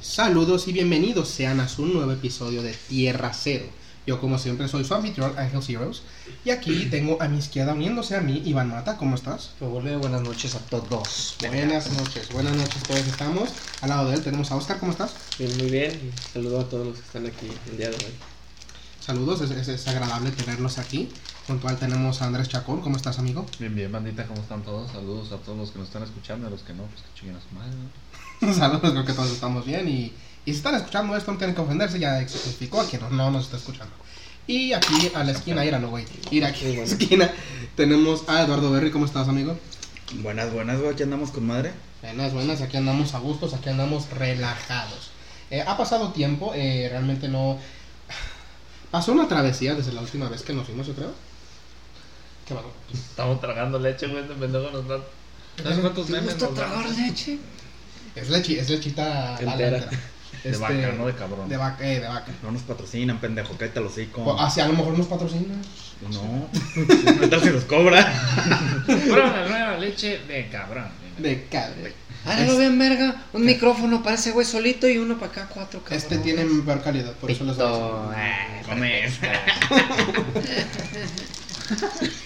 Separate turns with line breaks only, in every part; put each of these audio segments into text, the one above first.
Saludos y bienvenidos sean a su nuevo episodio de Tierra Cero. Yo como siempre soy su anfitrión Ángel Zeros y aquí tengo a mi izquierda uniéndose a mí Iván Mata, ¿cómo estás?
buenas noches a todos.
Buenas noches, buenas noches todos estamos. Al lado de él tenemos a Oscar, ¿cómo estás?
Bien, muy bien. Y saludo a todos los que están aquí el día de hoy.
Saludos, es, es- es agradable tenerlos aquí. Junto a él tenemos a Andrés Chacón, ¿cómo estás amigo?
Bien, bien, bandita, ¿cómo están todos? Saludos a todos los que nos están escuchando, a los que no, pues que chinguen a su madre, ¿no?
Saludos, creo que todos estamos bien y, y si están escuchando esto no tienen que ofenderse, ya explicó a quien no, no nos está escuchando. Y aquí a la esquina, íralo, güey. Ir aquí a la esquina tenemos a Eduardo Berry, ¿cómo estás amigo?
Buenas, buenas, güey, aquí andamos con madre.
Buenas, buenas, aquí andamos a gustos, aquí andamos relajados. Eh, ha pasado tiempo, eh, realmente no... Pasó una travesía desde la última vez que nos vimos, yo creo. ¿Qué pasó?
Estamos tragando leche, güey, este pendejo nos da... ¿Sabes cuántos memes nos da?
leche?
Es, lechi, es lechita la- la
Entera.
entera.
De
Este,
vaca, no de cabrón.
De vaca, eh, de vaca.
No nos patrocinan, pendejo, cállate los hocico.
O, así a lo mejor nos patrocinan.
No, ¿qué tal si nos cobra?
Prueba la nueva leche de cabrón.
De cadre.
Ah, no lo vean, verga. Un micrófono para ese güey solito y uno para acá, cuatro cabrones.
Este tiene peor calidad, por eso les voy a decir.
Pito. Ah,
Comes.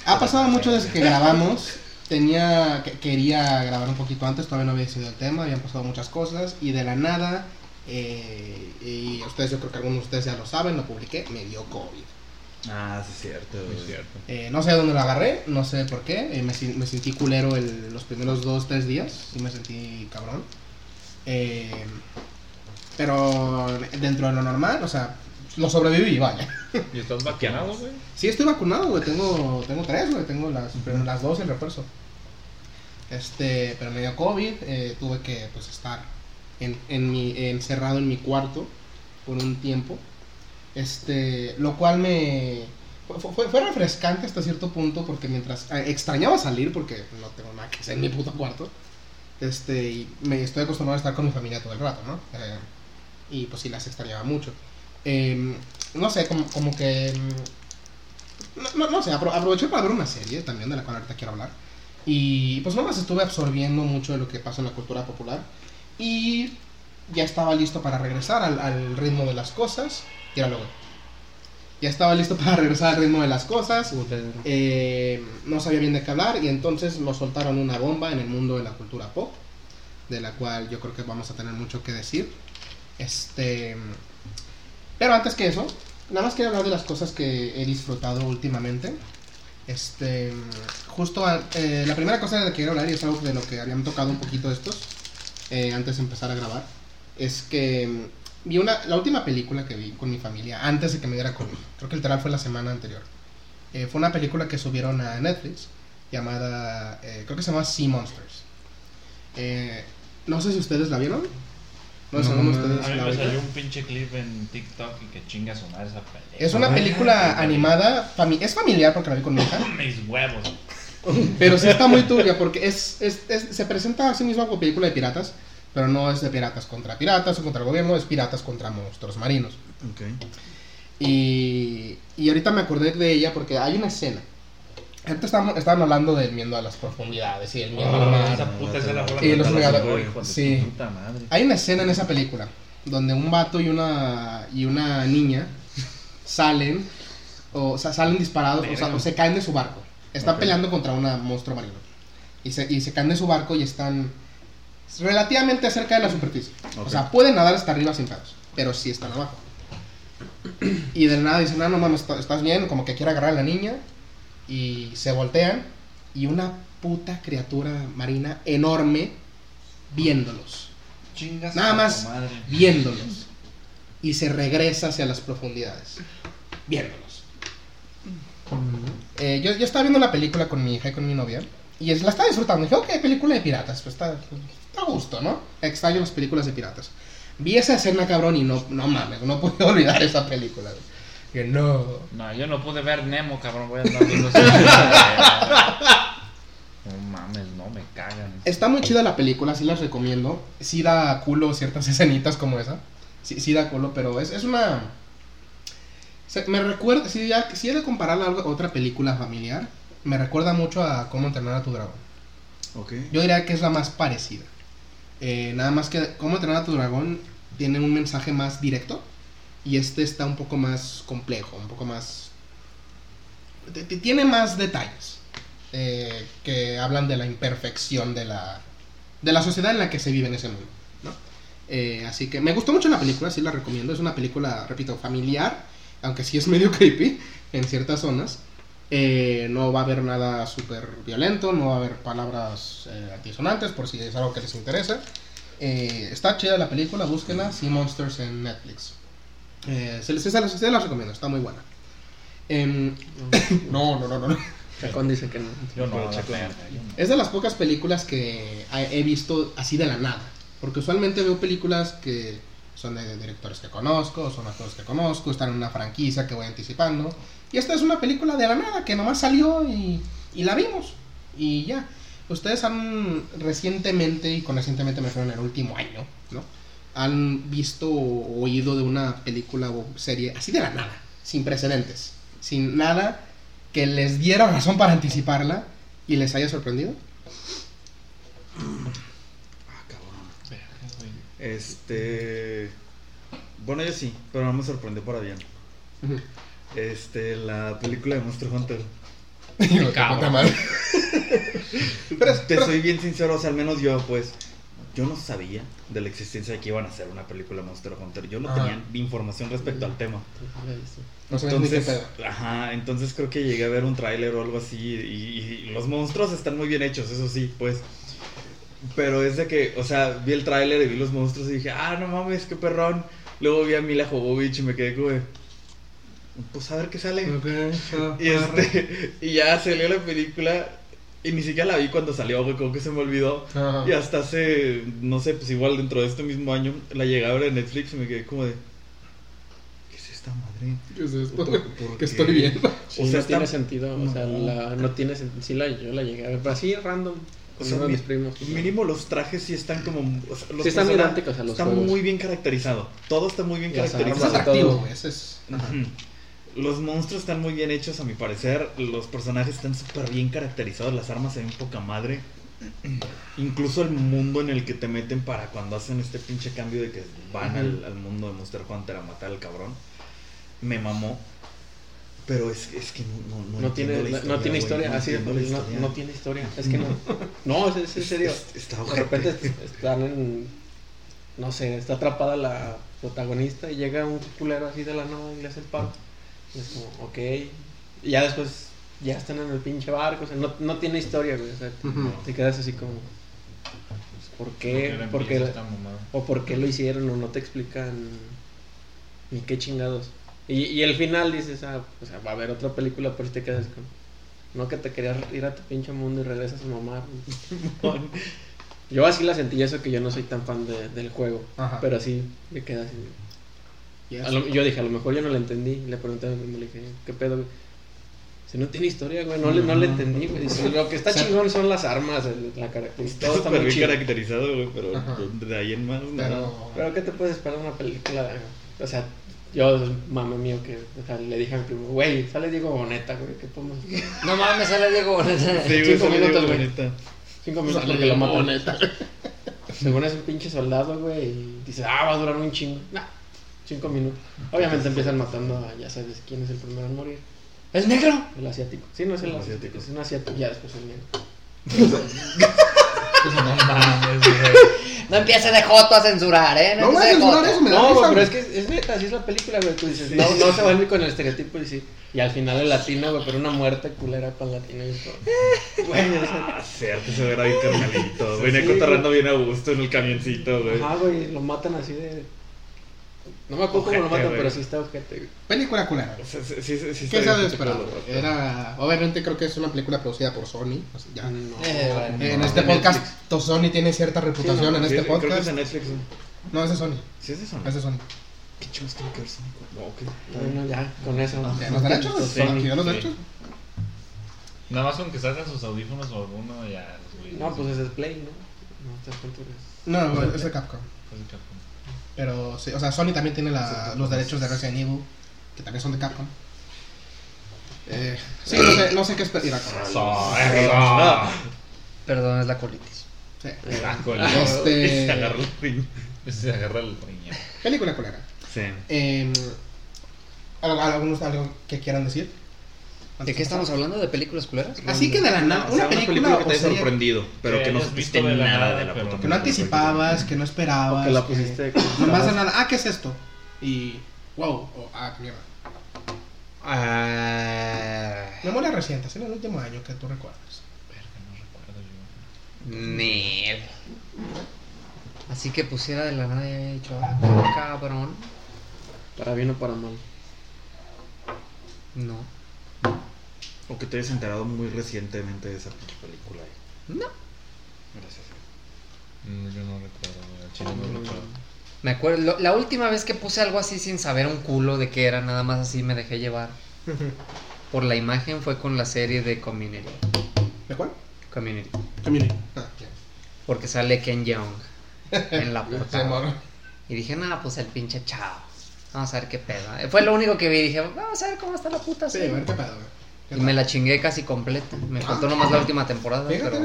Ha pasado mucho desde que grabamos. Tenía, que- quería grabar un poquito antes, todavía no había sido el tema, habían pasado muchas cosas y de la nada, eh, y ustedes, yo creo que algunos de ustedes ya lo saben, lo publiqué, me dio COVID.
Ah, sí es cierto, güey.
cierto.
Eh, no sé dónde lo agarré, no sé por qué, eh, me, me sentí culero el- los primeros dos, tres días, sí me sentí cabrón. Eh, pero dentro de lo normal, o sea, lo sobreviví, vaya.
¿Y estás vacunado, güey?
Sí, estoy vacunado, güey. Tengo, tengo tres, güey. Tengo las, las dos el refuerzo. Este, pero me dio COVID. eh, tuve que, pues, estar en, en mi, encerrado en mi cuarto por un tiempo. Este, lo cual me... Fue, fue, fue refrescante hasta cierto punto porque mientras... eh, extrañaba salir porque no tengo nada que hacer en mi puto cuarto. Este, y me estoy acostumbrado a estar con mi familia todo el rato, ¿no? Eh, y pues sí, las extrañaba mucho. Em, no sé, como, como que... mm, No, no, no sé, apro- aproveché para ver una serie también de la cual ahorita quiero hablar. Y pues nomás estuve absorbiendo mucho de lo que pasa en la cultura popular. Y ya estaba listo para regresar al, al ritmo de las cosas. Tíralo, güey. Ya estaba listo para regresar al ritmo de las cosas. Eh, no sabía bien de qué hablar y entonces nos soltaron una bomba en el mundo de la cultura pop, de la cual yo creo que vamos a tener mucho que decir. Este, pero antes que eso, nada más quiero hablar de las cosas que he disfrutado últimamente. Este, justo a- eh, la primera cosa de la que quiero hablar y es algo de lo que habían tocado un poquito estos eh, antes de empezar a grabar, es que mm, vi una, la última película que vi con mi familia antes de que me diera COVID. Creo que literal fue la semana anterior. Eh, fue una película que subieron a Netflix llamada, eh, creo que se llama Sea Monsters. No sé si ustedes la vieron. No, de ustedes
A mí me salió un pinche clip en TikTok y que chinga sonar esa pelea.
Es una película animada, fami- es familiar porque la vi con mi hija,
Mis huevos.
pero sí está muy turbia porque es, es- es- se presenta a sí misma como película de piratas, pero no es de piratas contra piratas o contra el gobierno, es piratas contra monstruos marinos.
Ok.
Y, y ahorita me acordé de ella porque hay una escena. Ahorita estaban, estaban hablando del miedo a las profundidades y el miedo al
Oh,
mar.
esa puta esa la
Y los regalos.
hijo de
Sí.
puta madre.
Hay una escena en esa película donde un vato y una y una niña salen o, sea, salen disparados o, sea, o se caen de su barco. Están
Ok.
peleando contra un monstruo marino. Y se, y se caen de su barco y están relativamente cerca de la superficie. O
Ok.
sea, pueden nadar hasta arriba sin pedos, pero sí están abajo. Y de nada dicen, no, no mames, ¿estás- ¿estás bien? Como que quiere agarrar a la niña. Y se voltean y una puta criatura marina enorme viéndolos.
Chingas
Nada más
madre.
viéndolos. Y se regresa hacia las profundidades. Viéndolos. Eh, yo, yo estaba viendo la película con mi hija y con mi novia. Y es- la estaba disfrutando. Dije, ok, película de piratas. Pues está, está a gusto, ¿no? Extraño las películas de piratas. Vi esa escena, cabrón, y no, no mames, no puedo olvidar esa película. güey. Que no.
No, yo no pude ver Nemo, cabrón. Voy a andar viendo película. No mames, no me cagan.
Está muy chida la película, sí las recomiendo. Sí da culo ciertas escenitas como esa. Sí, sí da culo, pero es, es una... se- me recuerda, si, ya, si he de compararla a otra película familiar, me recuerda mucho a Cómo entrenar a tu dragón.
Ok.
Yo diría que es la más parecida. Eh, nada más que Cómo entrenar a tu dragón tiene un mensaje más directo y este está un poco más complejo, un poco más... Tiene más detalles eh, que hablan de la imperfección de la, de la sociedad en la que se vive en ese mundo. Eh, así que me gustó mucho la película, sí la recomiendo. Es una película, repito, familiar, aunque sí es medio creepy en ciertas zonas. Eh, no va a haber nada súper violento, no va a haber palabras altisonantes por si es algo que les interesa. Está chida la película, búsquenla, Sea Monsters en Netflix. Eh, se, les, se, las- se las recomiendo, está muy buena. Em, no, no, no, no. no.
Chacón dice que no.
Yo no,
no.
Es de las pocas películas que he he visto así de la nada. Porque usualmente veo películas que son de directores que conozco, son actores que conozco, están en una franquicia que voy anticipando. Y esta es una película de la nada que nomás salió y, y la vimos. Y ya. Ustedes han recientemente, y con recientemente me refiero en el último año, ¿no? Han visto o oído de una película o serie así de la nada, sin precedentes, sin nada que les diera razón para anticiparla y les haya sorprendido.
Ah, cabrón. Este. Bueno, yo sí, pero no me sorprendió para bien. Este, la película de Monster Hunter.
Digo, te. Pero,
Te
pero-
soy bien sincero, o sea, al menos yo, pues. Yo no sabía de la existencia de que iban a hacer una película Monster Hunter. Yo no
Ajá.
tenía información respecto al tema.
No
Entonces, ajá, entonces creo que llegué a ver un tráiler o algo así y, y los monstruos están muy bien hechos, eso sí, pues. Pero es de que, o sea, vi el tráiler y vi los monstruos y dije, ah, no mames, qué perrón. Luego vi a Mila Jovovich y me quedé como, de, pues a ver qué sale. Y, este, y ya salió la película y ni siquiera la vi cuando salió, güey, como que se me olvidó.
Ajá.
Y hasta hace, no sé, pues igual dentro de este mismo año la llegué a ver en Netflix y me quedé como de, ¿qué es esta madre?
¿Qué es esto?
¿Por- por
¿Qué
qué?
estoy viendo?
Sí,
O sea,
no
está-
tiene sentido, o sea,
No.
la, no tiene sentido. Sí, la, yo la llegué a ver, pero así random,
O sea,
mis primos.
Mínimo los trajes sí están como. o sea, los
Sí están a los
Está
juegos.
muy bien caracterizado. Todo está muy bien
Y las
Es
caracterizado.
atractivo,
todo.
güey. Ese es. ajá.
Los monstruos están muy bien hechos, a mi parecer. Los personajes están súper bien caracterizados. Las armas se ven poca madre. Incluso el mundo en el que te meten para cuando hacen este pinche cambio de que van al, mundo de Monster Hunter a matar al cabrón. Me mamó. Pero es, es que no, no,
No,
entiendo
tiene,
la-
no tiene historia,
no
así no,
historia.
tiene historia. Es que no. No, es, es en serio.
Es- está
De repente est- están en. No sé, está atrapada la protagonista y llega un culero así de la nada y le hace el paro. Y es como, ok. Y ya después ya están en el pinche barco, o sea, no, no tiene historia, güey. O sea, te, quedas así como. pues, ¿Por qué?
Porque esta mamada.
o por qué lo hicieron, o no te explican ni qué chingados. Y, y el final dices, ah, o sea, va a haber otra película, pero te quedas con. No que te querías ir a tu pinche mundo y regresas a mamar. Yo así la sentí, eso que yo no soy tan fan de- del juego.
Ajá.
Pero así me queda así. A lo- yo dije, a lo mejor yo no la entendí. Le pregunté a mi primo, le dije, ¿qué pedo, güey? Si no tiene historia, güey, no, le, no le entendí, güey. Dice, lo que está
O sea,
chingón son las armas, el- la característica.
Está
Todo está
súper
muy
bien
chido.
caracterizado, güey, pero
Ajá.
de ahí en más.
Pero.
Pero ¿qué te puedes esperar de una película? O sea, yo, mame mío, que o sea, le dije a mi primo, güey, sale Diego Boneta, güey, ¿qué podemos hacer?
No mames, sale Diego Boneta.
Sí, güey,
Cinco
sale
minutos,
bien
güey.
bonita.
Cinco minutos
Sale
porque lo
Diego
matan. Según es un pinche soldado, güey, y dice, ah, va a durar un chingo. Nah, cinco minutos. Obviamente empiezan matando a, ya sabes quién es el primero en morir.
¿Es negro?
El asiático. Sí, no es el
El
asiático.
asiático.
Es un asiático. Ya después el negro.
No mames.
No empiece de joto a censurar, ¿eh?
No voy a censurar
joto.
eso, me da
No,
risa,
pero es que es, es neta, así es la película, güey. Tú dices, no, no se vuelve con el estereotipo y sí. Y al final el latino, güey, pero una muerte culera con latino y todo. Güey, o sea,
Ah, cierto, se verá bien carnalito.
Sí,
Venía
sí,
cotorreando bien a gusto en el camioncito, güey.
Ajá, güey, lo matan así de. No me acuerdo cómo lo matan, pero sí está ojete, güey.
Película culera.
Sí, sí, sí, sí
¿Qué
está
se
bien
ha esperado?
pero- pero-
Era. Obviamente creo que es una película producida por Sony. o sea, ya.
No.
Eh, bueno.
En
No,
este podcast,
Netflix.
Sony tiene cierta reputación
no,
en
Sí,
este
Creo que es
podcast.
de Netflix. ¿no?
Es de Sony.
Sí, es de eso.
Es de Sony.
¿Qué chingos tiene que ver Sonic? No, ok.
Bueno, ya, con eso.
¿Ya ¿Los derechos?
Sony.
¿Aquí los
sí.
derechos?
Nada más con que salgan sus audífonos o uno ya.
No, pues es Play, ¿no? No, es-
No, es de Capcom.
Pues de Capcom.
Pero sí, o sea, Sony también tiene la- los derechos de Resident Evil, que también son de Capcom. Eh, sí, no sé, no sé qué esperar.
Eso.
Perdón, es la colitis.
Sí.
Con
Este-
Y se agarró el ring.
Se agarra el riñón.
Película culera.
Sí.
Eh, ¿al- ¿Algunos algo que quieran decir?
¿De qué estamos hablando? ¿De películas culeras?
Así que de la nada,
o sea,
una película,
que te haya sorprendido, pero
Que
que no supiste
de la
nada
nada,
de la puta
que no anticipabas, que no esperabas.
O que la
que
pusiste.
Nomás de nada, ah, ¿qué es esto? Y, wow, o, ah, qué mierda.
Ah,
Memoria reciente, en el último año que tú recuerdas.
Verga, no recuerdo yo.
Nel. Así que pusiera de la nada y había dicho, ah, cabrón.
Para bien o para mal.
No.
O que te hayas enterado muy recientemente de esa pinche película.
No.
Gracias.
Mm, Yo no recuerdo, chile no recuerdo.
Me acuerdo, lo- la última vez que puse algo así sin saber un culo de qué era, nada más así me dejé llevar. Por la imagen fue con la serie de Community.
¿De cuál?
Community.
Community. Ah, ya.
Porque sale Ken Jeong en la portada. Y dije, nada, pues el pinche chavo. Vamos a ver qué pedo. Eh, Fue lo único que vi. Dije, vamos a ver cómo está la puta
Sí, a
serie.
ver qué pedo, güey. ¿Qué
Y me la chingué casi completa. Me faltó nomás la última temporada, pero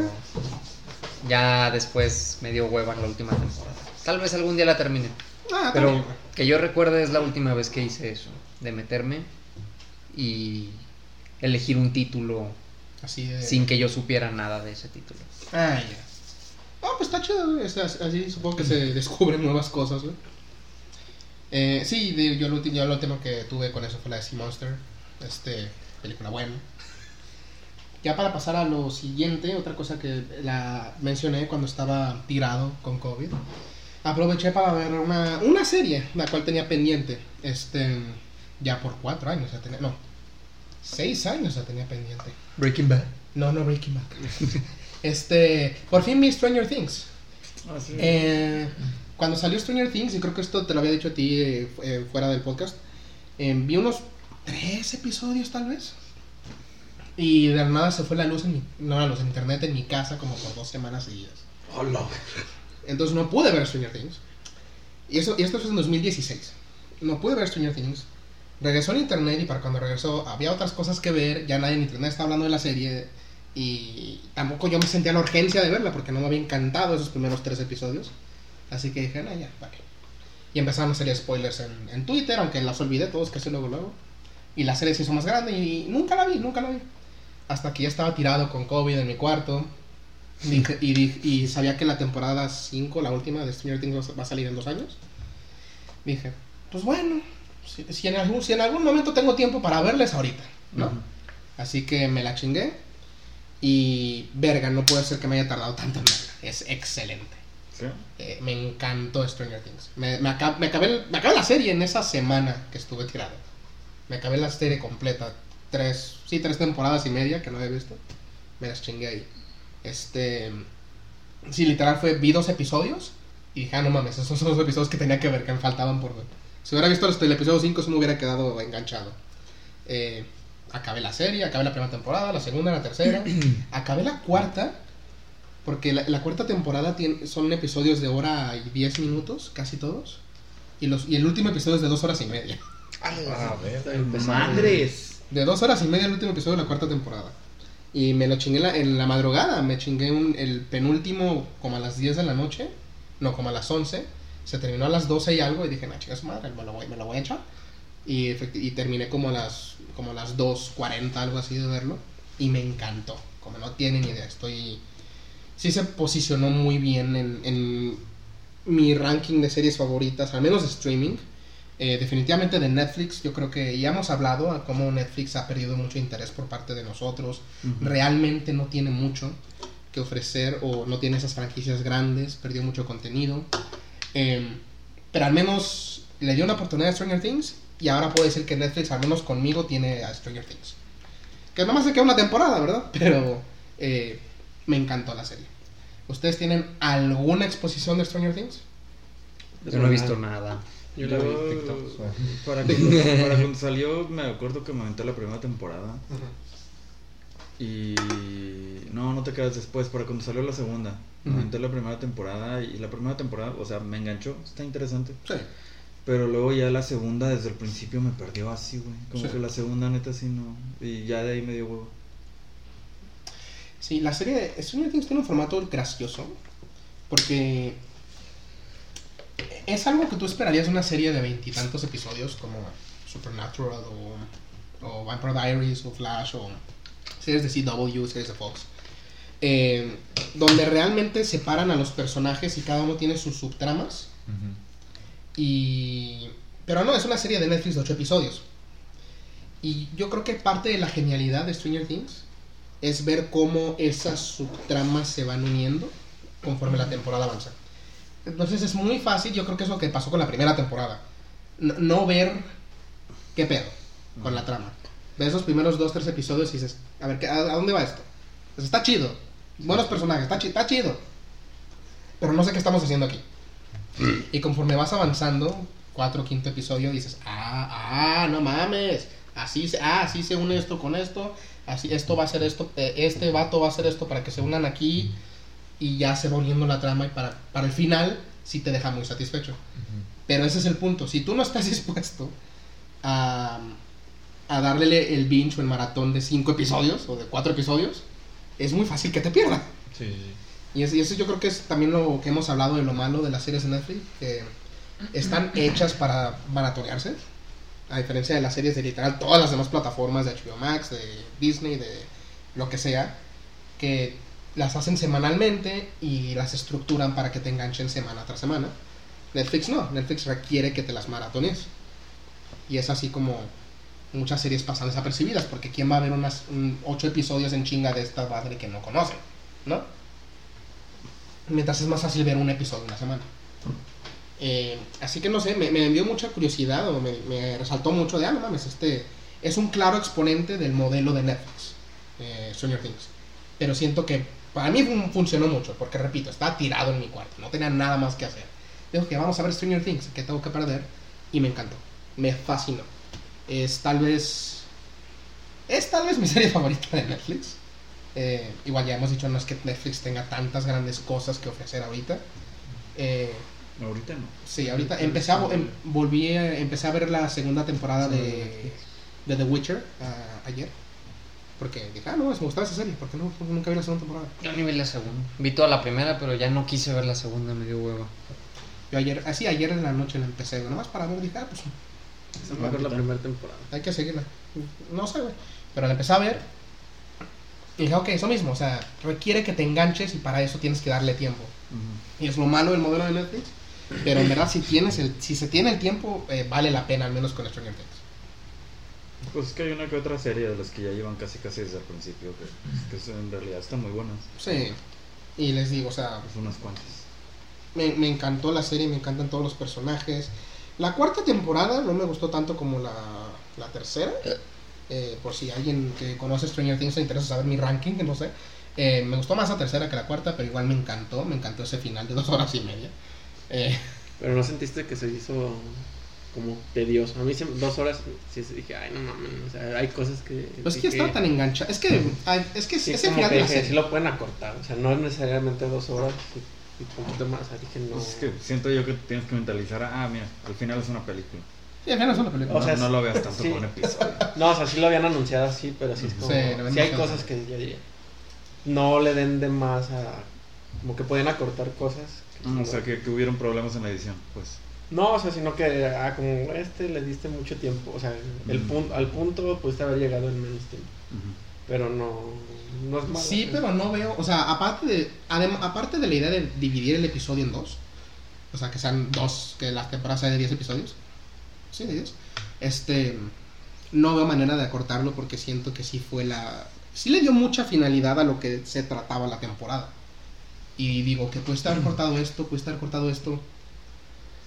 ya después me dio hueva la última temporada. Tal vez algún día la termine.
Ah,
Pero
también,
que yo recuerde es la última vez que hice eso. De meterme y elegir un título
Así de.
sin que yo supiera nada de ese título.
Ah, ya. Ah, pues está chido. Es as- Así supongo que se descubren nuevas cosas, güey. Eh, sí, yo, lo, yo lo último que tuve con eso fue la de Sea Monster. Este, película buena. Ya para pasar a lo siguiente, otra cosa que la mencioné cuando estaba tirado con COVID. Aproveché para ver una, una serie, la cual tenía pendiente. Este, ya por cuatro años ya tenía, no, seis años ya tenía pendiente.
Breaking Bad.
No, no Breaking Bad. este, por fin vi Stranger Things.
Ah, sí.
Eh, cuando salió Stranger Things, y creo que esto te lo había dicho a ti eh, eh, fuera del podcast, eh, vi unos tres episodios tal vez. Y de la nada se fue la luz en mi, no la luz en internet en mi casa como por dos semanas seguidas.
Hola.
Entonces no pude ver Stranger Things. Y, eso, y esto fue en 2016. No pude ver Stranger Things. Regresó en internet y para cuando regresó había otras cosas que ver. Ya nadie en internet estaba hablando de la serie. Y tampoco yo me sentía la urgencia de verla porque no me había encantado esos primeros tres episodios. Así que dije, no, ya, qué. Y empezaron a salir spoilers en, en Twitter, aunque las olvidé todos casi luego luego. Y la serie se hizo más grande y nunca la vi, nunca la vi. Hasta que ya estaba tirado con COVID en mi cuarto. Dije- y, dije- y sabía que la temporada 5, la última de Stranger Things, va a salir en dos años. Dije, pues bueno, si, si en, algún, si en algún momento tengo tiempo para verles ahorita, ¿no?
Ujú.
Así que me la chingué. Y verga, no puede ser que me haya tardado tanto en verla. Es excelente.
¿Sí?
Eh, me encantó Stranger Things. Me, me, acab- me acabé, me acabé la serie en esa semana que estuve tirado. Me acabé la serie completa. Tres, sí, tres temporadas y media que no había visto. Me las chingué ahí. Este. Sí, literal fue. Vi dos episodios. Y dije, ah, no mames, esos son los episodios que tenía que ver, que me faltaban por ver. Si hubiera visto el episodio 5, eso me hubiera quedado enganchado. Eh, acabé la serie, acabé la primera temporada, la segunda, la tercera. acabé la cuarta. Porque la, la cuarta temporada tiene, son episodios de hora y 10 minutos, casi todos. Y, los, y el último episodio es de dos horas y media.
A ver.
Madres.
De dos horas y media el último episodio de la cuarta temporada. Y me lo chingué en la, en la madrugada. Me chingué un- el penúltimo como a las 10 de la noche. No, como a las 11. Se terminó a las 12 y algo. Y dije, nah, chicas madre, me lo voy, me lo voy a echar. Y, y terminé como a las, como a las 2.40, algo así de verlo. Y me encantó. Como no tienen idea. Estoy... Sí se posicionó muy bien en, en mi ranking de series favoritas, al menos de streaming. Eh, definitivamente de Netflix, yo creo que ya hemos hablado a cómo Netflix ha perdido mucho interés por parte de nosotros. Realmente no tiene mucho que ofrecer o no tiene esas franquicias grandes, perdió mucho contenido. Eh, pero al menos le dio una oportunidad a Stranger Things y ahora puedo decir que Netflix, al menos conmigo, tiene a Stranger Things. Que nada más se queda una temporada, ¿verdad? Pero eh, me encantó la serie. ¿Ustedes tienen alguna exposición de Stranger Things?
Yo no he visto nada.
Yo la vi en TikTok.
para, cuando, para cuando salió, me acuerdo que me aventé la primera temporada. Y. No, no te quedas después. Para cuando salió la segunda, me aventé la primera temporada. Y la primera temporada, o sea, me enganchó. Está interesante.
Sí.
Pero luego ya la segunda, desde el principio, me perdió así, güey. Como
Sí.
que la segunda, neta, sí no. Y ya de ahí me dio huevo.
Sí, la serie de Stranger Things tiene un formato gracioso. Porque es algo que tú esperarías de una serie de veintitantos episodios como Supernatural o, o Vampire Diaries o Flash o series de CW, series de Fox. eh, donde realmente separan a los personajes y cada uno tiene sus subtramas. Y... Pero no, es una serie de Netflix de 8 episodios. Y yo creo que parte de la genialidad de Stranger Things es ver cómo esas subtramas se van uniendo conforme la temporada avanza. Entonces es muy fácil, yo creo que es lo que pasó con la primera temporada. No, no ver qué pedo con la trama. Ves los primeros dos, tres episodios y dices, a ver, ¿qué- ¿a, a dónde va esto? Pues está chido. Buenos personajes, está, chi- está chido. Pero no sé qué estamos haciendo aquí. Y conforme vas avanzando, cuatro quinto episodio, dices, ah, ah, no mames. Así se, ah, así se une esto con esto. Así, esto va a ser esto, eh, este vato va a hacer esto para que se unan aquí. Y ya se va uniendo la trama y para, para el final sí te deja muy satisfecho. Pero ese es el punto. Si tú no estás dispuesto a, a darle el binge o el maratón de cinco episodios o de cuatro episodios, es muy fácil que te pierda.
Sí, sí.
Y, es- y eso yo creo que es también lo que hemos hablado de lo malo de las series de Netflix, que están hechas para maratonearse, a diferencia de las series de literal todas las demás plataformas de HBO Max, de Disney, de lo que sea, que las hacen semanalmente y las estructuran para que te enganchen semana tras semana. Netflix no, Netflix requiere que te las maratones. Y es así como muchas series pasan desapercibidas, porque ¿quién va a ver unas un- ocho episodios en chinga de esta madre que no conoce? ¿No? Mientras es más fácil ver un episodio una semana. Eh, así que no sé, me, me dio mucha curiosidad o me, resaltó mucho de, ah, no mames, este es un claro exponente del modelo de Netflix, eh, Things. Pero siento que para mí fun- funcionó mucho, porque repito, estaba tirado en mi cuarto, no tenía nada más que hacer. Digo que vamos a ver Stranger Things, que tengo que perder, y me encantó, me fascinó. Es tal vez, es tal vez mi serie favorita de Netflix. Eh, igual ya hemos dicho, no es que Netflix tenga tantas grandes cosas que ofrecer ahorita. Eh,
Ahorita no.
Sí, ahorita empecé a, em- volví a, empecé a ver la segunda temporada de, de The Witcher ah, ayer. Porque dije, ah, no, me gustaba esa serie, porque no, nunca vi la segunda temporada.
Yo ni vi la segunda. Vi toda la primera, pero ya no quise ver la segunda, me dio hueva.
Yo ayer, así ayer en la noche la empecé, nada más para ver, dije, ah, pues
Es mejor la primera temporada.
hay que seguirla. No sé, güey. Pero la empecé a ver y dije, ok, eso mismo, o sea, requiere que te enganches y para eso tienes que darle tiempo. Y es lo malo del modelo de Netflix. Pero en verdad, si, tienes el, si se tiene el tiempo, eh, vale la pena, al menos con Stranger Things.
Pues es que hay una que otra serie de las que ya llevan casi casi desde el principio que, que en realidad están muy buenas.
Sí. Y les digo, o sea,
Pues unas cuantas.
me, me encantó la serie, me encantan todos los personajes. La cuarta temporada no me gustó tanto como la, la tercera. Eh, por si alguien que conoce Stranger Things le interesa saber mi ranking, no sé. Eh, me gustó más la tercera que la cuarta, pero igual me encantó. Me encantó ese final de dos horas y media. Eh,
Pero no sentiste que se hizo como tedioso. A mí se- dos horas sí se dije, ay, no mames. O sea, hay cosas que.
pues es que estaba tan enganchado. Es que, ay, es que
sí,
ese
como
final
que
de la
dije, sí
serie.
lo pueden acortar. O sea, no es necesariamente dos horas y, y un poquito más. O sea, dije, no.
Pues es que siento yo que tienes que mentalizar, ah, mira, al final es una película.
Sí, al final es una película.
O sea,
no, no lo veas tanto
sí.
como un episodio.
No, o sea, sí lo habían anunciado así, pero sí es como.
Sí,
Sí, hay cosas que yo diría. No le den de más a. Como que pueden acortar cosas. que
Mm, o sea, que, que hubieron problemas en la edición, pues.
No, o sea, sino que ah, como este le diste mucho tiempo. O sea, el
Mm.
punto, al punto pudiste haber llegado en menos tiempo. Pero no, no es malo.
Sí, pero no veo, o sea, aparte de, adem- aparte de la idea de dividir el episodio en dos, o sea, que sean dos, que la temporada sea de 10 episodios, sí, de 10, este, no veo manera de acortarlo porque siento que sí fue la, sí le dio mucha finalidad a lo que se trataba la temporada. Y digo, que puede haber cortado esto, puede haber cortado esto,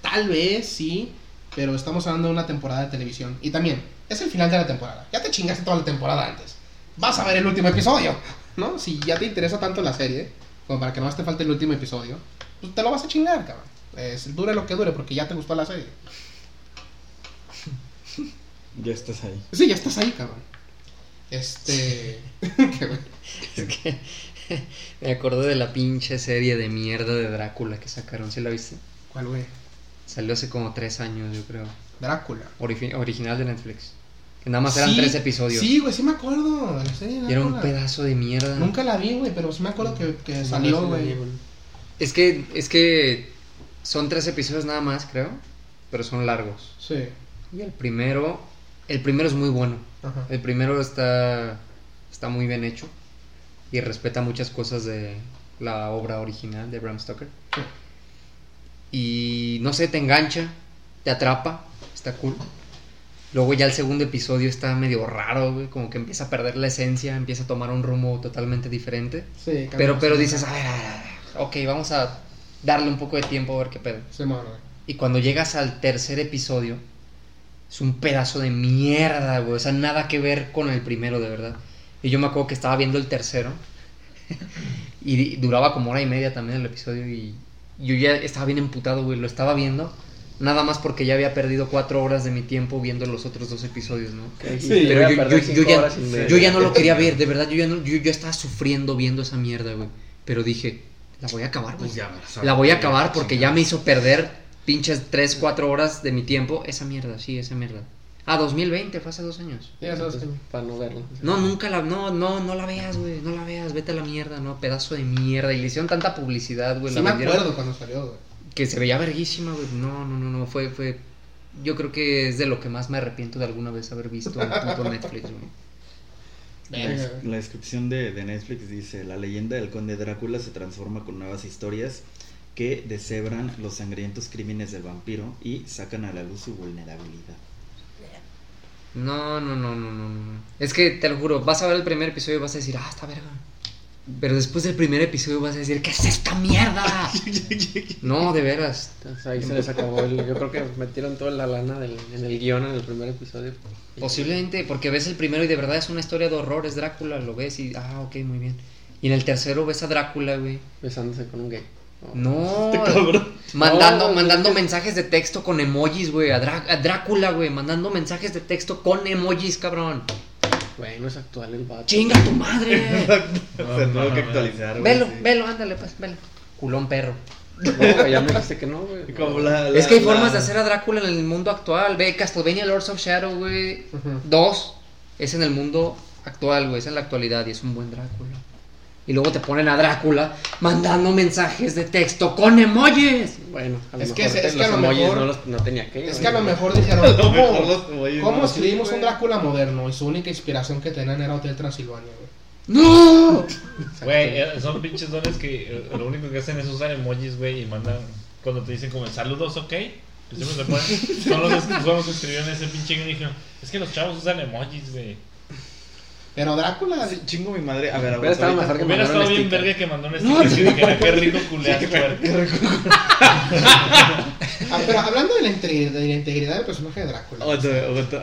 tal vez sí, pero estamos hablando de una temporada de televisión. Y también, es el final de la temporada, ya te chingaste toda la temporada antes vas a ver el último episodio, ¿no? Si ya te interesa tanto la serie, como para que no te falte el último episodio, pues te lo vas a chingar, cabrón. Es, dure lo que dure, porque ya te gustó la serie.
Ya estás ahí.
Sí, ya estás ahí, cabrón. Este.
Es que me acordé de la pinche serie de mierda de Drácula que sacaron, ¿sí la viste?
¿Cuál, güey?
Salió hace como tres años, yo creo.
Drácula.
Origi- original de Netflix. Que nada más eran
Sí,
tres episodios.
Sí, güey, sí me acuerdo la serie de
Y era un pedazo de mierda.
Nunca la vi, güey, pero sí me acuerdo que, que salió, güey.
Es que, es que son tres episodios nada más, creo, pero son largos.
Sí.
Y el primero, el primero es muy bueno.
Ajá.
El primero está, está muy bien hecho y respeta muchas cosas de la obra original de Bram Stoker. Y no sé, te engancha, te atrapa, está cool. Luego ya el segundo episodio está medio raro, güey, como que empieza a perder la esencia, empieza a tomar un rumbo totalmente diferente.
Sí,
Pero, pero dices, a ver, a ver, a ver, ok, vamos a darle un poco de tiempo a ver qué pedo.
Sí.
Y cuando llegas al tercer episodio, es un pedazo de mierda, güey. O sea, nada que ver con el primero, de verdad. Y yo me acuerdo que estaba viendo el tercero. y duraba como hora y media también el episodio. Y yo ya estaba bien emputado, güey. Lo estaba viendo. Nada más porque ya había perdido cuatro horas de mi tiempo viendo los otros dos episodios, ¿no?
Sí,
Pero yo, yo- yo ya, yo ya no lo quería ver, de verdad. Yo ya no, yo, yo estaba sufriendo viendo esa mierda, güey. Pero dije, la voy a acabar, güey.
Pues
La voy a acabar porque ya me hizo perder pinches 3, 4 horas de mi tiempo. Esa mierda, sí, esa mierda. Ah, 2020, fue hace dos años.
Ya sabes
Entonces,
que-
Para no verlo.
No, nunca la, no, no, no la veas, güey, no la veas, vete a la mierda, no, pedazo de mierda. Y le hicieron tanta publicidad, güey,
Sí
la
me
vendieron-
acuerdo cuando salió, güey.
que se veía verguísima, güey. No, no, no, no, fue, fue, yo creo que es de lo que más me arrepiento de alguna vez haber visto en puto Netflix, güey.
La descripción de, de Netflix dice, la leyenda del conde Drácula se transforma con nuevas historias que deshebran los sangrientos crímenes del vampiro y sacan a la luz su vulnerabilidad.
No, no, no, no, no, no. Es que te lo juro, vas a ver el primer episodio y vas a decir, ah, está verga. Pero después del primer episodio vas a decir, ¿qué es esta mierda? no, de veras.
Entonces ahí se les acabó el. Yo creo que metieron toda la lana del- en el guion en el primer episodio.
Posiblemente, porque ves el primero y de verdad es una historia de horror, es Drácula, lo ves y, ah, ok, muy bien. Y en el tercero ves a Drácula, güey.
Besándose con un gay.
No,
cabrón.
mandando,
No,
mandando
que-
mensajes de texto con emojis, güey, a, Drá- a Drácula, güey, mandando mensajes de texto con emojis, cabrón.
Bueno, es actual el vato.
¡Chinga tu madre!
o sea, tengo que actualizar. güey,
velo,
sí.
velo, ándale, pues, velo. Culón perro.
No, güey, ya me dijiste que no, güey.
Como la- la-
Es que hay
la-
formas de hacer a Drácula en el mundo actual. Ve, Castlevania Lords of Shadow, güey. Dos. Es en el mundo actual, güey. Es en la actualidad y es un buen Drácula. Y luego te ponen a Drácula mandando mensajes de texto con emojis.
Bueno, a lo
Es que
mejor
es- es que
los
a lo
emojis
mejor-
no, los, no tenía que.
Es que a lo mejor dijeron,
lo mejor
¿cómo,
los emojis
¿cómo
no.
escribimos
Sí,
un. Drácula moderno? Y su única inspiración que tenían era Hotel Transilvania, güey.
¡No!
Güey, eh, son pinches dones que eh, lo único que hacen es usar emojis, güey, y mandan cuando te dicen como saludos, ok. Pues siempre se ponen. Son los, que- son los que escribieron ese pinche y dijeron, es que los chavos usan emojis, güey.
Pero Drácula,
Sí, Chingo mi madre. A ver,
Hubiera estado
ahorita-
mejor que
Hubiera estado bien
sticker.
verga que mandó un sticker que dijera qué rico culeas fuerte.
Ah, pero hablando de la, integridad, de la integridad del personaje de Drácula.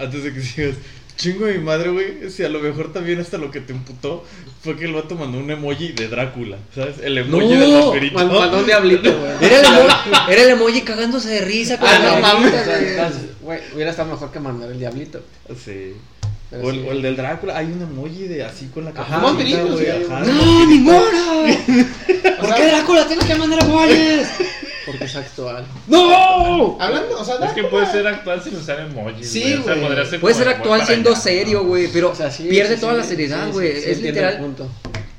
Antes de que sigas. Chingo mi madre, güey. Si a lo mejor también hasta lo que te imputó fue que el vato mandó un emoji de Drácula, ¿sabes? El emoji
No,
del vampirito.
Man- Mandó un diablito, güey.
Era el, emoji, era el emoji cagándose de risa. con
Ah,
la
no mames. hubiera estado mejor que mandar el diablito.
Sí. O el,
sí.
o el del Drácula, hay un emoji de así con la
ajá.
¡No, ninguna! ¿Por qué Drácula tiene que mandar emojis?
Porque es actual.
¡No!
Hablando, o sea,
Es que puede ser actual sin usar emojis.
Sí,
güey. O sea, podría ser
Puede
como
ser actual siendo
allá,
serio,
¿no?
güey, pero
O sea, sí,
pierde
sí,
toda
sí,
la seriedad, güey.
sí, sí,
es literal.
punto.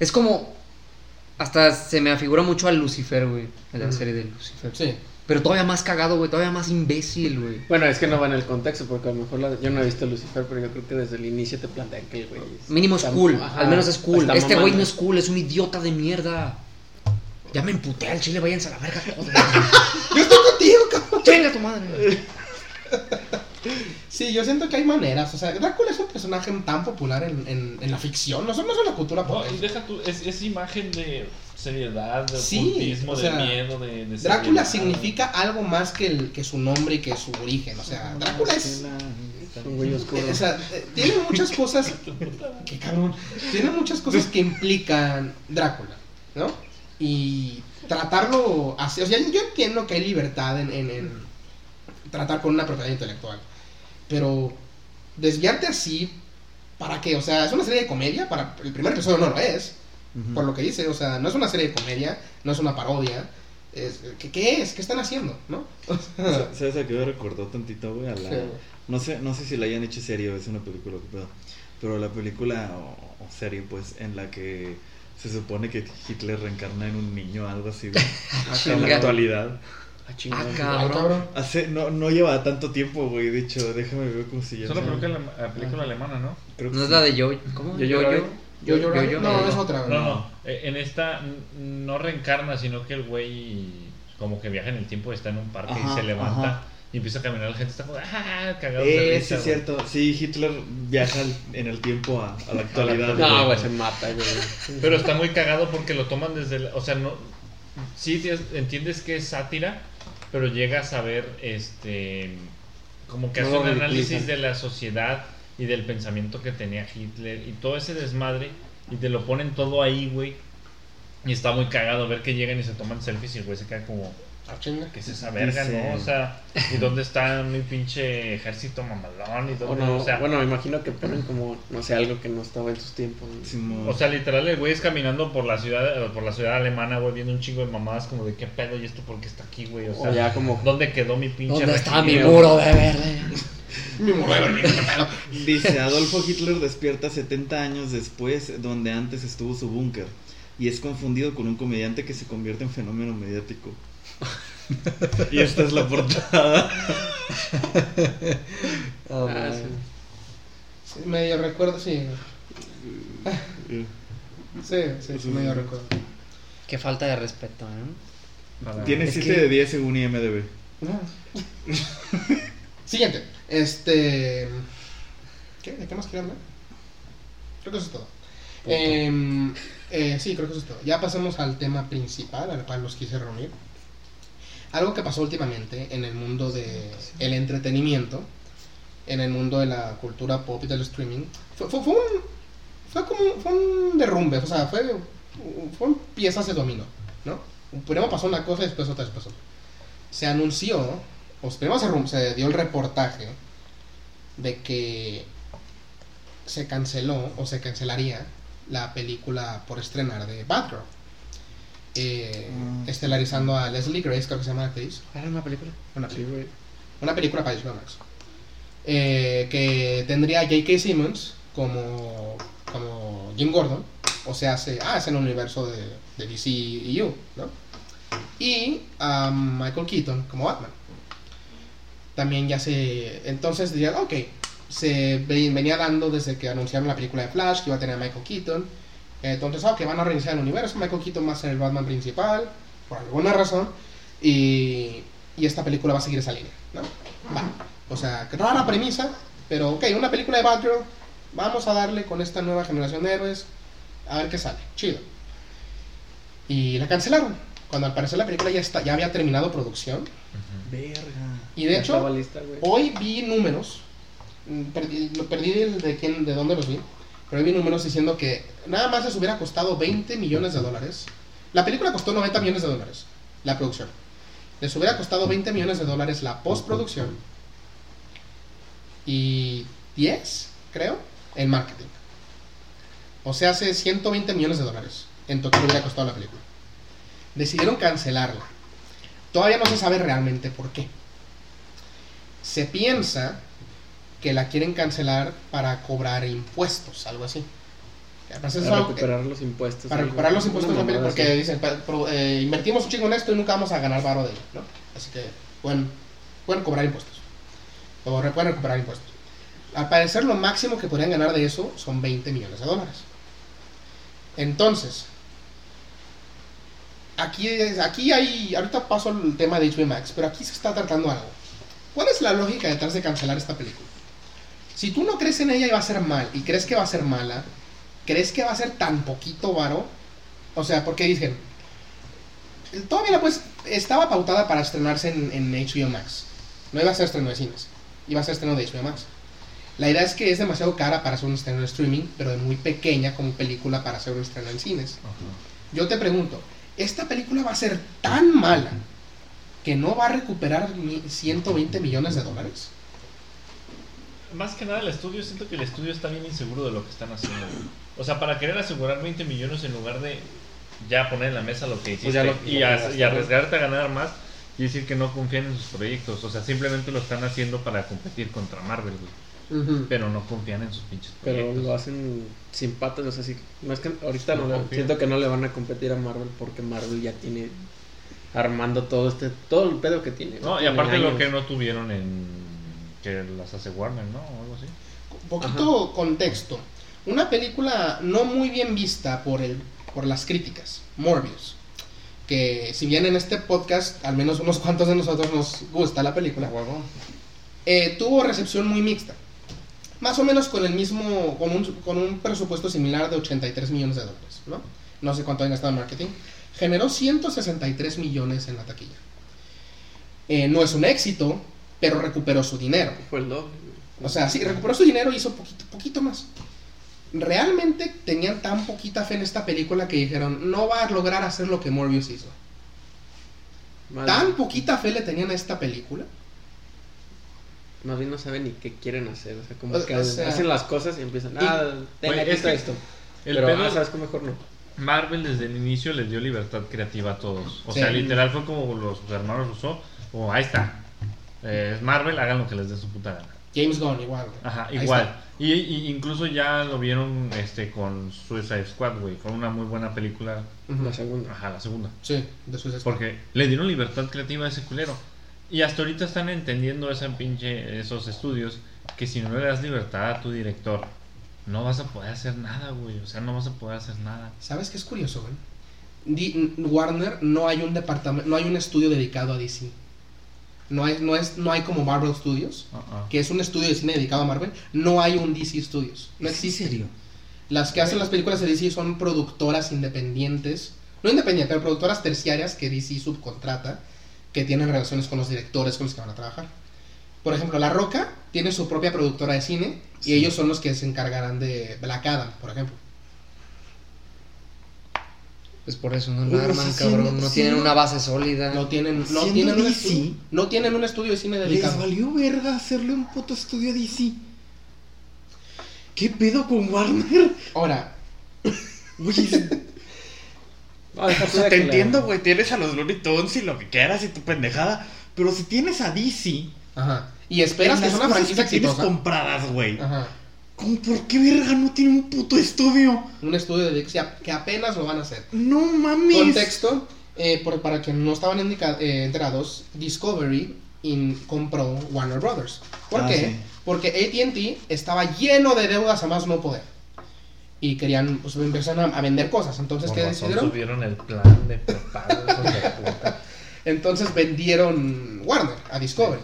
Es como. Hasta se me afigura mucho a Lucifer, güey. En la serie de Lucifer.
Sí.
Pero todavía más cagado, güey. Todavía más imbécil, güey.
Bueno, es que no va en el contexto, porque a lo mejor la- yo no he visto Lucifer, pero yo creo que desde el inicio te plantean que el güey es-
Mínimo es cool.
ajá,
al menos es cool.
está
Este güey no es cool. Es un idiota de mierda. Ya me emputé al chile. Váyanse a la verga todos.
Yo estoy contigo, cabrón.
¡Chinga tu madre!
Sí, yo siento que hay maneras. O sea, Drácula es un personaje tan popular en, en, en la ficción. No solo no en la cultura
No,
pop.
y deja tú, es, es imagen de seriedad, de
Sí,
ocultismo,
o
de miedo, de, de
Drácula
seriedad.
significa algo más que, el, que su nombre y que su origen. O sea, Drácula es.
Es oscuro.
O sea, eh, tiene muchas cosas. Qué cabrón. Tiene muchas cosas que implican Drácula, ¿no? Y tratarlo así. O sea, yo entiendo que hay libertad en, en- en tratar con una propiedad intelectual. Pero desviarte así, ¿para qué? O sea, es una serie de comedia. Para el primer episodio no lo es, por lo que dice. O sea, no es una serie de comedia, no es una parodia. Es, ¿qué, qué es? ¿Qué están haciendo? ¿No? O sea,
¿Sabes a qué me recordó tantito, güey? A la...
Sí.
No sé, no sé si la hayan hecho serie o es una película que pedo. Pero la película o, o serie, pues, en la que se supone que Hitler reencarna en un niño o algo así, güey. en la actualidad.
Ah.
Ah, cabrón.
cabrón.
Hace, no, no lleva tanto tiempo, güey. De hecho, déjame ver cómo se llama.
una película, alema- la película alemana, ¿no?
Creo que
No es la de Yo. ¿Cómo?
Yo, yo, no,
No,
es otra.
No, no. eh, En esta no reencarna, sino que el güey como que viaja en el tiempo, está en un parque y se levanta
ajá.
y empieza a caminar. La gente está como, ¡ah! Cagados de
Eh,
risa,
sí, es cierto. Sí, Hitler viaja en el tiempo a, a la actualidad.
No, güey, se mata, güey.
Pero está muy cagado porque lo toman desde. la- o sea, no. Sí, entiendes que es sátira, pero llegas a ver este. Como que
No
hace un análisis de la sociedad y del pensamiento que tenía Hitler y todo ese desmadre. Y te lo ponen todo ahí, güey. Y está muy cagado ver que llegan y se toman selfies y el güey se queda como.
Ah.
¿Qué es esa verga,
Dice-
no? O sea, ¿y dónde está mi pinche ejército mamalón? ¿Y dónde,
no,
o sea,
bueno, me imagino que ponen como, no sé, algo que no estaba en sus tiempos.
O sea, literal, el güey es caminando por la ciudad, por la ciudad alemana, güey, viendo un chingo de mamadas como de qué pedo y esto por qué está aquí, güey. O sea,
O ya como-
¿dónde quedó mi pinche
¿Dónde está mi muro de verde?
Mi mujer, mi pedo.
Dice, Adolfo Hitler despierta 70 años después, donde antes estuvo su búnker, y es confundido con un comediante que se convierte en fenómeno mediático. y esta es la portada.
Oh,
Ah,
man.
sí.
Sí, medio recuerdo, sí. Sí, sí, sí, medio recuerdo.
Qué falta de respeto, ¿eh?
Para-
Tiene
Es
7
que-
de 10 según IMDB.
No. Siguiente. Este. ¿Qué? ¿De qué más quiero hablar? Creo que eso es todo. Em, eh, sí, creo que eso es todo. Ya pasemos al tema principal al cual los quise reunir. Algo que pasó últimamente en el mundo del el entretenimiento, en el mundo de la cultura pop y del streaming, fue, fue, fue un, fue como fue un derrumbe, o sea, fue, fueron piezas de dominó, ¿no? Primero pasó una cosa y después otra, después otra se anunció, o primero se dio el reportaje de que se canceló o se cancelaría la película por estrenar de Batgirl. Eh,
Mm.
Estelarizando a Leslie Grace, creo que se llama la actriz.
¿Era una película?
Una, película, una película para HBO Max. Eh, que tendría a J.K. Simmons como, como Jim Gordon. O sea, se, ah, es en el universo de, de DCEU, ¿no? Y a Michael Keaton como Batman. También ya se... Entonces dirían, ok, se ve- venía dando desde que anunciaron la película de Flash que iba a tener a Michael Keaton. Entonces, ok, van a reiniciar el universo, Michael Keaton a ser el Batman principal, por alguna razón, y, y esta película va a seguir esa línea, ¿no? Va. O sea, que rara premisa, pero ok, una película de Batgirl, vamos a darle con esta nueva generación de héroes, a ver qué sale, chido. Y la cancelaron, cuando al parecer la película ya, está, ya había terminado producción,
Verga.
y de hecho,
lista.
Hoy vi números, mm, perdí, lo perdí el de, quién, de dónde los vi, pero vi números diciendo que nada más les hubiera costado 20 millones de dólares. La película costó 90 millones de dólares, la producción. Les hubiera costado 20 millones de dólares la postproducción y 10, creo, en marketing. O sea, hace 120 millones de dólares en total hubiera costado la película. Decidieron cancelarla. Todavía no se sabe realmente por qué se piensa que la quieren cancelar para cobrar impuestos, algo así. Además, eso es
Para
que-
recuperar los impuestos.
para recuperar los impuestos porque
así.
dicen, eh, invertimos un chingo en esto y nunca vamos a ganar varo de ello, ¿no? Así que pueden, pueden cobrar impuestos. O pueden recuperar impuestos. Al parecer lo máximo que podrían ganar de eso son 20 millones de dólares. Entonces, aquí, es- aquí hay, ahorita paso el tema de HBO Max, pero aquí se está tratando algo. ¿Cuál es la lógica detrás de cancelar esta película? Si tú no crees en ella y va a ser mal, y crees que va a ser mala, ¿crees que va a ser tan poquito varo? O sea, porque dicen, todavía la pues estaba pautada para estrenarse en, en HBO Max. No iba a ser estreno de cines, iba a ser estreno de HBO Max. La idea es que es demasiado cara para hacer un estreno de streaming, pero de muy pequeña como película para hacer un estreno en cines. Yo te pregunto, ¿esta película va a ser tan mala que no va a recuperar mi- 120 millones de dólares?
Más que nada el estudio, siento que el estudio está bien inseguro de lo que están haciendo. güey. O sea, para querer asegurar 20 millones en lugar de ya poner en la mesa lo que hiciste
Pues ya lo-
y,
lo
a- y arriesgarte a ganar más y decir que no confían en sus proyectos. O sea, simplemente lo están haciendo para competir contra Marvel, güey. Pero no confían en sus pinches
Pero
proyectos.
lo hacen sin patas, o sea, sí. No es que ahorita
No
siento que no le van a competir a Marvel porque Marvel ya tiene armando todo este, todo el pedo que tiene.
No, y aparte lo que no tuvieron en. Que las hace Warner, ¿no? O algo así.
Un poquito contexto. Una película no muy bien vista por, el, por las críticas, Morbius. Que si bien en este podcast, al menos unos cuantos de nosotros nos gusta la película, eh, tuvo recepción muy mixta. Más o menos con el mismo, con un, con un presupuesto similar de 83 millones de dólares, ¿no? No sé cuánto han gastado en marketing. Generó 163 millones en la taquilla. Eh, no es un éxito, pero recuperó su dinero.
Fue el doble.
O sea, sí, recuperó su dinero y hizo poquito, poquito más. Realmente tenían tan poquita fe en esta película que dijeron, no va a lograr hacer lo que Morbius hizo. Tan poquita fe le tenían a esta película.
más bien no saben ni qué quieren hacer. O sea, como
O-
que
o sea-
hacen las cosas y empiezan,
Y-
ah, tenga
es que
esto.
El
Pero,
pedo-
ah, sabes que mejor no.
Marvel desde el inicio les dio libertad creativa a todos. O
Sí.
sea, literal fue como los hermanos Russo. O ahí está. Eh, es Marvel, hagan lo que les dé su puta gana.
James Gunn igual. güey.
Ajá,
Ahí
igual. Y, y incluso ya lo vieron este con Suicide Squad, güey. Fue una muy buena película.
La segunda.
Ajá, la segunda.
Sí, de Suicide Squad.
Porque le dieron libertad creativa a ese culero. Y hasta ahorita están entendiendo esa pinche, esos estudios que si no le das libertad a tu director, no vas a poder hacer nada, güey. O sea, no vas a poder hacer nada.
¿Sabes qué es curioso, güey? Warner no hay un departamento, no hay un estudio dedicado a DC. No hay, no es, no hay como Marvel Studios,
Uh-uh.
que es un estudio de cine dedicado a Marvel. No hay un DC Studios. No existe.
serio?
Las que hacen las películas de DC son productoras independientes, no independientes, pero productoras terciarias que DC subcontrata, que tienen relaciones con los directores con los que van a trabajar. Por ejemplo, La Roca tiene su propia productora de cine y ellos son los que se encargarán de Black Adam, por ejemplo.
Pues por eso no
Oye,
la arman,
sí,
cabrón.
siendo-
No tienen
siendo-
una base sólida.
No tienen, no tienen, un,
DC,
estudio, no tienen un estudio de cine
Les
dedicado.
valió verga hacerle un puto estudio a DC. ¿Qué pedo con Warner?
Ahora,
Güey, es-
No, deja
o
tú
sea,
de
te entiendo, güey. Tienes a los Looney Tunes y lo que quieras y tu pendejada. Pero si tienes a DC.
ajá. Y esperas que
las
sea una franquicia
que tienes
exitosa.
compradas, güey.
Ajá.
¿Cómo por qué verga no tiene un puto estudio?
Un estudio de que apenas lo van a hacer.
No mames.
Contexto, eh, por- para quienes no estaban indica- eh, enterados, Discovery in- compró Warner Brothers. ¿Por
Ah,
qué?
sí.
Porque ATT estaba lleno de deudas a más no poder. Y querían, pues empezaron a, a vender cosas. Entonces,
Por
¿qué
razón
decidieron?
subieron el plan de.
Entonces vendieron Warner a Discovery.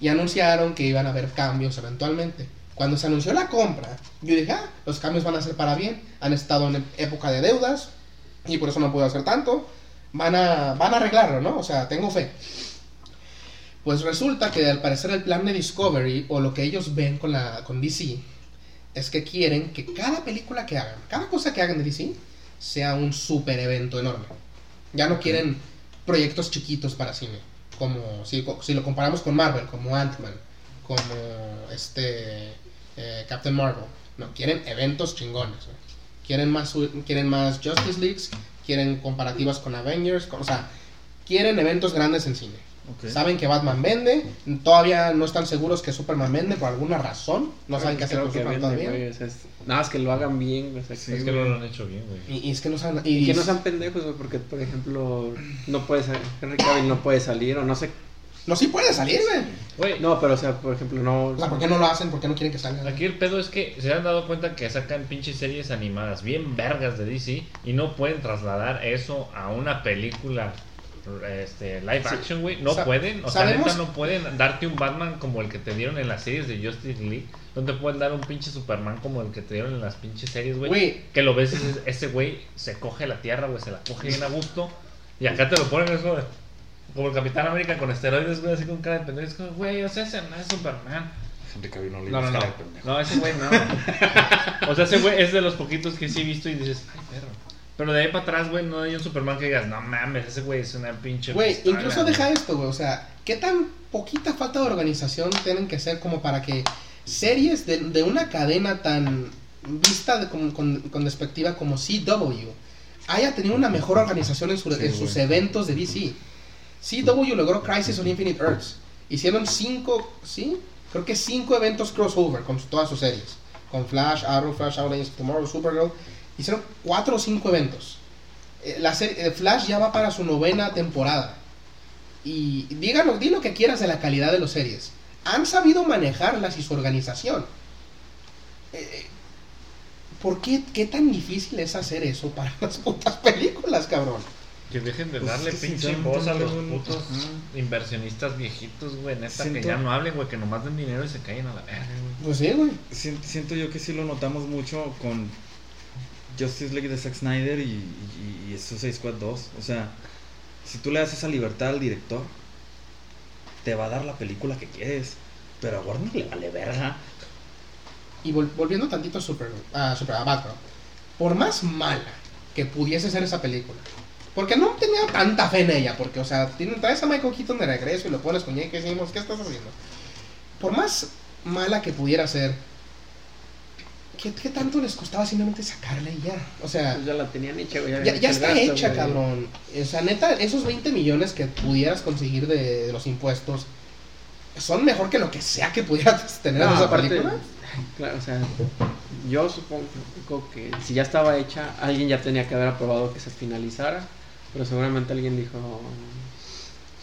Y anunciaron que iban a haber cambios eventualmente. Cuando se anunció la compra, yo dije, ah, los cambios van a ser para bien. Han estado en época de deudas y por eso no puedo hacer tanto. Van a, van a arreglarlo, ¿no? O sea, tengo fe. Pues resulta que al parecer el plan de Discovery o lo que ellos ven con, la, con DC es que quieren que cada película que hagan, cada cosa que hagan de DC, sea un super evento enorme. Ya no quieren proyectos chiquitos para cine, como si, si lo comparamos con Marvel, como Ant-Man, como este eh, Captain Marvel. No, quieren eventos chingones. Quieren más, quieren más Justice Leagues, quieren comparativas con Avengers, con- o sea, quieren eventos grandes en cine. Saben que Batman vende, todavía no están seguros que Superman vende por alguna razón, no saben qué hacer con
que
Superman
vende,
todavía.
güey, o sea, es- Nada más que lo hagan bien, güey, o sea,
Sí,
es que no lo han hecho bien, güey.
Y, y es que no saben.
Y
Y,
que no sean pendejos, porque, por ejemplo, no puede salir, Henry Cavill no puede salir, o no sé.
No, sí puede salir, güey.
Güey,
No, pero, o sea, por ejemplo, no.
O sea, ¿por qué no lo hacen? ¿Por qué no quieren que salga?
Aquí el pedo es que se han dado cuenta que sacan pinches series animadas bien vergas de DC y no pueden trasladar eso a una película este, live
Sí.
action, güey. No
Sa-
pueden, o sea,
¿sabemos?
neta no pueden darte un Batman como el que te dieron en las series de Justice League. No te pueden dar un pinche Superman como el que te dieron en las pinches series, güey.
Güey.
Que lo ves, ese güey se coge la tierra, güey, se la coge bien a gusto. Y acá te lo ponen eso de- como el Capitán América con esteroides, güey, así con cara de pendejo. Es como, güey, o sea, ese no es Superman.
Henry Cavill no le
No, no, no. No, ese güey no. O sea, ese güey es de los poquitos que sí he visto y dices, ay, perro. Pero de ahí para atrás, güey, no hay un Superman que digas, no mames, ese güey es una pinche.
Güey,
pistola,
incluso
güey".
deja esto, güey. O sea, ¿qué tan poquita falta de organización tienen que ser como para que series de, de una cadena tan vista de- con, con, con despectiva como CW haya tenido una mejor organización en, su-
Sí,
en sus eventos de DC? CW logró Crisis on Infinite Earths. Hicieron cinco, ¿sí? Creo que cinco eventos crossover con todas sus series. Con Flash, Arrow, Flash, Out of Tomorrow, Supergirl. Hicieron cuatro o cinco eventos. Eh, La serie, eh, Flash ya va para su novena temporada. Y díganos, di lo que quieras de la calidad de las series. Han sabido manejarlas y su organización. Eh, ¿Por qué, qué tan difícil es hacer eso para las putas películas, cabrón?
Que dejen de
Pues
darle
es que
pinche voz a los putos
Ajá.
inversionistas viejitos, güey. Neta, que ya no hablen, güey, que nomás den dinero y se callen a la verga, güey.
Pues sí, güey.
Sien- Siento yo que sí lo notamos mucho con Justice League de Zack Snyder y, y, y Suicide Squad 2. O sea, si tú le das esa libertad al director, te va a dar la película que quieres. Pero a Warner le vale verga.
Y vol- volviendo tantito a Super, a Super a Batman, por más mala que pudiese ser esa película, porque no tenía tanta fe en ella, porque, o sea, traes a Michael Keaton de regreso y lo pones con Jake y decimos, ¿qué estás haciendo? Por más mala que pudiera ser, ¿qué, qué tanto les costaba simplemente sacarla y ya? O sea,
Pues ya la tenían hecha, güey.
ya, está
gasto,
hecha,
güey.
cabrón. O sea, neta, esos 20 millones que pudieras conseguir de, de los impuestos son mejor que lo que sea que pudieras tener
No,
en esa
aparte,
película.
claro, o sea, yo supongo que si ya estaba hecha, alguien ya tenía que haber aprobado que se finalizara, pero seguramente alguien dijo,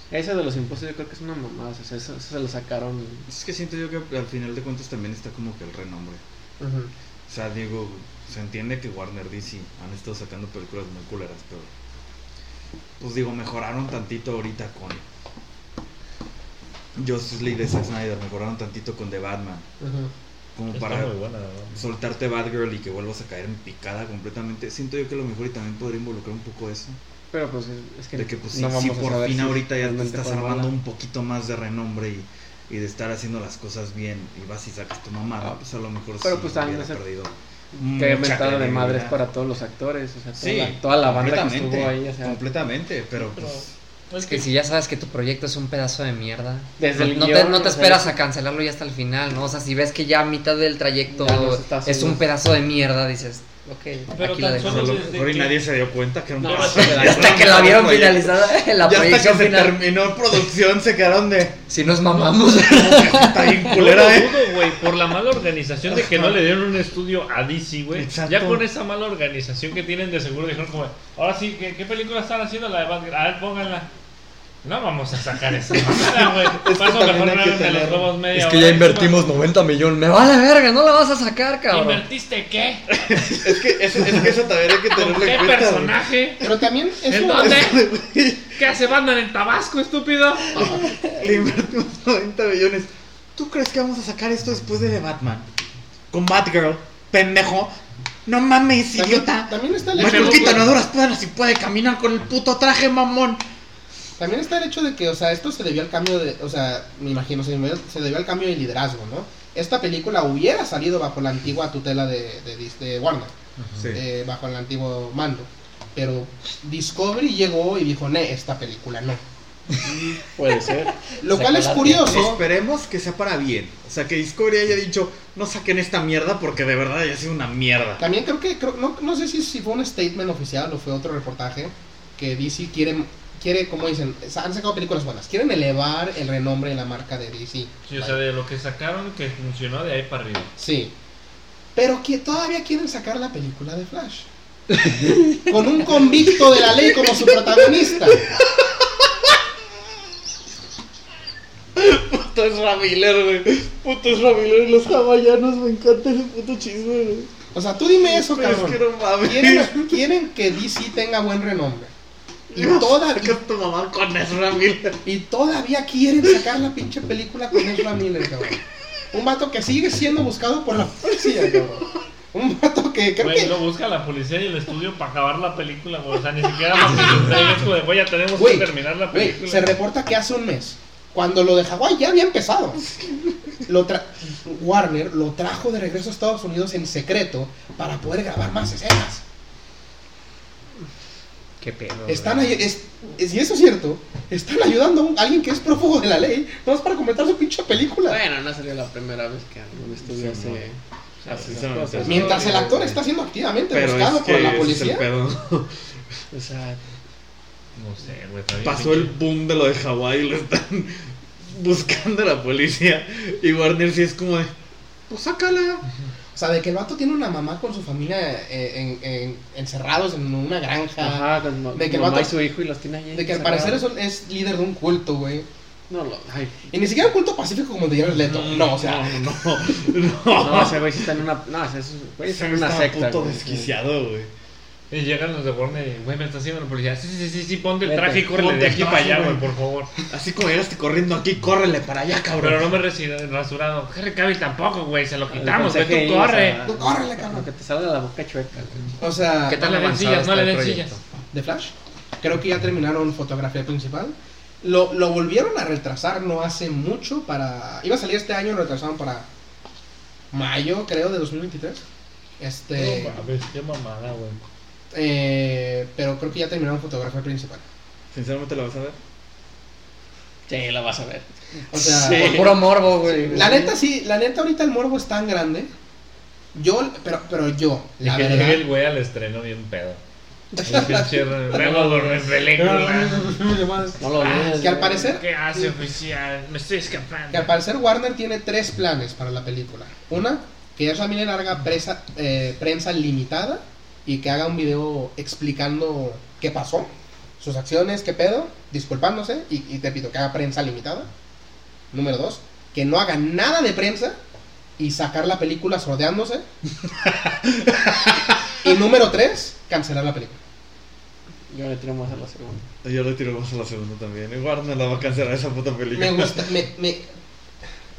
ese de los impuestos yo creo que es una mamada, o sea, eso, eso se lo sacaron.
Es que siento yo que al final de cuentas también está como que el renombre.
Ujú.
O sea, digo, se entiende que Warner DC han estado sacando películas muy culeras, pero. Pues digo, mejoraron tantito ahorita con. Justice League de Zack Snyder, mejoraron tantito con The Batman.
Ujú.
Como
Está
para
buena,
soltarte Batgirl y que vuelvas a caer en picada completamente. Siento yo que lo mejor y también podría involucrar un poco eso.
Pero pues es- que,
De que pues si,
no
si
vamos a
por fin
si
ahorita ya te estás armando un poquito más de renombre y, y de estar haciendo las cosas bien y vas y sacas tu mamada,
Ah,
pues a lo mejor
pero
sí
pues también
hubiera perdido
que mentada de madres para todos los actores, o sea, toda,
Sí,
la, toda la banda que estuvo ahí, o sea,
completamente, pero
Pero,
pues
es
que si ya sabes que tu proyecto es un pedazo de mierda,
Desde
no,
el
no te, no te
o sea,
esperas
es-
a cancelarlo ya hasta el final, ¿no? O sea, si ves que ya a mitad del trayecto es un pedazo de mierda, dices, ok,
Pero
aquí la
tan
dejo.
a
solo
lo
desde
mejor y
que-
nadie se dio cuenta que era un
No,
pedazo de
hasta
que la vieron finalizada en la
ya hasta que se
final.
terminó producción se quedaron de
Si nos mamamos.
está bien
Yo
culera, eh.
dudo, güey, por la mala organización de que no le dieron un estudio a DC, güey.
Exacto.
Ya con esa mala organización que tienen, de seguro dijeron como, ahora sí, ¿qué, qué película están haciendo? La de Batgirl. A ver, pónganla. No vamos a sacar esa mamada, güey.
que
Paso
también
mejor
hay que
grábenme los
tener-
lobos media
Es que
hora.
ya invertimos 90 millones. Me vale verga, no la vas a sacar, cabrón.
¿Invertiste qué?
Es que eso, es que eso también hay que
¿Con
tenerlo
qué
en cuenta.
personaje?
Pero también
¿En
eso,
dónde? ¿Qué hace Batman en Tabasco, estúpido?
Le invertimos 90 millones. ¿Tú crees que vamos a sacar esto después de The Batman? Con Batgirl, pendejo. No mames,
también,
idiota.
también está el
Michael Keaton penas y puede caminar con el puto traje, mamón.
También está el hecho de que, o sea, esto se debió al cambio de, o sea, me imagino, se debió, se debió al cambio de liderazgo, ¿no? Esta película hubiera salido bajo la antigua tutela de, de, Dis- de Warner,
Sí.
eh, bajo el antiguo mando. Pero Discovery llegó y dijo, ne, esta película no.
puede ser.
Lo cual es curioso.
Esperemos que sea para bien. O sea, que Discovery haya dicho, no saquen esta mierda porque de verdad ya ha sido una mierda.
También creo que, creo- no, no sé si, si fue un statement oficial o fue otro reportaje, que DC quiere, quiere como dicen, han sacado películas buenas, quieren elevar el renombre de la marca de DC.
Sí, o sea, de lo que sacaron que funcionó de ahí para arriba.
Sí. Pero que todavía quieren sacar la película de Flash. Con un convicto de la ley como su protagonista.
Puto es Ramiller, güey. Puto es Ramiller y los hawaianos. Me encanta ese puto chisme, güey.
O sea, tú dime eso,
Pero es
cabrón.
que no mames.
Quieren, quieren que DC tenga buen renombre. Y,
Dios,
toda-
saca tu mamá con Ezra Miller.
y todavía quieren sacar la pinche película con Ezra Miller, cabrón. Un vato que sigue siendo buscado por la policía, cabrón. Un vato que creo
Güey,
que...
lo busca la policía y el estudio para acabar la película, güey. O sea, ni siquiera más que entrega, es como de, güey, ya tenemos
Güey,
que terminar la
Güey,
película.
se reporta que hace un mes, cuando lo de Hawái ya había empezado, lo tra- Warner lo trajo de regreso a Estados Unidos en secreto para poder grabar más escenas.
Qué pedo.
Están ahí, es, es- y eso es cierto, están ayudando a un- alguien que es prófugo de la ley, nomás para completar su pinche película.
Bueno, no sería la primera vez que algún estudio
Sí,
hace, hace
Sí,
esas
sí,
cosas.
sí.
Mientras el actor está siendo activamente
Pero
buscado
es que
por la
ese es el
policía.
pedo.
O sea,
No sé, güey.
Pasó el boom de lo de Hawái y lo están buscando a la policía. Y Warner sí es como de, pues sácala.
O sea, de que el vato tiene una mamá con su familia eh, en- en- encerrados en una granja.
Ajá, con
de que el vato-
y su hijo y los tiene allí.
De que al parecer es, es líder de un culto, güey.
No, lo, ay,
Y ni siquiera un culto pacífico como el de Jared Leto. No, o sea.
No, no,
no, ese güey sí está en una. No, ese es- güey está en una secta.
puto desquiciado, güey.
Y llegan los de Warner y, güey, me está haciendo la policía. Sí, sí, sí, sí, ponte el
Vete,
traje y córrele de aquí para allá,
güey.
por favor.
Así como llegaste corriendo aquí, córrele para allá, cabrón.
Pero no me he rasurado. Henry Cavill tampoco, güey, se lo quitamos, güey, tú corre.
Tú córrele, cabrón.
Que te salga de la boca chueca.
O sea,
¿Qué tan
le den sillas, no le den sillas.
de Flash. Creo que ya terminaron fotografía principal. Lo, lo volvieron a retrasar no hace mucho para... Iba a salir este año, lo retrasaron para mayo, creo, de 2023. Este...
No mames, qué mamada, güey.
Eh, pero creo que ya terminaron fotografía principal.
Sinceramente, ¿lo vas a ver?
Sí, la vas a ver.
O sea,
Sí.
Por puro morbo, güey.
la neta sí, la neta ahorita el morbo es tan grande. Yo, pero, pero yo,
Y
la
que
verdad...
llegue el güey al estreno bien pedo. El pinche vengo por mi película.
No lo ves.
Que al parecer,
¿Qué hace oficial? Me estoy escapando.
que al parecer Warner tiene tres planes para la película. Una, que ya también larga presa, eh, prensa limitada y que haga un video explicando qué pasó, sus acciones, qué pedo, disculpándose y, y te pido que haga prensa limitada. Número dos, que no haga nada de prensa y sacar la película sordeándose. y número tres, cancelar la película.
Yo le tiro más a la segunda.
Yo le tiro más a la segunda también. Igual no la va a cancelar esa puta película.
Me gusta, me, me-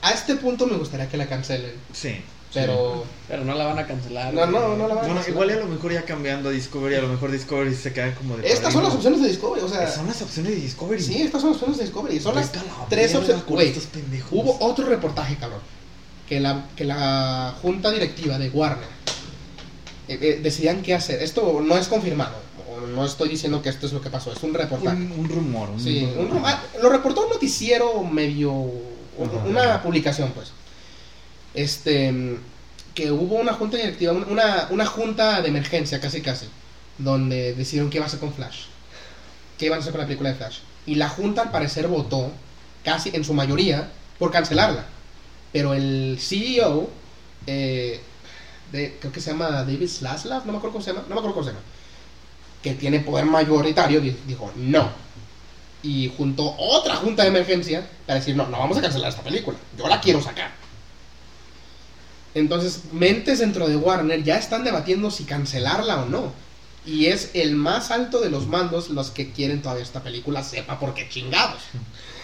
a este punto me gustaría que la cancelen,
Sí.
Pero
Pero no la van a cancelar.
no, no, no la van a
Bueno,
cancelar.
igual a lo mejor ya cambiando a Discovery, a lo mejor Discovery se queda como de.
Estas son las opciones de Discovery, o sea,
Son las opciones de Discovery.
sí, estas son las opciones de Discovery, son las tres opciones. Güey, hubo otro reportaje, cabrón, que la, que la junta directiva de Warner eh, eh, decidían qué hacer. Esto no es confirmado, o no estoy diciendo que esto es lo que pasó, es un reportaje.
un, un rumor. Un
Sí, un
rumor.
rum- ah, lo reportó un noticiero medio.
Ajá.
Una publicación, pues. Este. Que hubo una junta directiva, un- una, una junta de emergencia, casi casi. Donde decidieron qué iba a hacer con Flash. ¿Qué iban a hacer con la película de Flash? Y la junta, al parecer, votó, casi en su mayoría, por cancelarla. Pero el CEO. eh, de, creo que se llama David Slaslav, no me acuerdo cómo se llama, no me acuerdo cómo se llama. Que tiene poder mayoritario, di- dijo no y juntó otra junta de emergencia para decir, no, no vamos a cancelar esta película, yo la quiero sacar. Entonces, mentes dentro de Warner ya están debatiendo si cancelarla o no. Y es el más alto de los mandos los que quieren todavía esta película, sepa por qué chingados.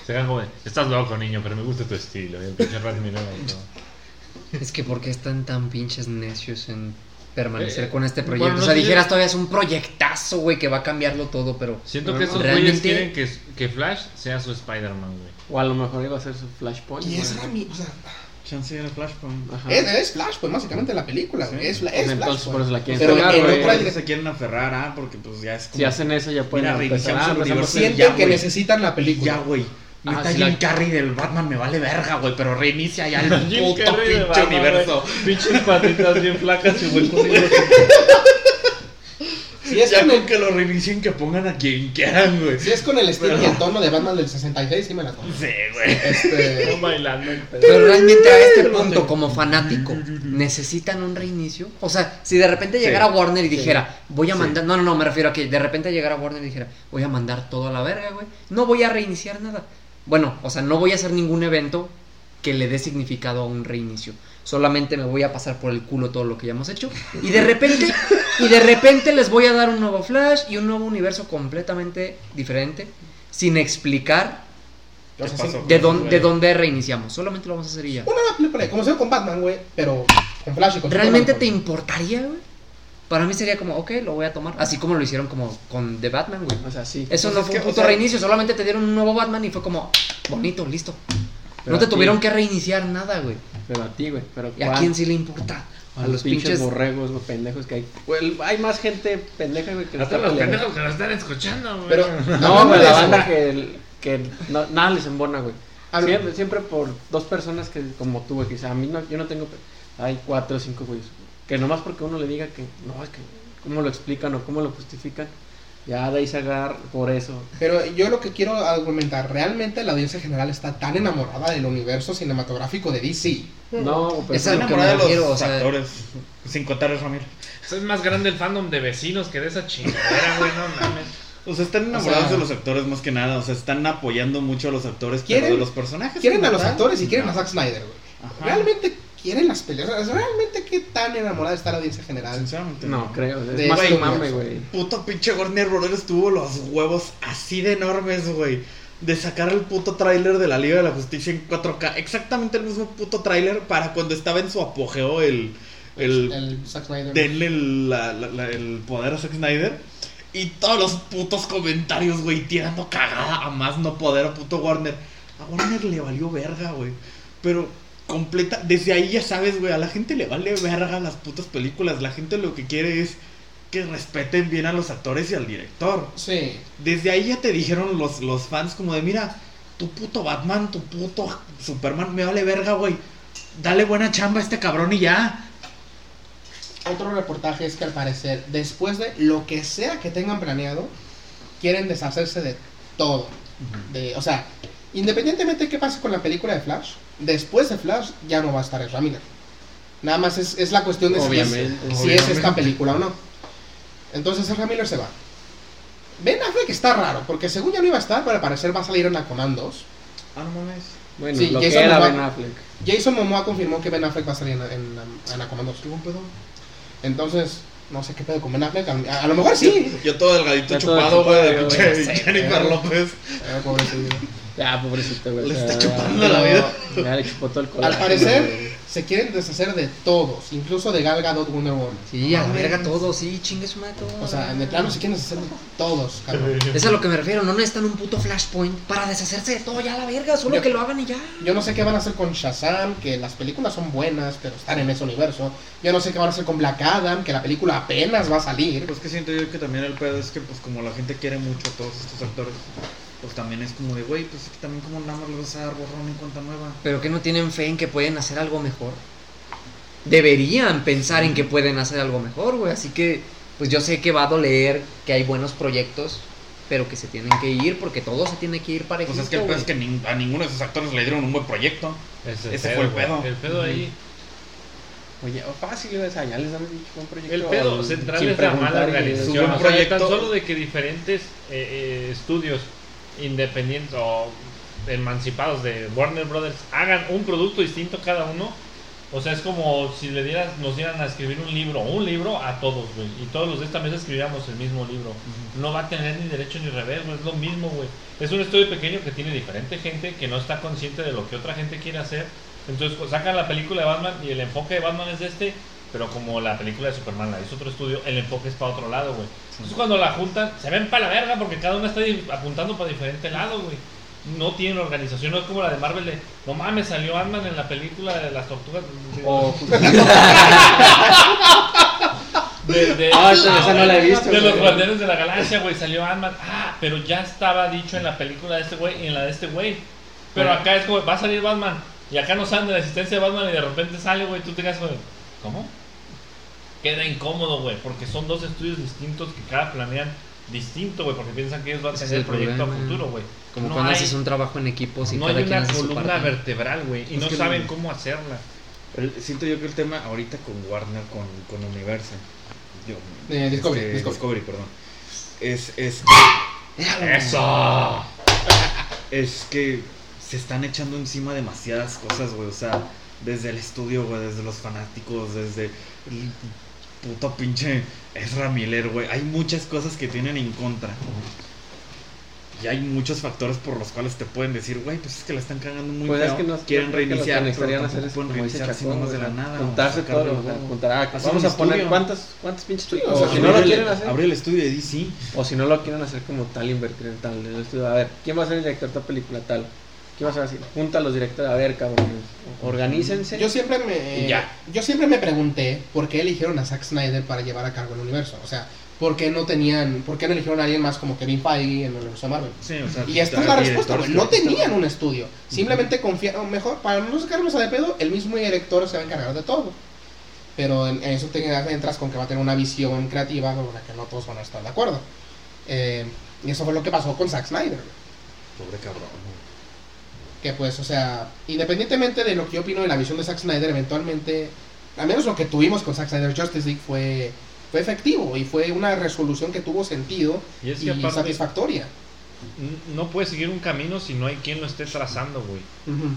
Se joven. Estás loco, niño, pero me gusta tu estilo. Y el pinche Rat Miller ahí todo.
Es que ¿por qué están tan pinches necios en permanecer
Eh,
con este
bueno,
proyecto?
no
o sea, dijeras
yo-
todavía es un proyectazo, güey, que va a cambiarlo todo, pero...
Siento que
no,
esos
realmente-
güeyes quieren que, que Flash sea su Spider-Man, güey.
O a lo mejor iba a ser su Flashpoint.
Y es la mi- o sea,
Chance era Flashpoint.
Ajá.
es, es Flash, pues básicamente la película, güey, es, es
Pues
Flash.
entonces
pues.
por eso la quieren
Pero
sacar,
en
güey.
otra
se quieren aferrar, ah, porque pues ya es como.
Si hacen eso ya pueden
Mira,
empezar. Ah,
universo
Sienten
ya,
que
güey.
necesitan la película.
Ya, güey.
Ah,
Neta,
sí,
Jim
la-
Carrey del Batman me vale verga, güey, pero reinicia ya el puto pinche
Batman,
universo.
Pinches patitas bien flacas y corriendo.
Si es,
Ya
con el,
que lo reinicien, que pongan a quien quieran, güey.
si es con el estilo y el tono de Batman del 66, sí me la tomo.
Sí, güey.
Este,
No bailando.
Pero realmente a este punto, como fanático, ¿necesitan un reinicio? O sea, si de repente llegara
Sí.
Warner y dijera, voy a
Sí.
mandar... No, no, no, me refiero a que de repente llegara Warner y dijera, voy a mandar todo a la verga, güey. No voy a reiniciar nada. Bueno, o sea, no voy a hacer ningún evento que le dé significado a un reinicio. Solamente me voy a pasar por el culo todo lo que ya hemos hecho. Y de repente, y de repente les voy a dar un nuevo Flash y un nuevo universo completamente diferente, sin explicar
o
de, dónde de dónde reiniciamos. Solamente lo vamos a hacer y ya.
Una nueva película, como se con Batman, güey, pero con Flash y con
¿Realmente te importaría, güey? Para mí sería como, ok, lo voy a tomar. Así como lo hicieron como con The Batman, güey.
O sea, sí.
Eso
Pues
no
es
fue
que,
un
o
puto
sea-
reinicio, solamente te dieron un nuevo Batman y fue como, bonito, listo.
Pero
no te
a
tuvieron que reiniciar nada, güey.
Pero a ti, güey. Pero
¿Y a quién sí le importa?
A los pinches borregos, los pendejos que hay. Güey, hay más gente pendeja, güey, que lo
Hasta los
peleando.
pendejos que nos están escuchando, güey.
Pero,
No, güey, la
eso,
banda que, que no- nada les embona, güey. Siempre, siempre por dos personas que como tú, güey, que a mí no, yo no tengo, hay cuatro o cinco güeyes, que nomás porque uno le diga que, no, es que, cómo lo explican o cómo lo justifican, ya de ahí por eso.
Pero yo lo que quiero argumentar, realmente la audiencia general está tan enamorada del universo cinematográfico de DC
No, pero
Es a lo que me
enamorada de los
o sea-
actores. Sin contar Ramiro.
Eso es más grande el fandom de vecinos que de esa chingadera, güey, no mames.
O sea, están enamorados
sea-
de los actores más que nada. O sea, están apoyando mucho a los actores,
Quieren-
pero de los personajes.
Quieren a los actores y quieren
no.
a Zack Snyder, güey.
Ajá.
Realmente quieren las peleas. O sea, Realmente qué tan enamorada está la audiencia general.
Sinceramente.
No, creo. Es
De
más que mame, güey.
Puto pinche Warner Brothers tuvo los huevos así de enormes, güey. De sacar el puto tráiler de la Liga de la Justicia en 4K. Exactamente el mismo puto tráiler para cuando estaba en su apogeo el... El,
el Zack Snyder.
denle el, la- la- la- el poder a Zack Snyder. Y todos los putos comentarios, güey, tirando cagada a más no poder a puto Warner. A Warner le valió verga, güey. Pero completa, desde ahí ya sabes, güey, a la gente le vale verga las putas películas. La gente lo que quiere es que respeten bien a los actores y al director.
Sí.
Desde ahí ya te dijeron los, los fans como de, mira, tu puto Batman, tu puto Superman, me vale verga, güey. Dale buena chamba a este cabrón y ya.
Otro reportaje es que al parecer, después de lo que sea que tengan planeado, quieren deshacerse de todo. De, o sea, independientemente de qué pase con la película de Flash, después de Flash ya no va a estar Ezra Miller. Nada más es, es la cuestión de si es-
Obviamente.
si es, esta película o no. Entonces Ezra Miller se va. Ben Affleck está raro, porque según ya no iba a estar, pero al parecer va a salir en Aquaman 2.
Ah, no mames.
Bueno,
Sí,
lo
Jason
que era
Momoa-
Ben Affleck.
Jason Momoa confirmó que Ben Affleck va a salir en, en, en Aquaman 2.
¿Qué buen pedo?
Entonces, no sé qué pedo con Ben Affleck. A, a lo mejor sí.
Yo todo delgadito
todo
chupado, güey, de pinche Jennifer. López.
Eh, pobrecillo.
Ya, pobrecito, güey.
Le está chupando la vida.
Ya le chupó todo el
Al
colágeno,
parecer,
güey.
se quieren deshacer de todos, incluso de Gal Gadot Wonder Woman.
Sí, a la verga todo, sí, chingue su madre todo.
O sea, en el plano se quieren deshacer de todos, cabrón.
Es a lo que me refiero, no necesitan un puto flashpoint para deshacerse de todo ya a la verga, solo
Yo-
que lo hagan y ya.
Yo no sé qué van a hacer con Shazam, que las películas son buenas, pero están en ese universo. Yo no sé qué van a hacer con Black Adam, que la película apenas va a salir.
Pues que siento yo que también el pedo es que, pues, como la gente quiere mucho a todos estos actores, pues también es como de, güey, pues es que también como nada más le vas a dar borrón en cuenta nueva.
Pero que no tienen fe en que pueden hacer algo mejor. Deberían pensar en que pueden hacer algo mejor, güey. Así que, pues yo sé que va a doler, que hay buenos proyectos, pero que se tienen que ir porque todo se tiene que ir parejito,
Pues es que el pedo es que nin- a ninguno de esos actores le dieron un buen proyecto.
Ese,
Ese fue el pedo.
El pedo ahí.
Oye, oh, fácil, güey, o sea, ya les han dicho buen proyecto.
El pedo central es la mala organización.
Su buen
O sea,
proyecto-
tan solo de que diferentes eh, eh, estudios independientes o emancipados de Warner Brothers hagan un producto distinto cada uno. O sea, es como si le dieras, nos dieran a escribir un libro, un libro a todos, güey. Y todos los de esta mesa escribiéramos el mismo libro. No va a tener ni derecho ni revés, güey. Es lo mismo, güey. Es un estudio pequeño que tiene diferente gente que no está consciente de lo que otra gente quiere hacer. Entonces pues, sacan la película de Batman y el enfoque de Batman es este, pero como la película de Superman la hizo otro estudio, el enfoque es para otro lado, güey. Entonces cuando la juntan, se ven para la verga porque cada uno está apuntando para diferente lado, güey. No tienen organización, no es como la de Marvel de, no mames, salió Ant-Man en la película de las tortugas. De, de-
Ah, esa- esa no la he visto,
De los
güey.
guardianes de la galaxia, güey, salió Ant-Man. Ah, pero ya estaba dicho en la película de este güey y en la de este güey. Pero acá es como, va a salir Batman. Y acá no saben de la existencia de Batman y de repente sale, güey, tú te quedas como, ¿cómo? Queda incómodo, güey, porque son dos estudios distintos que cada planean distinto, güey, porque piensan que ellos van a tener
el
proyecto a futuro, güey.
Como
No
cuando
hay-
haces un trabajo en equipos y
no
cada
hay
quien
una
hace su
columna vertebral, güey, y
Es
no saben
no-
cómo hacerla.
El- siento yo que el tema ahorita con Warner, con, con Universal, yo,
Eh, Discovery,
este,
Discovery.
perdón, es, es,
¡Eso!
es que se están echando encima demasiadas cosas, güey, o sea, desde el estudio, güey, desde los fanáticos, desde puto pinche Ezra Miller, güey, hay muchas cosas que tienen en contra. Y hay muchos factores por los cuales te pueden decir, güey, pues es que la están cagando muy
Pues es
feo,
que no
quieren reiniciar,
Lo que
pero
hacer es
pueden reiniciar así nomás de la nada.
Juntarse todo,
el
o sea,
jugo.
juntar, ah, vamos a poner cuántas, cuántas pinches
Sí,
o
o
sea, si no lo
el-
quieren hacer
abrir el estudio de DC.
o si no lo quieren hacer como tal invertir en tal el estudio, a ver, ¿quién va a ser el director de esta película tal? ¿Quién va a así? Junta a los directores, a ver, cabrones, organícense.
Yo siempre me
Y ya.
yo siempre me pregunté por qué eligieron a Zack Snyder para llevar a cargo el universo. O sea, ¿por qué no tenían, por qué no eligieron a alguien más como Kevin Feige en el universo de Marvel?
Sí, o sea,
Y esta es la respuesta, güey. No tenían un estudio. Simplemente confiaron, mejor, para no sacarnos a de pedo, el mismo director se va a encargar de todo. Pero en en eso te entras con que va a tener una visión creativa con la que no todos van a estar de acuerdo. Eh, y eso fue lo que pasó con Zack Snyder. güey.
Pobre cabrón.
Que pues, o sea, independientemente de lo que yo opino de la visión de Zack Snyder, eventualmente, al menos lo que tuvimos con Zack Snyder Justice League fue, fue efectivo y fue una resolución que tuvo sentido
Y
y,
es que aparte-
satisfactoria.
No puede seguir un camino si no hay quien lo esté trazando, güey.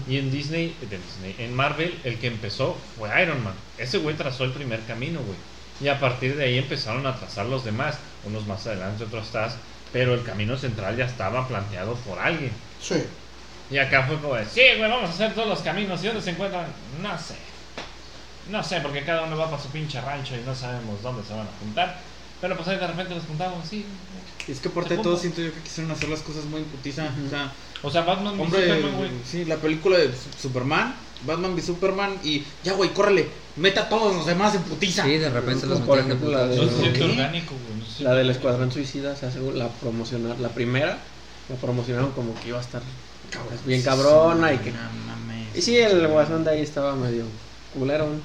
Y en Disney, Disney, en Marvel, el que empezó fue Iron Man. Ese güey trazó el primer camino, güey. Y a partir de ahí empezaron a trazar los demás. Unos más adelante, otros atrás. Pero el camino central ya estaba planteado por alguien.
Sí.
Y acá fue como de, sí, güey, vamos a hacer todos los caminos. ¿Y dónde se encuentran? No sé. No sé, porque cada uno va para su pinche rancho y no sabemos dónde se van a juntar. Pero pues ahí de repente los juntamos, sí.
Es que aparte de todo siento yo que quisieron hacer las cosas muy en putiza. O sea,
O sea, Batman y
hombre,
Superman, güey.
sí, la película de Su- Superman, Batman v Superman y ya, güey, córrele, meta a todos los demás en putiza.
Sí, de repente los
Por
de
ejemplo, la.
No
¿Qué?
orgánico, güey. no
La del. Escuadrón Suicida, se hace la promocionar, la primera, la promocionaron como que iba a estar pues, bien cabrona y que...
No mames.
Y sí, el guasón de ahí estaba medio culerón,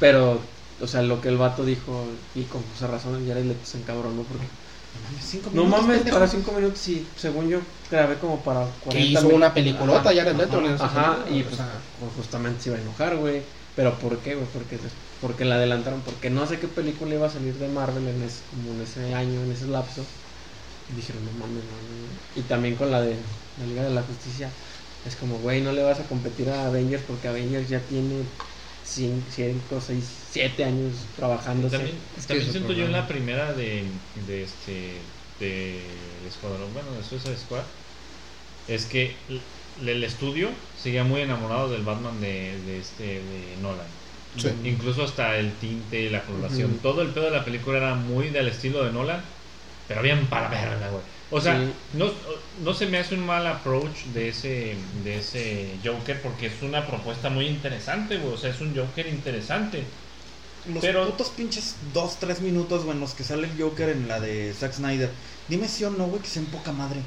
pero, o sea, lo que el vato dijo, y con justa razón, Jared Leto se encabronó porque...
Cinco
No
minutos,
mames,
pendejo.
para cinco minutos y según yo grabé como para 40
Que hizo una peliculota ya de Leto. en esa
Ajá, y
o
pues,
sea,
pues, justamente se iba a enojar, güey. Pero ¿por qué, güey? Porque, porque la adelantaron, porque no sé qué película iba a salir de Marvel en ese, como en ese año, en ese lapso. Y dijeron, no mames, no, no, no. Y también con la de la Liga de la Justicia. Es como, güey, no le vas a competir a Avengers porque Avengers ya tiene 5, 6, 7 años trabajándose.
También,
Es que
también
eso
siento yo en la primera de, de este de Escuadrón, bueno, de Suicide Squad, es que el, el estudio seguía muy enamorado del Batman de, de este de Nolan.
Sí.
Incluso hasta el tinte, la coloración, todo el pedo de la película era muy del estilo de Nolan, pero bien para la verga, güey. O sea,
Sí.
no, no se me hace un mal approach de ese, de ese Joker porque es una propuesta muy interesante, güey. O sea, es un Joker interesante.
Los
Pero-
putos pinches 2, 3 minutos, güey, en los que sale el Joker en la de Zack Snyder. Dime si o no, güey, que sea en poca madre.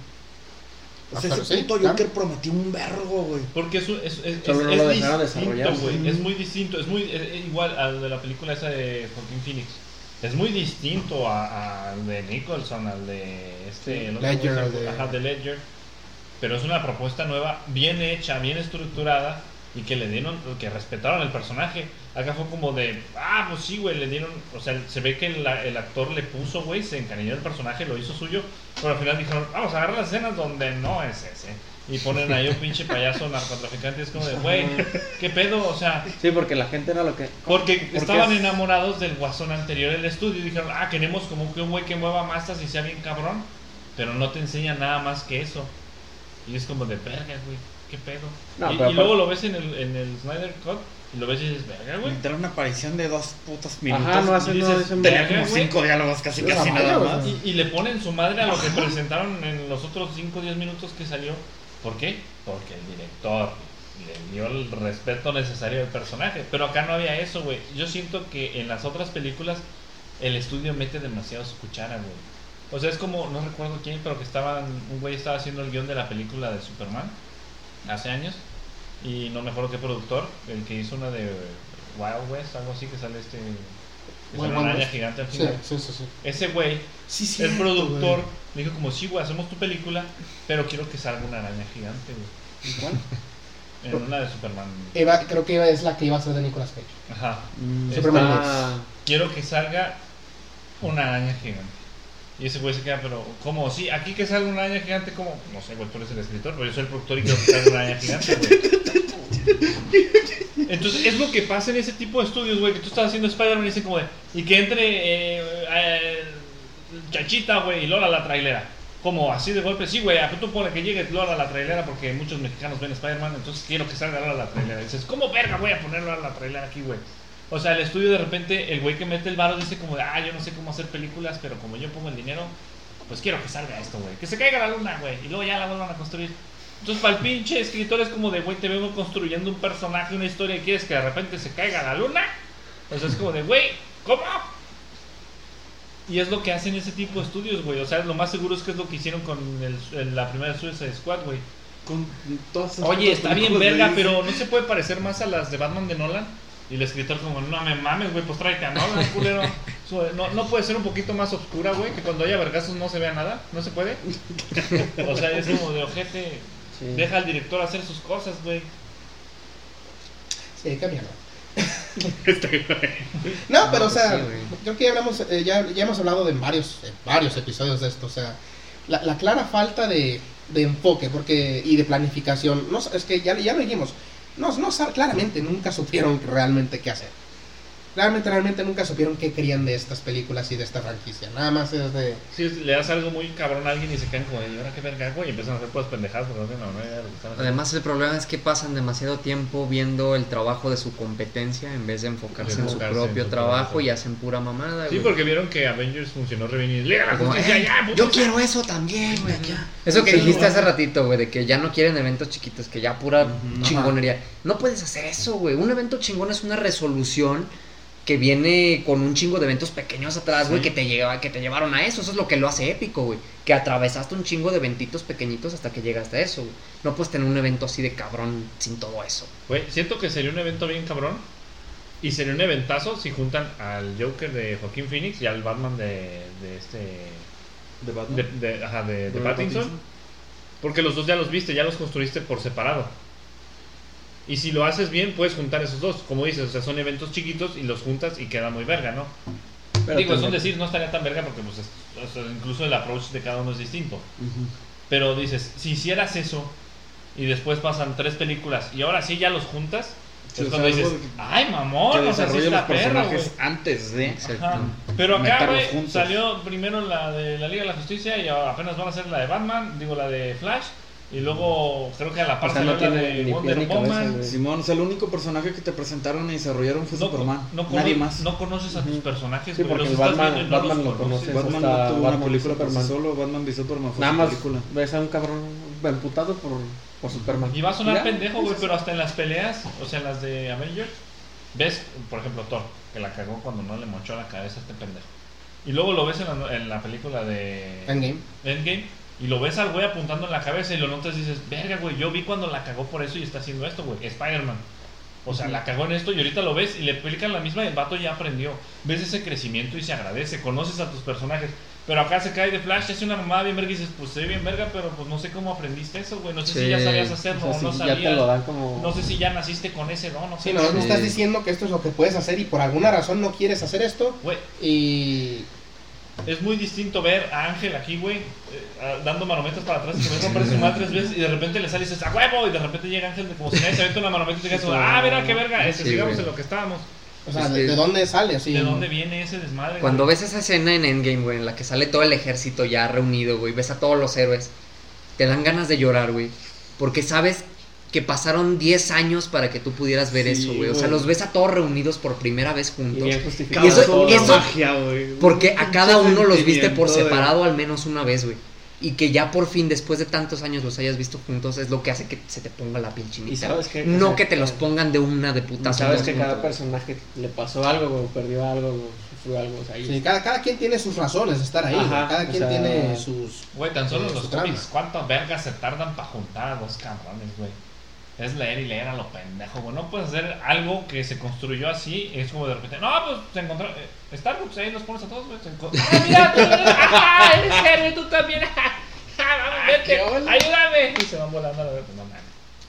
O sea,
Ah,
ese
sí,
puto
claro.
Joker prometió un vergo, güey.
Porque es, es, es,
Solo
es-
no
es
lo
distinto, güey. Es muy distinto. Es muy es- es igual al de la película esa de Joaquin Phoenix. Es muy distinto a- al de Nicholson, al de este.
Sí,
el otro
Ledger, de-
Ajá, de Ledger. Pero es una propuesta nueva, bien hecha, bien estructurada y que le dieron, que respetaron el personaje. Acá fue como de, ah, pues sí, güey, le dieron, o sea, se ve que el, el actor le puso, güey, se encariñó del personaje, lo hizo suyo, pero al final dijeron, vamos a agarrar las escenas donde no es ese. Y ponen ahí un pinche payaso narcotraficante, es como de, güey, ¿qué pedo? O sea,
Sí, porque la gente era lo que...
porque
Porque
estaban
es-
enamorados del guasón anterior del estudio y dijeron, ah, queremos como que un güey que mueva masas y sea bien cabrón, pero no te enseña nada más que eso. Y es como de verga, güey, qué pedo.
No,
y
pero
y luego lo ves en el, en el Snyder Cut y lo ves y dices, verga, güey.
Literal una aparición de dos putos minutos.
Ajá, no hace
y
no
dices,
dicen
Tenía como cinco diálogos casi, casi nada más.
Y, y le ponen su madre a lo que presentaron en los otros 5 o 10 minutos que salió. ¿Por qué? Porque el director le dio el respeto necesario al personaje. Pero acá no había eso, güey. Yo siento que en las otras películas el estudio mete demasiado su cuchara, güey. O sea, es como, no recuerdo quién, pero que estaban, un güey estaba haciendo el guion de la película de Superman hace años. Y no me acuerdo qué productor, el que hizo una de Wild West, algo así, que sale este... que
Wild
sale una araña gigante al final.
sí, sí, sí.
Ese güey
Sí, sí.
el productor me dijo como, sí, güey, hacemos tu película, pero quiero que salga una araña gigante, güey. En una de Superman.
Eva, creo que Eva es la que iba a ser de Nicolas Cage.
Ajá.
Mm,
Superman
está-
Quiero que salga una araña gigante. Y ese güey se queda, pero, ¿cómo? Sí, aquí que salga una araña gigante, como, no sé, güey, tú eres el escritor, pero yo soy el productor y quiero que salga una araña gigante, güey. Entonces, es lo que pasa en ese tipo de estudios, güey, que tú estás haciendo Spider-Man y dicen como de, y que entre eh, eh, Chachita, güey, y Lola la trailera. Como así de golpe, sí, güey, a tú pone que llegue Lola la trailera porque muchos mexicanos ven Spider-Man, entonces quiero que salga Lola la trailera. Dices, ¿cómo verga voy a poner Lola la trailera aquí, güey? O sea, el estudio de repente, el güey que mete el varo dice como de, ah, yo no sé cómo hacer películas, pero como yo pongo el dinero, pues quiero que salga esto, güey. Que se caiga la luna, güey, y luego ya la vuelvan a construir. Entonces, para el pinche escritor es como de, güey, te vengo construyendo un personaje, una historia, y quieres que de repente se caiga la luna. Sea, es como de, güey, ¿cómo? Y es lo que hacen ese tipo de estudios, güey. O sea, lo más seguro es que es lo que hicieron con el- el- la primera Suicide Squad, güey.
Con todas esas
Oye, está bien verga, pero no se puede parecer más a las de Batman de Nolan. Y el escritor como, no me mames, güey, pues tráete a Nolan, culero. No, no puede ser un poquito más oscura, güey, que cuando haya vergazos no se vea nada. ¿No se puede? O sea, es como de ojete.
Sí.
Deja al director hacer sus cosas, güey.
Sí, cámbialo. No, pero o sea,
sí,
creo que ya, hablamos, eh, ya, ya hemos hablado de varios, de varios episodios de esto. O sea, la, la clara falta de, de enfoque porque y de planificación. No, es que ya, ya lo dijimos. No, no, claramente nunca supieron realmente qué hacer. Realmente, realmente nunca supieron qué querían de estas películas y de esta franquicia. Nada más es de...
Si le das algo muy cabrón a alguien y se quedan como, ¿y ahora qué verga, güey? Y empiezan a hacer puras pendejadas porque no tienen la idea de.
Además, el problema es que pasan demasiado tiempo viendo el trabajo de su competencia en vez de enfocarse
De
en su
enfocarse
propio
en su
trabajo
trabajo.
y hacen pura mamada.
Sí,
güey.
porque vieron que Avengers funcionó re bien y
Como,
Justicia,
"Eh,
ya,
yo
ya".
quiero eso también, güey. ya". Eso que
Sí,
dijiste hace ratito, güey, de que ya no quieren eventos chiquitos, que ya pura
Ujú.
chingonería. No puedes hacer eso, güey. Un evento chingón es una resolución que viene con un chingo de eventos pequeños atrás, güey,
Sí.
que te lleva, que te llevaron a eso. Eso es lo que lo hace épico, güey. Que atravesaste un chingo de eventitos pequeñitos hasta que llegaste a eso, güey. No puedes tener un evento así de cabrón sin todo eso.
Güey, siento que sería un evento bien cabrón. Y sería un eventazo si juntan al Joker de Joaquín Phoenix y al Batman de, de este.
De Batman.
De, de- ajá, de, de
De
Pattinson. Porque los dos ya los viste, ya los construiste por separado. Y si lo haces bien, puedes juntar esos dos. Como dices, o sea, son eventos chiquitos y los juntas y queda muy verga, ¿no?
Pero
Digo, es un decir, no estaría tan verga porque pues, es- o sea, incluso el approach de cada uno es distinto. Pero dices, si hicieras eso y después pasan tres películas y ahora sí ya los juntas,
Sí,
es cuando dices, ay mamón, o sea, sí güey.
personajes antes de.
Ajá. Pero acá, güey, salió primero la de la Liga de la Justicia y apenas van a hacer la de Batman, digo la de Flash, y luego creo que a la par
O sea, no
salió la
tiene
de
ni
Wonder
pies ni cabeza,
Woman.
Simón, o sea, el único personaje que te presentaron y desarrollaron fue
No,
Superman.
no
Nadie más.
No conoces a tus personajes,
Sí, porque
los
el
estás
Batman-
viendo y no
Batman
los
lo
conoces.
Batman no tuvo
Batman
una película
Superman.
solo, Batman v Superman fue
Nada
su
más
película.
ves a un cabrón emputado por, por Superman.
Y va a sonar
Ya,
pendejo, güey, pero hasta en las peleas, o sea, en las de Avengers, ves, por ejemplo, Thor, que la cagó cuando no le mochó la cabeza a este pendejo. Y luego lo ves en la, en la película de
Endgame.
Endgame y lo ves al güey apuntando en la cabeza y lo notas y dices, verga, güey, yo vi cuando la cagó por eso y está haciendo esto, güey, Spider-Man. O sea, la cagó en esto y ahorita lo ves y le aplican la misma y el vato ya aprendió. Ves ese crecimiento y se agradece, conoces a tus personajes. Pero acá se cae de Flash, hace una mamada bien verga y dices, pues se ve bien verga, pero pues no sé cómo aprendiste eso, güey. No sé si ya sabías
o
hacerlo
sea,
o no
sí, ya te
sabías.
lo dan como...
No sé si ya naciste con ese don, no sé.
Sí, no, me
Sí.
estás diciendo que esto es lo que puedes hacer y por alguna razón no quieres hacer esto.
Güey,
Y
es muy distinto ver a Ángel aquí, güey, eh, dando manometas para atrás y que me su madre tres veces y de repente le sale y dices, ¡a huevo! Y de repente llega Ángel de como si nadie se aventa una manometa y te como, ¡ah, mira qué verga! Este,
Sí,
sigamos
güey.
en lo que estábamos.
O sea, ¿de, dónde sale? Así,
¿De dónde viene ese desmadre?
Cuando
güey?
ves esa escena en Endgame, güey, en la que sale todo el ejército ya reunido, güey, ves a todos los héroes, te dan ganas de llorar, güey. Porque sabes que pasaron 10 años para que tú pudieras ver
Sí,
eso, güey. O sea, los ves a todos reunidos por primera vez
Y
juntos.
bien justificado.
Y eso- eso-
magia, güey.
Porque a cada uno los viste por separado al menos una vez, güey. Y que ya por fin, después de tantos años, los hayas visto juntos, es lo que hace que se te ponga la piel chinita.
Y sabes que-
no
o sea,
que te los pongan de una de
Y
putazo.
sabes que cada personaje le pasó algo, güey, perdió algo, güey, sufrió algo. O sea, y-
Sí, cada, cada quien tiene sus razones de estar ahí.
Ajá,
güey. cada quien
sea,
tiene sus.
Güey, tan solo
eh,
los cómics, ¿cuántas vergas se tardan para juntar a dos cabrones, güey? Es leer y leer a lo pendejo, güey. No puedes hacer algo que se construyó así. Es como de repente, no, pues se encontró. Eh, Starbucks, ahí los pones a todos, güey. ¡Ah, mira! tú ¡Ah, eres también! ¡Ah, vamos, vete! ¡Ayúdame! Y se van volando a la verga. No mames.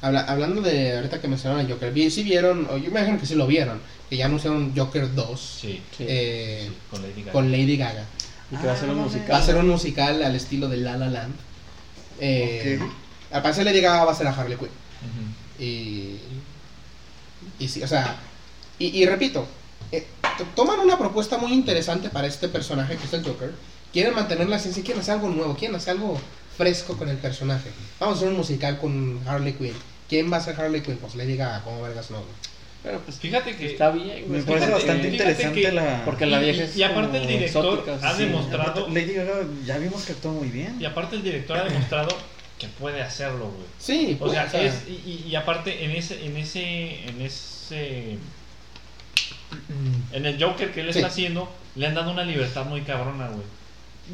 Habla- hablando de ahorita que mencionaron a Joker, vi- sí vieron, o yo me imagino que sí lo vieron, que ya anunciaron Joker 2
Sí,
Sí.
eh,
sí, con Lady Gaga.
con Lady Gaga.
Y que va a ser un
Ah,
musical.
Va a ser un musical al estilo de La La Land. Eh, Al parecer Lady Gaga va a ser a Harley Quinn.
Ujú.
Y, y sí, o sea, y, y repito, eh, toman una propuesta muy interesante para este personaje que es el Joker. Quieren mantener la esencia, quieren hacer algo nuevo, quieren hacer algo fresco con el personaje. Vamos a hacer un musical con Harley Quinn. ¿Quién va a ser Harley Quinn? Pues Lady Gaga, como vergas no.
Pero pues
Fíjate que.
está bien, güey.
Me parece bastante interesante
que-
la.
Porque la vieja
y-
es
y aparte el director
exótica,
ha
sí.
demostrado-
Lady Gaga, ya vimos que actuó muy bien.
Y aparte, el director ha demostrado que puede hacerlo, güey.
Sí,
O
pues,
sea,
o sea,
es, y, y- aparte en ese, en ese, en ese, en el Joker que él
Sí.
está haciendo, le han dado una libertad muy cabrona, güey.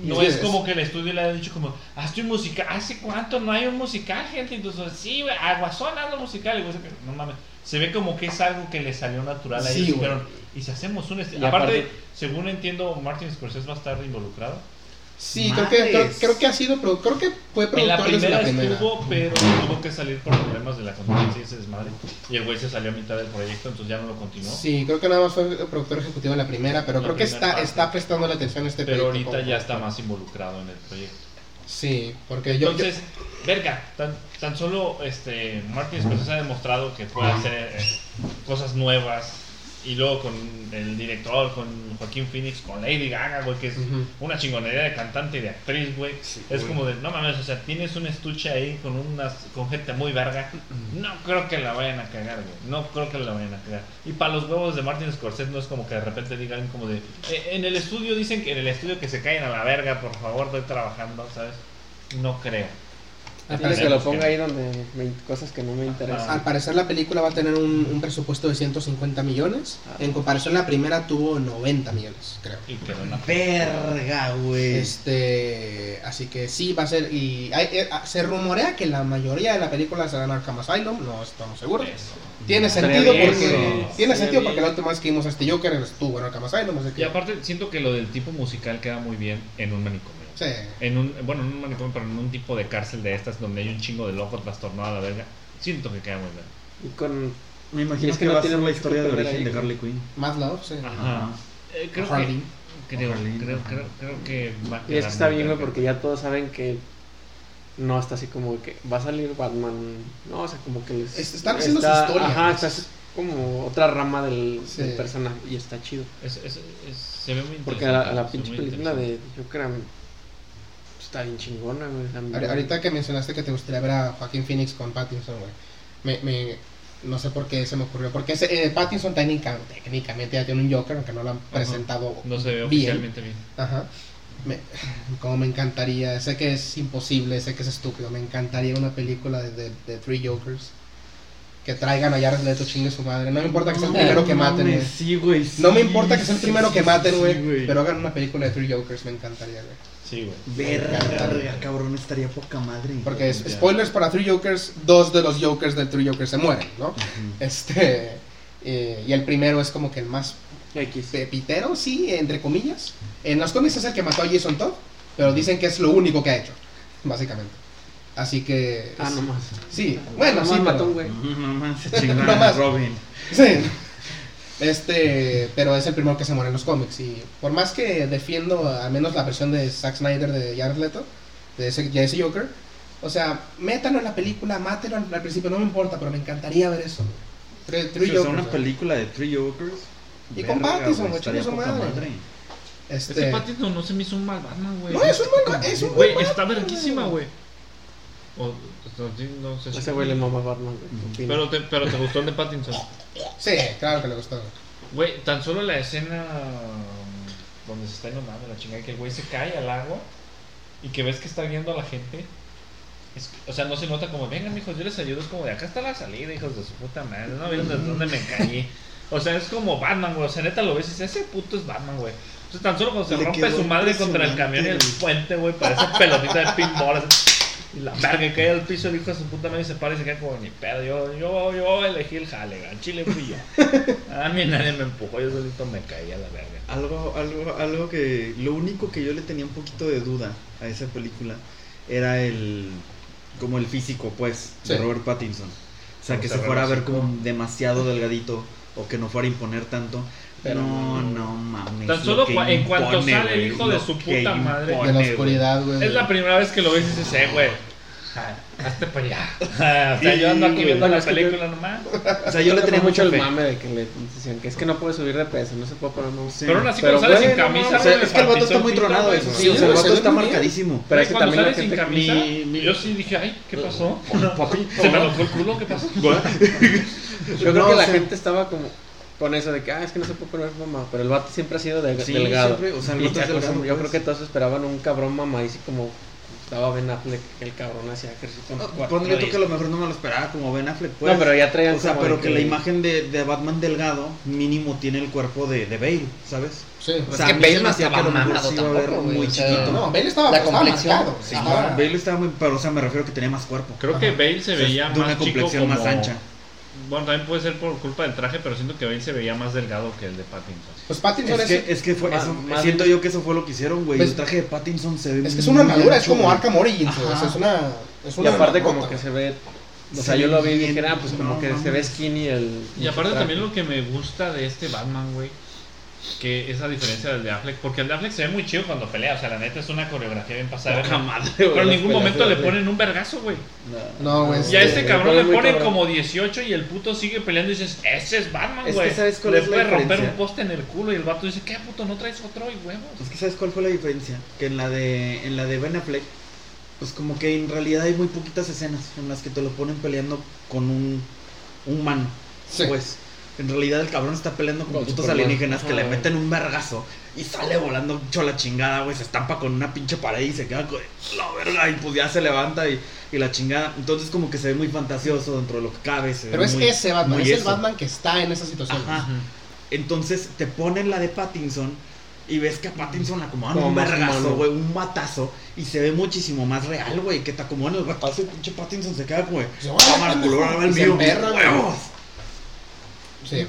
No
Sí,
es
es-
como que el estudio le ha dicho como, hazte un musical, ¿hace cuánto no hay un musical, gente? Entonces, sí, güey, aguazón, hazlo musical. Y güey, no mames, se ve como que es algo que le salió natural a
Sí,
ellos. Pero, y si hacemos un... aparte,
aparte-
según entiendo, Martin Scorsese va a estar involucrado.
Sí, creo que, creo, que ha sido, creo que fue
En la
productor desde
primera
la primera.
estuvo, pero tuvo que salir por problemas de la contingencia y ese desmadre. Y el güey se salió a mitad del proyecto, entonces ya no lo continuó.
Sí, creo que nada más fue el productor ejecutivo en la primera, pero
La
creo que está,
parte.
está prestando la atención a este
pero
proyecto
ahorita
como
ya está
productor.
más involucrado en el proyecto.
Sí, porque yo, yo-
Entonces, verga, tan, tan solo este, Martin Scorsese ha demostrado que puede hacer eh, cosas nuevas. Y luego con el director, con Joaquín Phoenix, con Lady Gaga, güey, que es una chingonería de cantante y de actriz, güey. es como de, no mames, o sea, tienes un estuche ahí con unas con gente muy verga. No creo que la vayan a cagar, güey. No creo que la vayan a cagar. Y para los huevos de Martin Scorsese no es como que de repente digan como de, "Eh, en el estudio dicen que en el estudio que se caen a la verga, por favor, estoy trabajando, ¿sabes? No creo.
Al,
Dile que
parecer,
lo ponga ahí donde me- cosas que no me interesan.
al parecer la película va a tener un, un presupuesto de 150 millones.
Ah.
En comparación la primera tuvo 90 millones, creo.
Y quedó una
Verga, güey.
Este, así que sí va a ser y hay- eh, ah, se rumorea que la mayoría de la película será en Arkham Asylum, no estamos seguros.
Eso.
Tiene sentido porque tiene sentido porque la última vez que vimos a este Joker estuvo en Arkham Asylum, así
Y aparte siento que lo del tipo musical queda muy bien en un manicomio.
Sí.
En un, bueno, en un manicomio, pero en un tipo de cárcel de estas donde hay un chingo de loco trastornado a la verga. Siento que queda muy bien.
Y con.
Me imagino
es
que,
que no
va a
tiene
ser la historia de origen de. Harley Quinn.
Mad Love, sí.
Ajá. Eh, creo,
Harley.
que, creo,
Harley.
creo, creo, creo que va a
Y es que está bien, porque ya todos saben que. No está así como que va a salir Batman. No, o sea, como que. les-
Es- están haciendo su
está-
historia,
Ajá,
pues.
está así como otra rama del,
Sí.
del personaje. Y está chido.
Es- es- es- se ve muy
Porque
interesante,
la, la pinche película de Joker está bien chingona, güey. también.
Ahorita que mencionaste que te gustaría ver a Joaquín Phoenix con Pattinson, güey. Me, me, no sé por qué se me ocurrió. Porque ese, eh, Pattinson técnica- técnicamente ya tiene un Joker, aunque no lo han presentado
No se ve
bien.
oficialmente bien.
Ajá. Me- como me encantaría, sé que es imposible, sé que es estúpido, me encantaría una película de, de, de Three Jokers. Que traigan a Jared Leto, chingue su madre. No me importa que sea el primero que maten, güey.
Sí, güey.
No me importa que sea el primero
sí,
que maten,
sí,
güey. pero hagan una película de Three Jokers, me encantaría, güey.
Sí, güey.
Verga, cabrón, estaría poca madre.
Porque es- spoilers para Three Jokers, dos de los Jokers del Three Jokers se mueren, ¿no? Este. eh, y el primero es como que el más
X.
pepitero, sí, entre comillas. En los cómics es el que mató a Jason Todd, pero dicen que es lo único que ha hecho, básicamente. Así que.
Ah,
es-
nomás.
Sí, bueno,
Nomás
sí,
mató
pero-
un güey.
No más se
No
chingaron
más.
Robin.
Sí. Este, pero es el primero que se muere en los cómics. Y por más que defiendo al menos la versión de Zack Snyder de Jared Leto, de ese, de ese Joker, o sea, métalo en la película, mátelo al, al principio, no me importa, pero me encantaría ver eso. Three, Jokers,
una película de Three Jokers.
Y con Pattinson, güey, su
poca
madre. Este,
Ese Pattinson no se me hizo un mal Batman, güey.
No, es un mal ba- es un
Güey, está
Batman,
verguísima,
güey.
O, sí, no sé si-
Ese güey le mama Batman, güey.
Pero te, pero te gustó el de Pattinson.
sí, claro que le gustó. güey.
Tan solo la escena donde se está inundando la chingada, que el güey se cae al agua y que ves que está viendo a la gente. Es- o sea, no se nota como, vengan, hijos, yo les ayudo. Es como de acá está la salida, hijos de su puta madre. No vieron de dónde me caí. O sea, es como Batman, güey. O sea, neta lo ves y dices, ese puto es Batman, güey. O sea, tan solo cuando se
Le
rompe su madre contra el camión y el puente, güey, parece pelotita de pinball. así, Y la verga cae al piso, el hijo de su puta madre y se para y se queda como ni pedo. Yo, yo, yo elegí el jale. En Chile fui yo. A mí nadie me empujó, yo solito me caí a la verga.
Algo, algo, algo que. Lo único que yo le tenía un poquito de duda a esa película era el. Como el físico, pues, de. Robert Pattinson. O sea, que se fuera a ver como demasiado delgadito o que no fuera a imponer tanto.
Pero
no,
no.
no mames.
Tan
lo
solo
que
en cuanto sale el hijo de su
que
puta madre.
impone,
de la oscuridad, güey.
Es la primera vez que lo ves y dices, eh, güey. Hazte para allá. o sea, yo ando aquí viendo la película nomás.
O sea, yo le tenía
mucho el
fe.
mame de que le decían que es que no puede subir de peso, no se puede poner más.
Sí.
Pero aún así, cuando sales
güey,
sin
no
camisa,
es que el vato está muy tronado, eso sí.
Sí,
o sea, el
ve
está marcadísimo.
Pero es que también la gente.
yo sí dije, ay, ¿qué pasó? Se me alojó el culo, ¿qué pasó?
Yo creo que la gente estaba como con eso de que, ah, es que no se puede poner mamá. Pero el vato siempre ha sido de-
Sí,
delgado.
siempre, o sea, el
Y
vato
ya
es delgado,
como- yo
pues.
creo que todos esperaban un cabrón mamadísimo como estaba Ben Affleck, el cabrón hacía ejercicio.
tú
días.
que a lo mejor no me lo esperaba como Ben Affleck, pues.
No, pero ya traían
O sea,
como
pero que la imagen de, de Batman delgado mínimo tiene el cuerpo de, de Bale, ¿sabes?
Sí.
O
Pues
sea,
que
a
Bale no
hacía
estaba
que a lo mejor
mamado
sí iba a ver
tampoco, güey,
muy
o sea,
chiquito.
No, Bale estaba,
La
estaba
complexión,
marcado.
sí,
Bale estaba muy, pero o sea, me refiero que tenía más cuerpo.
Creo que Bale se
O sea,
veía
de una
más chico
complexión
como...
más ancha.
Bueno, también puede ser por culpa del traje, pero siento que Bale se veía más delgado que el de Pattinson.
Pues Pattinson
Es
es,
que, es que fue
Más-
eso,
más
siento yo que eso fue lo que hicieron, güey.
Pues-
el traje de Pattinson se ve
es que es una armadura, es como. Arkham Origins, güey, o sea, es una... Es
Y
una
aparte
armadura,
como que se ve... O
Se
sea, yo lo vi y
bien,
dije, ah, pues como
no
que se ve skinny el...
Y aparte
traje.
también lo que me gusta de este Batman, güey, que esa diferencia del de Affleck, porque el de Affleck se ve muy chido cuando pelea, o sea, la neta es una coreografía bien pasada.
Poca madre,
Pero en ningún momento le ponen un vergazo, güey.
No, güey.
Y a
este-
cabrón le ponen
cabrón.
como 18 y el puto sigue peleando y dices, ese es Batman,
Es
güey.
que ¿sabes cuál
le
es la
puede romper un poste en el culo y el vato dice, ¿qué puto? ¿No traes otro y huevos?
Es que sabes cuál fue la diferencia, que en la de en la de Ben Affleck, pues como que en realidad hay muy poquitas escenas en las que te lo ponen peleando con un humano.
Sí.
Pues en realidad el cabrón está peleando con,
Con
putos
Superman.
alienígenas que le meten un vergazo y sale volando hecho a la chingada, güey, se estampa con una pinche pared y se queda con la verga y pues ya se levanta y, y la chingada. Entonces como que se ve muy fantasioso dentro de lo que cabe. se ve
Pero es
muy-
ese Batman, es el. Batman que está en esa situación.
Ajá. Entonces te ponen la de Pattinson y ves que a Pattinson le acomodan
Como
un vergazo, güey, un matazo y se ve muchísimo más real, güey, que te acomodan el batazo y pinche Pattinson se queda como, de,
Se va,
cámara,
pendejo",
culero, ahora el mío,
güey.
huevos.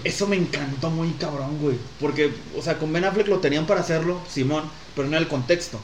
Eso me encantó muy cabrón, güey, porque, o sea, con Ben Affleck lo tenían para hacerlo, Simón, pero no era el contexto.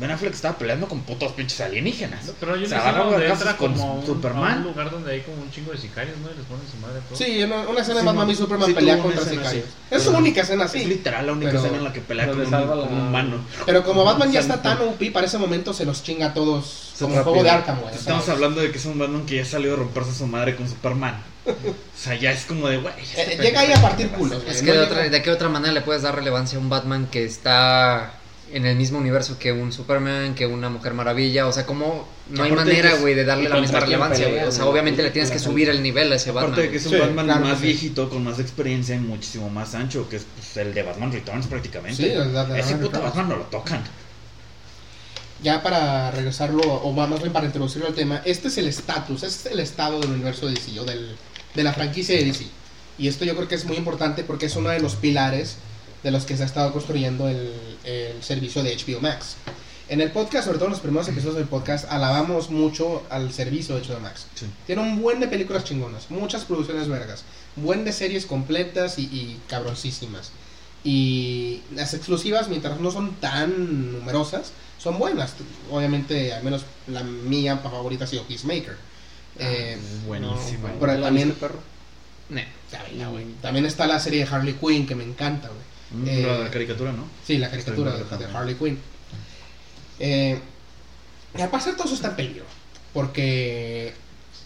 Ben Affleck estaba peleando con putos pinches alienígenas.
Pero hay
Se
una escena donde
vergazos
entra
con
como a un,
Superman.
a un lugar donde hay como un chingo de sicarios, ¿no? Y les ponen su madre a todos.
Sí, una, una escena de
Sí,
Batman
no.
y Superman
Sí,
pelea contra sicarios.
así.
Es su única escena
Es
así.
literal la única
Pero-
escena en la que pelea con un,
salva
con un
la-
humano.
Pero como Batman ya está tan OP, para ese momento se los chinga a todos como el juego de. Arkham, güey.
Estamos hablando de que es un Batman que ya salió de romperse su madre con Superman. O sea, ya es como de, güey.
eh, llega ahí a partir culos.
Es
no
que de,
llega-
otra, ¿de qué otra manera le puedes dar relevancia a un Batman que está en el mismo universo que un Superman, que una Mujer Maravilla? O sea, ¿cómo no hay manera, güey, de darle
¿y
la misma relevancia, güey? O sea, obviamente le tienes que subir el nivel a ese Batman.
Aparte de que es un
Sí,
Batman
claro
más
sí.
viejito, con más experiencia y muchísimo más ancho, que es pues, el de Batman Returns prácticamente.
Sí, el de- de
Ese
Batman
puto
Returns.
Batman no lo tocan.
Ya para regresarlo, o más bien para introducirlo al tema, este es el estatus, este es el estado del universo de DC, o del, de la franquicia de DC. Y esto yo creo que es muy importante porque es uno de los pilares de los que se ha estado construyendo el, el servicio de HBO Max. En el podcast, sobre todo en los primeros episodios del podcast, alabamos mucho al servicio de HBO Max.
Sí.
Tiene un buen de películas chingonas, muchas producciones vergas, buen de series completas y, y cabroncísimas. Y las exclusivas, mientras no son tan numerosas, son buenas. Obviamente, al menos la mía favorita ha sido Peacemaker. Eh,
es buenísimo.
pero
¿La
también,
perro?
También está la serie de Harley Quinn, que me encanta, güey.
Mm,
Eh,
la caricatura, ¿no?
Sí, la caricatura de. Harley Quinn. Eh, y al pasar todo eso está en peligro. Porque,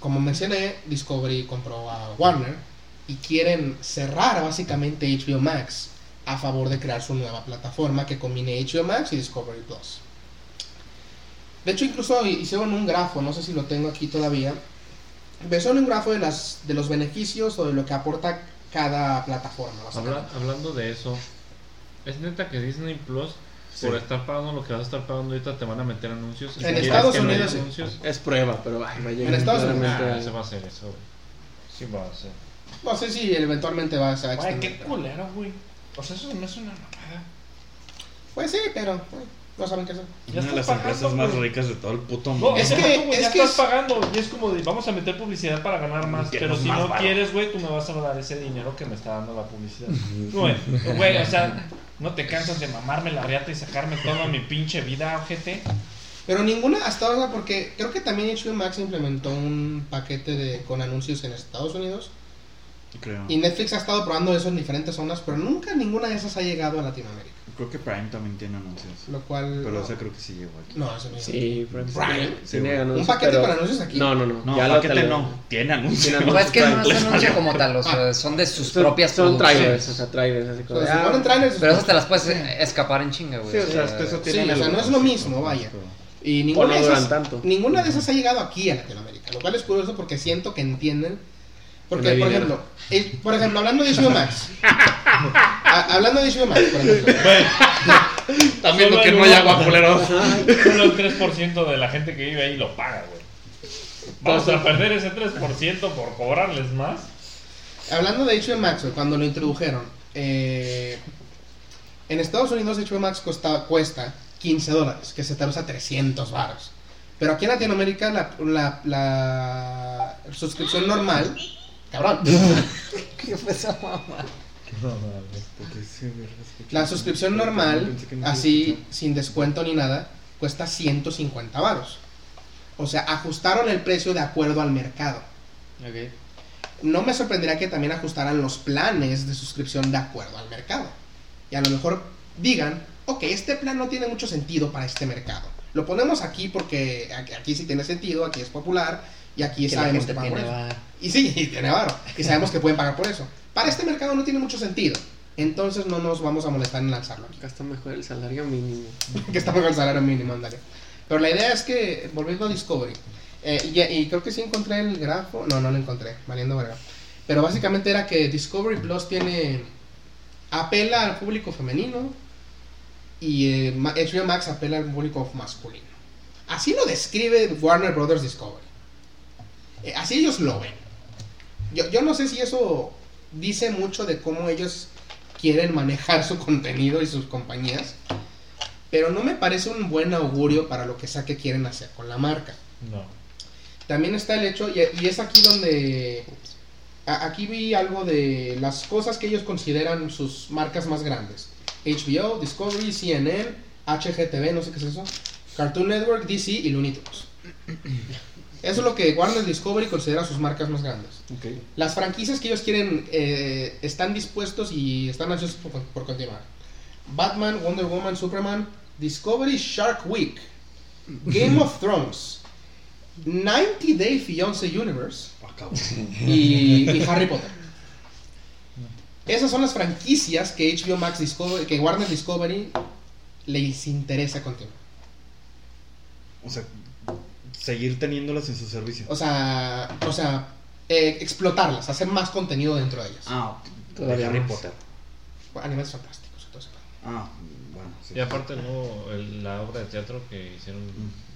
como mencioné, Discovery compró a Warner y quieren cerrar básicamente HBO Max a favor de crear su nueva plataforma que combine HBO Max y Discovery Plus. De hecho, incluso hicieron un grafo, no sé si lo tengo aquí todavía. Hicieron un grafo de, las, de los beneficios o de lo que aporta cada plataforma.
Habla- hablando de eso, es neta que Disney Plus,
Sí.
por estar pagando lo que vas a estar pagando ahorita, te van a meter anuncios.
En
¿Quieres
Estados
no
Unidos?
Es prueba, pero ay, va a llegar
En Estados Unidos.
Ah, se va a hacer eso, güey. Sí va a ser.
No sé si eventualmente va a ser
Güey, qué culero, güey. O sea, eso no es una mamada.
Pues sí, pero bueno, no saben qué hacer.
Ya
Una de
estás
las empresas
pagando,
más
güey.
ricas de todo el puto
No,
mundo.
es
es
que-
tú,
es
ya
que
estás
es-
pagando y es como de vamos a meter publicidad para ganar más, pero si
más
no quieres, güey, tú me vas a dar ese dinero que me está dando la publicidad. Güey, güey, o sea, no te cansas de mamarme la riata y sacarme toda mi pinche vida, ojete.
Pero ninguna hasta ahora, porque creo que también HBO Max implementó un paquete de, con anuncios en Estados Unidos.
Creo.
Y Netflix ha estado probando eso en diferentes zonas, pero nunca ninguna de esas ha llegado a Latinoamérica.
Creo que Prime también tiene anuncios.
Lo cual.
Pero
no,
ese creo que sí llegó aquí.
no, eso no es-
Sí, Prime.
Prime.
Sí,
Tiene anuncios,
Un paquete
pero-
con anuncios aquí.
No, no, no.
No,
ya lo
paquete no. Tiene anuncios.
Tiene
Pues es que no es anuncio como tal, o sea, son de sus
Son-
propias
Son
producciones.
trailers, o sea, trailers. Así
O
como,
sea, se
ah,
ponen trailers.
Pero esas te las puedes escapar en chinga, güey.
Sí, o sea, eso
Sí,
tienen
o sea, no es lo mismo, vaya. Y
O
ninguna,
no
de esas,
tanto.
ninguna de esas ha llegado aquí a Latinoamérica, lo cual es curioso porque siento que entienden. Porque, por ejemplo, por ejemplo, hablando de HBO Max. a- hablando de HBO Max, por ejemplo.
Están
viendo que no hay agua,
culeros.
Solo el 3% de la gente que vive ahí lo paga, güey. Vamos a perder ese 3% por cobrarles más.
Hablando de HBO Max, cuando lo introdujeron, eh, en Estados Unidos HBO Max costa, cuesta 15 dólares, que se traduce a 300 baros. Pero aquí en Latinoamérica la, la- la suscripción normal Cabrón.
¿Qué fue esa mamá?
No.
La suscripción normal, así, sin descuento ni nada, cuesta 150 varos. O sea, ajustaron el precio de acuerdo al mercado. No me sorprendería que también ajustaran los planes de suscripción de acuerdo al mercado. Y a lo mejor digan, ok, este plan no tiene mucho sentido para este mercado. Lo ponemos aquí porque aquí, sí tiene sentido, aquí es popular y aquí
Que
sabemos que pagan por eso.
bar.
Y sí, y tiene varo. Y sabemos que pueden pagar por eso. Para este mercado no tiene mucho sentido. Entonces no nos vamos a molestar en lanzarlo aquí.
Está mejor el salario mínimo.
que está mejor el salario mínimo, ándale. Pero la idea es que, volviendo a Discovery, eh, y, y creo que sí encontré el grafo, no, no lo encontré, valiendo verga. Pero básicamente era que Discovery Plus tiene, apela al público femenino y eh, HBO Max apela al público masculino. Así lo describe Warner Brothers Discovery. Eh, así ellos lo ven. Yo, yo no sé si eso dice mucho de cómo ellos quieren manejar su contenido y sus compañías. Pero no me parece un buen augurio para lo que sea que quieren hacer con la marca.
No.
También está el hecho, y, es aquí donde... a- aquí vi algo de las cosas que ellos consideran sus marcas más grandes. HBO, Discovery, CNN, HGTV, no sé qué es eso. Cartoon Network, DC y Looney Tunes. Eso es lo que Warner Discovery considera sus marcas más grandes. Las franquicias que ellos quieren eh, están dispuestos y están ansiosos por, por continuar. Batman, Wonder Woman, Superman, Discovery Shark Week, Game of Thrones, 90 Day Fiance Universe
Ah,
y, y Harry Potter. Esas son las franquicias que HBO Max Discovery, que Warner Discovery les interesa continuar.
O sea, seguir teniéndolas en su servicio.
O sea, o sea, eh, explotarlas, hacer más contenido dentro de ellas.
Ah,
Todavía
de Harry
más.
Potter.
Animales fantásticos, entonces.
Ah, bueno, sí.
Y aparte, no, el- la obra de teatro que hicieron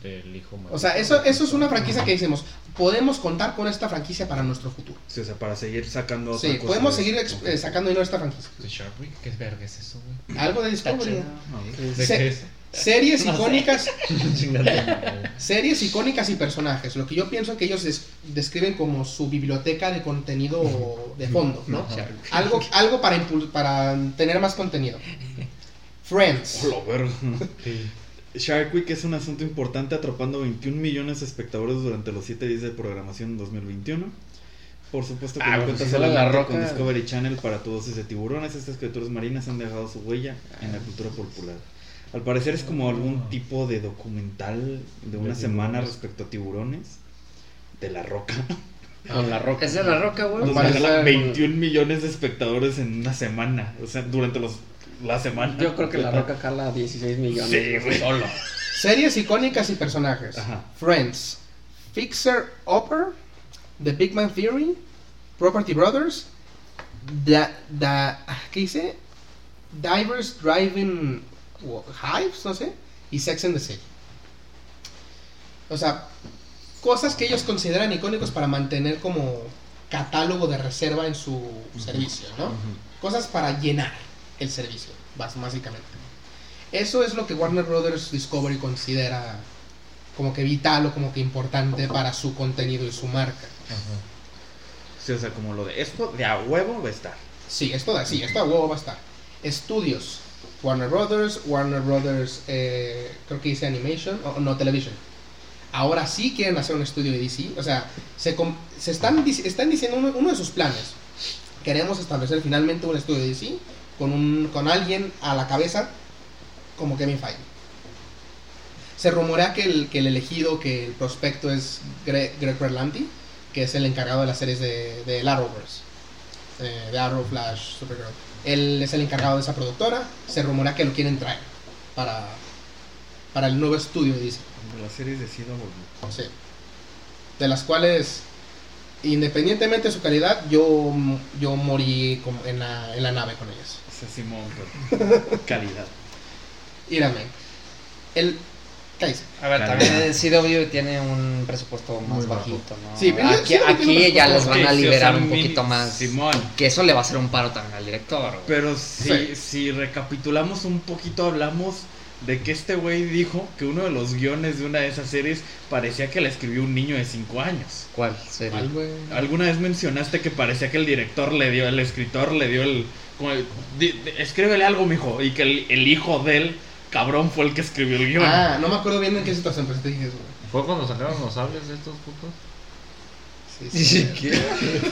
del hijo mayor.
O sea, eso, eso es una franquicia que decimos, podemos contar con esta franquicia para nuestro futuro.
Sí, o sea, para seguir sacando otra
Sí,
cosa
podemos
de-
seguir ex-
Ok.
eh, sacando dinero de esta franquicia.
¿De Shark Week? ¿Qué verga es eso, güey?
Algo de Discovery.
Ah,
¿De
Se-
qué es?
Series icónicas, series icónicas y personajes. Lo que yo pienso que ellos des- describen como su biblioteca de contenido de fondo, ¿no? Algo, algo para, para tener más contenido. Friends.
Shark Week es un asunto importante atrapando 21 millones de espectadores durante los 7 días de programación en 2021. Por supuesto que
Ah,
no
pues
cuenta
si La Roca.
con Discovery Channel para todos ese tiburones. Estas criaturas marinas han dejado su huella en la cultura popular. Al parecer es como algún tipo de documental de una semana respecto a tiburones. De la roca.
Con la roca.
Es de la roca, güey.
Nos
parece
regala
un-
21 millones de espectadores en una semana. O sea, durante los, la semana.
Yo creo que la roca cala 16 millones.
Sí, güey.
Solo.
Series icónicas y personajes.
Ajá.
Friends. Fixer Upper. The Big Man Theory. Property Brothers. The, the, ¿Qué dice? Divers Driving Hives, no sé. Y Sex and the City. O sea, cosas que ellos consideran icónicos para mantener como catálogo de reserva en su servicio, ¿no? Cosas para llenar el servicio, básicamente. Eso es lo que Warner Brothers Discovery considera como que vital o como que importante para su contenido y su marca.
Sí, o sea, como lo de esto de a huevo va a estar.
Sí, esto, da- sí, esto a huevo va a estar. Estudios. Warner Brothers, Warner Brothers, eh, creo que dice Animation, o no, Television. Ahora sí quieren hacer un estudio de DC. O sea, se, están, dic- están diciendo uno, de sus planes. Queremos establecer finalmente un estudio de DC con, un, con alguien a la cabeza como Kevin Feige. Se rumorea que el, que el elegido, que el prospecto es Greg, Greg Berlanti, que es el encargado de las series de, de Arrowverse eh, de Arrow, Flash, Supergirl. Él es el encargado de esa productora. Se rumorea que lo quieren traer para, para el nuevo estudio DC.
De las series de volvió.
Sí. De las cuales, independientemente de su calidad, yo, yo morí como en, la, en la nave con ellas.
O sea, Simón, calidad.
Írame. El.
A ver, también.
Eh, CW tiene un presupuesto más
Muy
bajito, ¿no?
Sí, pero
aquí ya les van a
Ok, sí, o
liberar
sea,
un poquito más.
Simón.
Que eso le va a hacer un paro también al director. güey.
Pero si,
Sí.
si recapitulamos un poquito, hablamos de que este güey dijo que uno de los guiones de una de esas series parecía que la escribió un niño de 5 años.
¿Cuál serie?
¿Cuál, güey?
Alguna vez mencionaste que parecía que el director le dio, el escritor le dio el... Como, el, "Di- di- escríbele algo, mijo. Y que el, el hijo del cabrón fue el que escribió el guion.
Ah, no me acuerdo bien en qué situación, pero te dije eso, güey.
¿Fue cuando sacaron los sables de estos putos?
Sí,
Sí, ¿qué?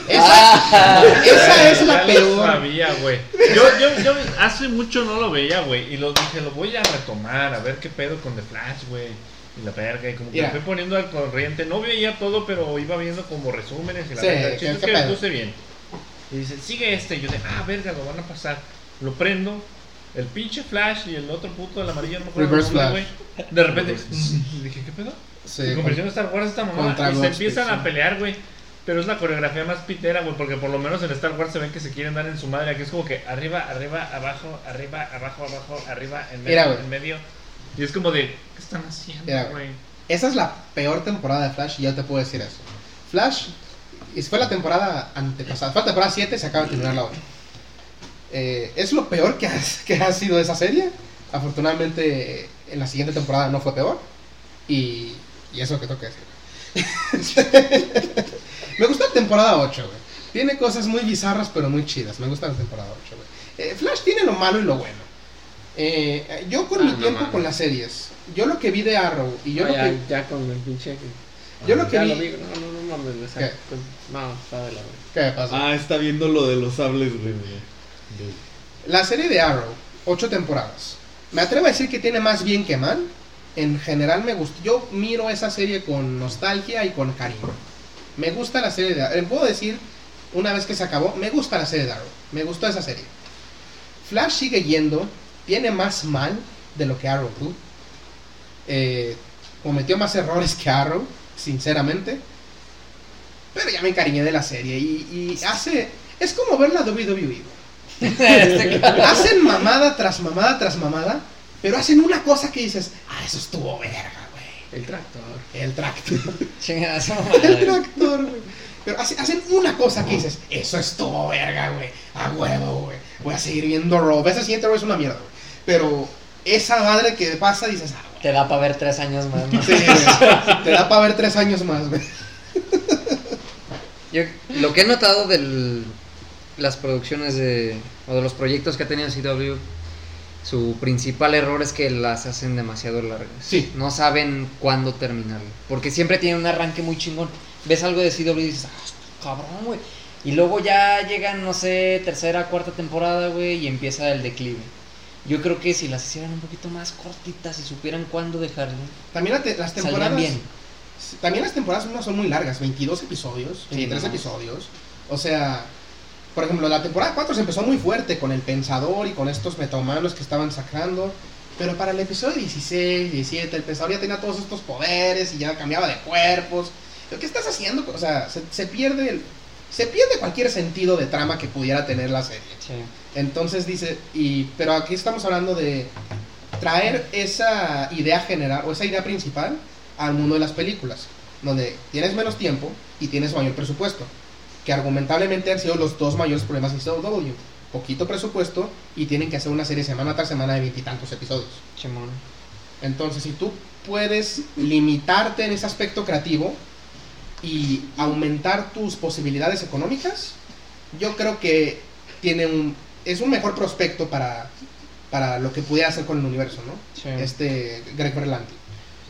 Esa, esa es la
Ya lo
peor.
sabía, güey. Yo, yo, yo hace mucho no lo veía, güey. Y lo dije, lo voy a retomar, a ver qué pedo con The Flash, güey. Y la verga, y como que
Mira.
me fui poniendo al corriente. No veía todo, pero iba viendo como resúmenes y la
Sí,
verga. Bien. Y dice, sigue este. Y yo de, ah, verga, lo van a pasar. Lo prendo. El pinche Flash y el otro puto del amarillo, no me acuerdo
Reverse Flash.
De repente, dije, ¿qué pedo?
Sí,
Se convirtió en Star Wars esta mamada. Y se empiezan
sí.
a pelear, güey. Pero es la coreografía más pitera, güey. Porque por lo menos en Star Wars se ven que se quieren dar en su madre. Aquí es como que arriba, arriba, abajo, arriba, abajo, abajo, arriba, en medio,
Mira,
en medio. Y es como de, ¿qué están haciendo, güey?
Esa es la peor temporada de Flash y ya te puedo decir eso. Flash fue la temporada antepasada, fue la temporada 7 se acaba de terminar la 8. Eh, es lo peor que ha, que ha sido esa serie. Afortunadamente en la siguiente temporada no fue peor. Y, y eso que tengo que decir. Me gusta la temporada 8, güey. Tiene cosas muy bizarras pero muy chidas. Me gusta la temporada 8, güey. Eh, Flash tiene lo malo y lo bueno. Eh, yo con
Ah,
mi
no
tiempo con las series, yo lo que vi de Arrow y yo
No,
lo
ya,
que
ya con el pinche.
yo lo que vi
lo no, no, no mames, o sea,
¿Qué?
con- no, está de la verga.
¿Qué me pasó?
Ah, está viendo lo de los sables, güey.
La serie de Arrow, ocho temporadas. Me atrevo a decir que tiene más bien que mal. En general me gusta. Yo miro esa serie con nostalgia y con cariño. Me gusta la serie de Arrow. Eh, Puedo decir, una vez que se acabó, me gusta la serie de Arrow. Me gustó esa serie. Flash sigue yendo. Tiene más mal de lo que Arrow tuvo. Eh, cometió más errores que Arrow, sinceramente. Pero ya me encariñé de la serie. Y, y hace. Es como ver la WWE. hacen mamada tras mamada tras mamada, pero hacen una cosa que dices, ah, eso estuvo verga, güey.
El tractor.
El tractor. El tractor, güey. Pero hace- hacen una cosa que dices, eso estuvo verga, güey. A huevo, güey. Voy a seguir viendo Raw. Ese siguiente Raw es una mierda, güey. Pero esa madre que pasa, dices, ah, güey.
Te da para ver tres años más. ¿no?
Sí, güey. Te da para ver tres años más, güey.
Yo, lo que he notado de las producciones de, o de los proyectos que ha tenido CW, su principal error es que las hacen demasiado largas.
Sí.
No saben cuándo terminarlo. Porque siempre tienen un arranque muy chingón. Ves algo de CW y dices, ah, cabrón, güey. Y luego ya llegan, no sé, tercera, cuarta temporada, güey, y empieza el declive. Yo creo que si las hicieran un poquito más cortitas y supieran cuándo dejarlo,
También las temporadas.
bien.
También las temporadas no son muy largas, 22 episodios,
Sí,
23
no.
episodios. O sea, por ejemplo, la temporada 4 se empezó muy fuerte con el pensador y con estos metahumanos que estaban sacando. Pero para el episodio 16, 17, el pensador ya tenía todos estos poderes y ya cambiaba de cuerpos. ¿Pero ¿Qué estás haciendo? O sea, se, se pierde el- se pierde cualquier sentido de trama que pudiera tener la serie. Entonces dice, y, pero aquí estamos hablando de traer esa idea general o esa idea principal al mundo de las películas, donde tienes menos tiempo y tienes mayor presupuesto, que argumentablemente han sido los dos mayores problemas de CW. Poquito presupuesto y tienen que hacer una serie semana tras semana de veintitantos episodios.
Chimón.
Entonces, si tú puedes limitarte en ese aspecto creativo y aumentar tus posibilidades económicas, yo creo que tiene un, es un mejor prospecto para, para lo que pudiera hacer con el universo, ¿no?
Sí.
Este Greg Berlanti.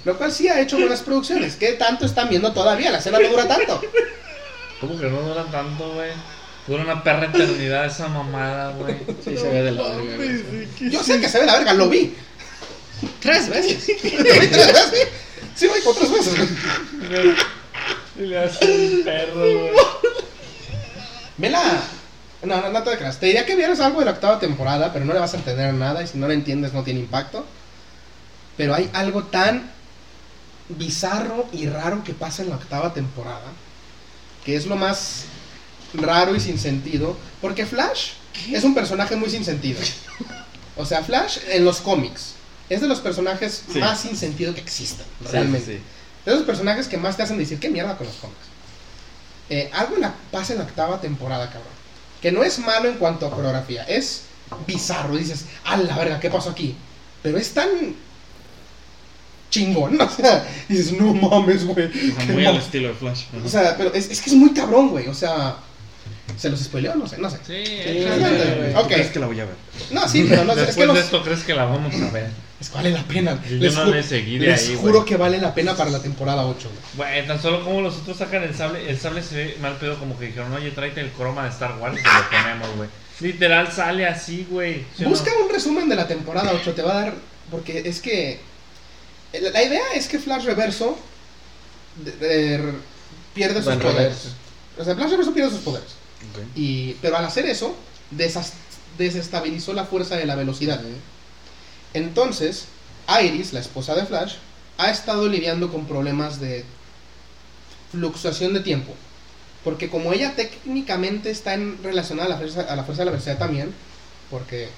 Lo cual sí ha hecho buenas producciones. ¿Qué tanto están viendo todavía? La escena no dura tanto.
¿Cómo que no duran tanto, güey? Dura una perra eternidad esa mamada, güey.
Sí, se ve de la verga, güey.
Yo sé que se ve la verga, lo vi.
Tres veces.
Lo vi tres veces. Sí, vi como tres veces.
Y le hace un perro, güey.
Vela. No, no, no te creas. Te diría que vieras algo de la octava temporada, pero no le vas a entender nada y si no lo entiendes no tiene impacto. Pero hay algo tan bizarro y raro que pasa en la octava temporada, que es lo más raro y sin sentido, porque Flash es un personaje muy sin sentido. O sea, Flash en los cómics es de los personajes
Sí.
más sin sentido que existen,
Sí,
realmente.
sí.
De esos personajes que más te hacen decir, ¿qué mierda con los cómics? Eh, algo en la, pasa en la octava temporada, cabrón. Que no es malo en cuanto a coreografía, es bizarro. Dices, a la verga, ¿qué pasó aquí? Pero es tan chingón. O sea, y dices, no mames, güey.
O sea,
qué
muy al estilo de Flash.
O sea, pero es, es que es muy cabrón, güey. O sea, ¿se los spoileó? No sé, no sé.
Sí,
échale, güey.
¿Tú
ok.
crees que la voy a ver?
No, sí, pero no sé. Es que no
de esto, ¿crees que la vamos a ver?
Es que vale la pena.
Yo
Les,
no le seguí de
les
ahí,
juro que vale la pena para la temporada 8, güey.
Tan solo como los otros sacan el sable, el sable se ve mal pedo, como que dijeron, oye, tráete el croma de Star Wars y te lo ponemos, güey. Literal sale así, güey. ¿sí no?
Busca un resumen de la temporada 8, te va a dar. Porque es que. La idea es que Flash Reverso de- de- pierde sus
Bueno,
poderes.
reverso.
O sea, Flash Reverso pierde sus poderes.
Ok.
Y, pero al hacer eso, desestabilizó la fuerza de la velocidad. Entonces, Iris, la esposa de Flash, ha estado lidiando con problemas de fluctuación de tiempo. Porque como ella técnicamente está en, relacionada a la, fuerza, a la fuerza de la velocidad también, porque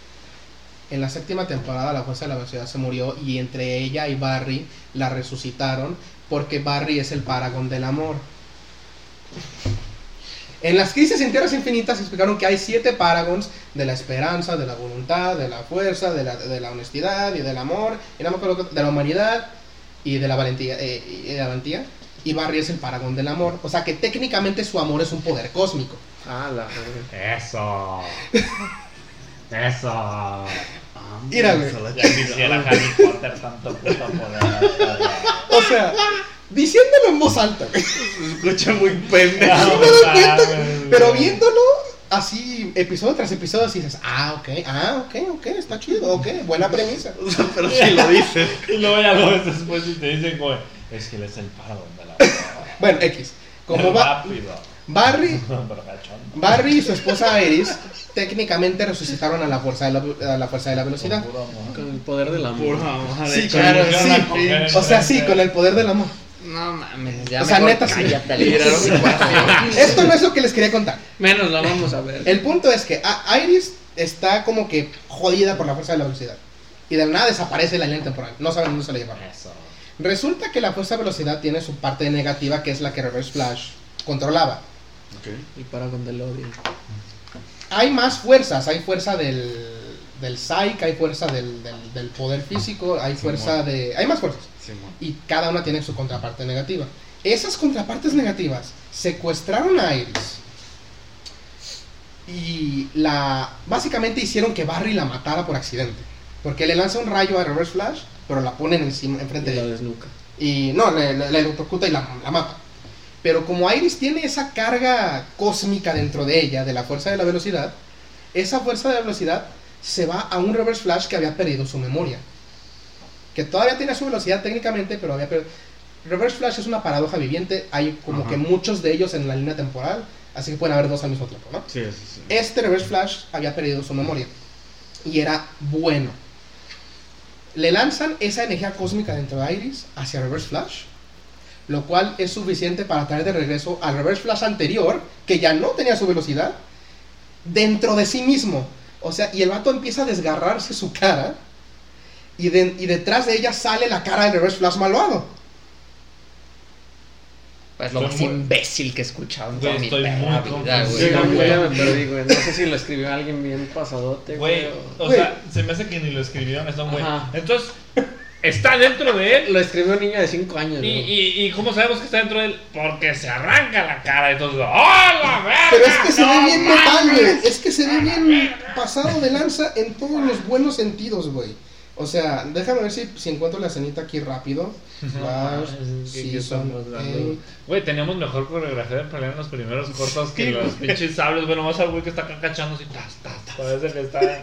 en la séptima temporada la fuerza de la velocidad se murió y entre ella y Barry la resucitaron porque Barry es el paragón del amor. En las crisis en Tierras Infinitas explicaron que hay siete paragons de la esperanza, de la voluntad, de la fuerza, de la, de la honestidad y del amor, y no me acuerdo qué- de la humanidad y de la valentía. eh, y de la valentía. Y Barry es el paragón del amor. O sea que técnicamente su amor es un poder cósmico.
Ah, la.
Eso. Eso.
Mira, güey.
Ya quisiera Harry Potter tanto puto poder.
O sea, diciéndolo en voz alta, güey.
Se escucha muy pendejo.
Sí me doy cuenta, Pero viéndolo así, episodio tras episodio, así dices, ah, ok, ah, ok, ok, está chido, ok, buena premisa.
O sea, pero si lo dices.
Y luego ya lo ves después y te dicen, güey, es que él es el paragón de la
Bueno, X. Como va,
rápido.
Barry. Barry y su esposa Iris técnicamente resucitaron a la fuerza de la, a la, fuerza de la velocidad.
Con el poder del amor.
Sí, claro, sí. O sea, sí, con el poder del amor.
No mames, ya
O sea,
mejor
neta, sí. Esto no es lo que les quería contar.
Menos la vamos a ver.
El punto es que a- Iris está como que jodida por la fuerza de la velocidad. Y de la nada desaparece la línea temporal. No saben dónde se la llevaron.
Eso.
Resulta que la fuerza de velocidad tiene su parte negativa, que es la que Reverse Flash controlaba.
Ok.
El paragón del odio.
Hay más fuerzas. Hay fuerza del, del psych, hay fuerza del, del- del poder físico, hay fuerza de... Hay más fuerzas.
Simón.
y cada una tiene su contraparte negativa. Esas contrapartes negativas secuestraron a Iris y la básicamente hicieron que Barry la matara por accidente, porque le lanza un rayo a Reverse Flash, pero la ponen encima enfrente
Y la
de ella
desnuca.
y no le, le, le electrocuta y la, la mata. Pero como Iris tiene esa carga cósmica dentro de ella, de la fuerza de la velocidad, esa fuerza de la velocidad se va a un Reverse Flash que había perdido su memoria. Que todavía tiene su velocidad técnicamente, pero había perdido. Reverse Flash es una paradoja viviente, hay como
Ajá.
que muchos de ellos en la línea temporal, así que pueden haber dos al mismo tiempo, ¿no?
Sí, sí, sí.
Este Reverse Flash había perdido su memoria y era bueno. Le lanzan esa energía cósmica dentro de Iris hacia Reverse Flash, lo cual es suficiente para traer de regreso al Reverse Flash anterior, que ya no tenía su velocidad, dentro de sí mismo. O sea, y el vato empieza a desgarrarse su cara y, de- y detrás de ella sale la cara del Reverse Flash malvado.
Es lo más
muy-
imbécil que he escuchado en toda mi
estoy
perra
muy
vida,
confundido.
güey.
Sí,
no,
yo
güey.
ya me perdí, güey. No sé si lo escribió alguien bien pasadote,
Güey,
güey. o-
o
Güey.
sea, se me hace que ni lo escribieron esto, güey. Entonces, está dentro de él.
Lo escribió un niño de 5 años,
Y,
güey.
y, y cómo sabemos que está dentro de él? Porque se arranca la cara y todo. ¡Oh, la verga!
Pero es que se
¡No
ve bien metal, güey. Es que se ve bien pasado de lanza en todos los buenos sentidos, güey. O sea, déjame ver si, si encuentro la escenita aquí rápido. Flash,
mames, ¿qué- qué
Season
estamos dando?
eight.
Güey, teníamos mejor coreografía de pelea en los primeros cortos que los pinches sables. Bueno, más al güey que está acá cachando así. Tas, tas, tas. Parece que está.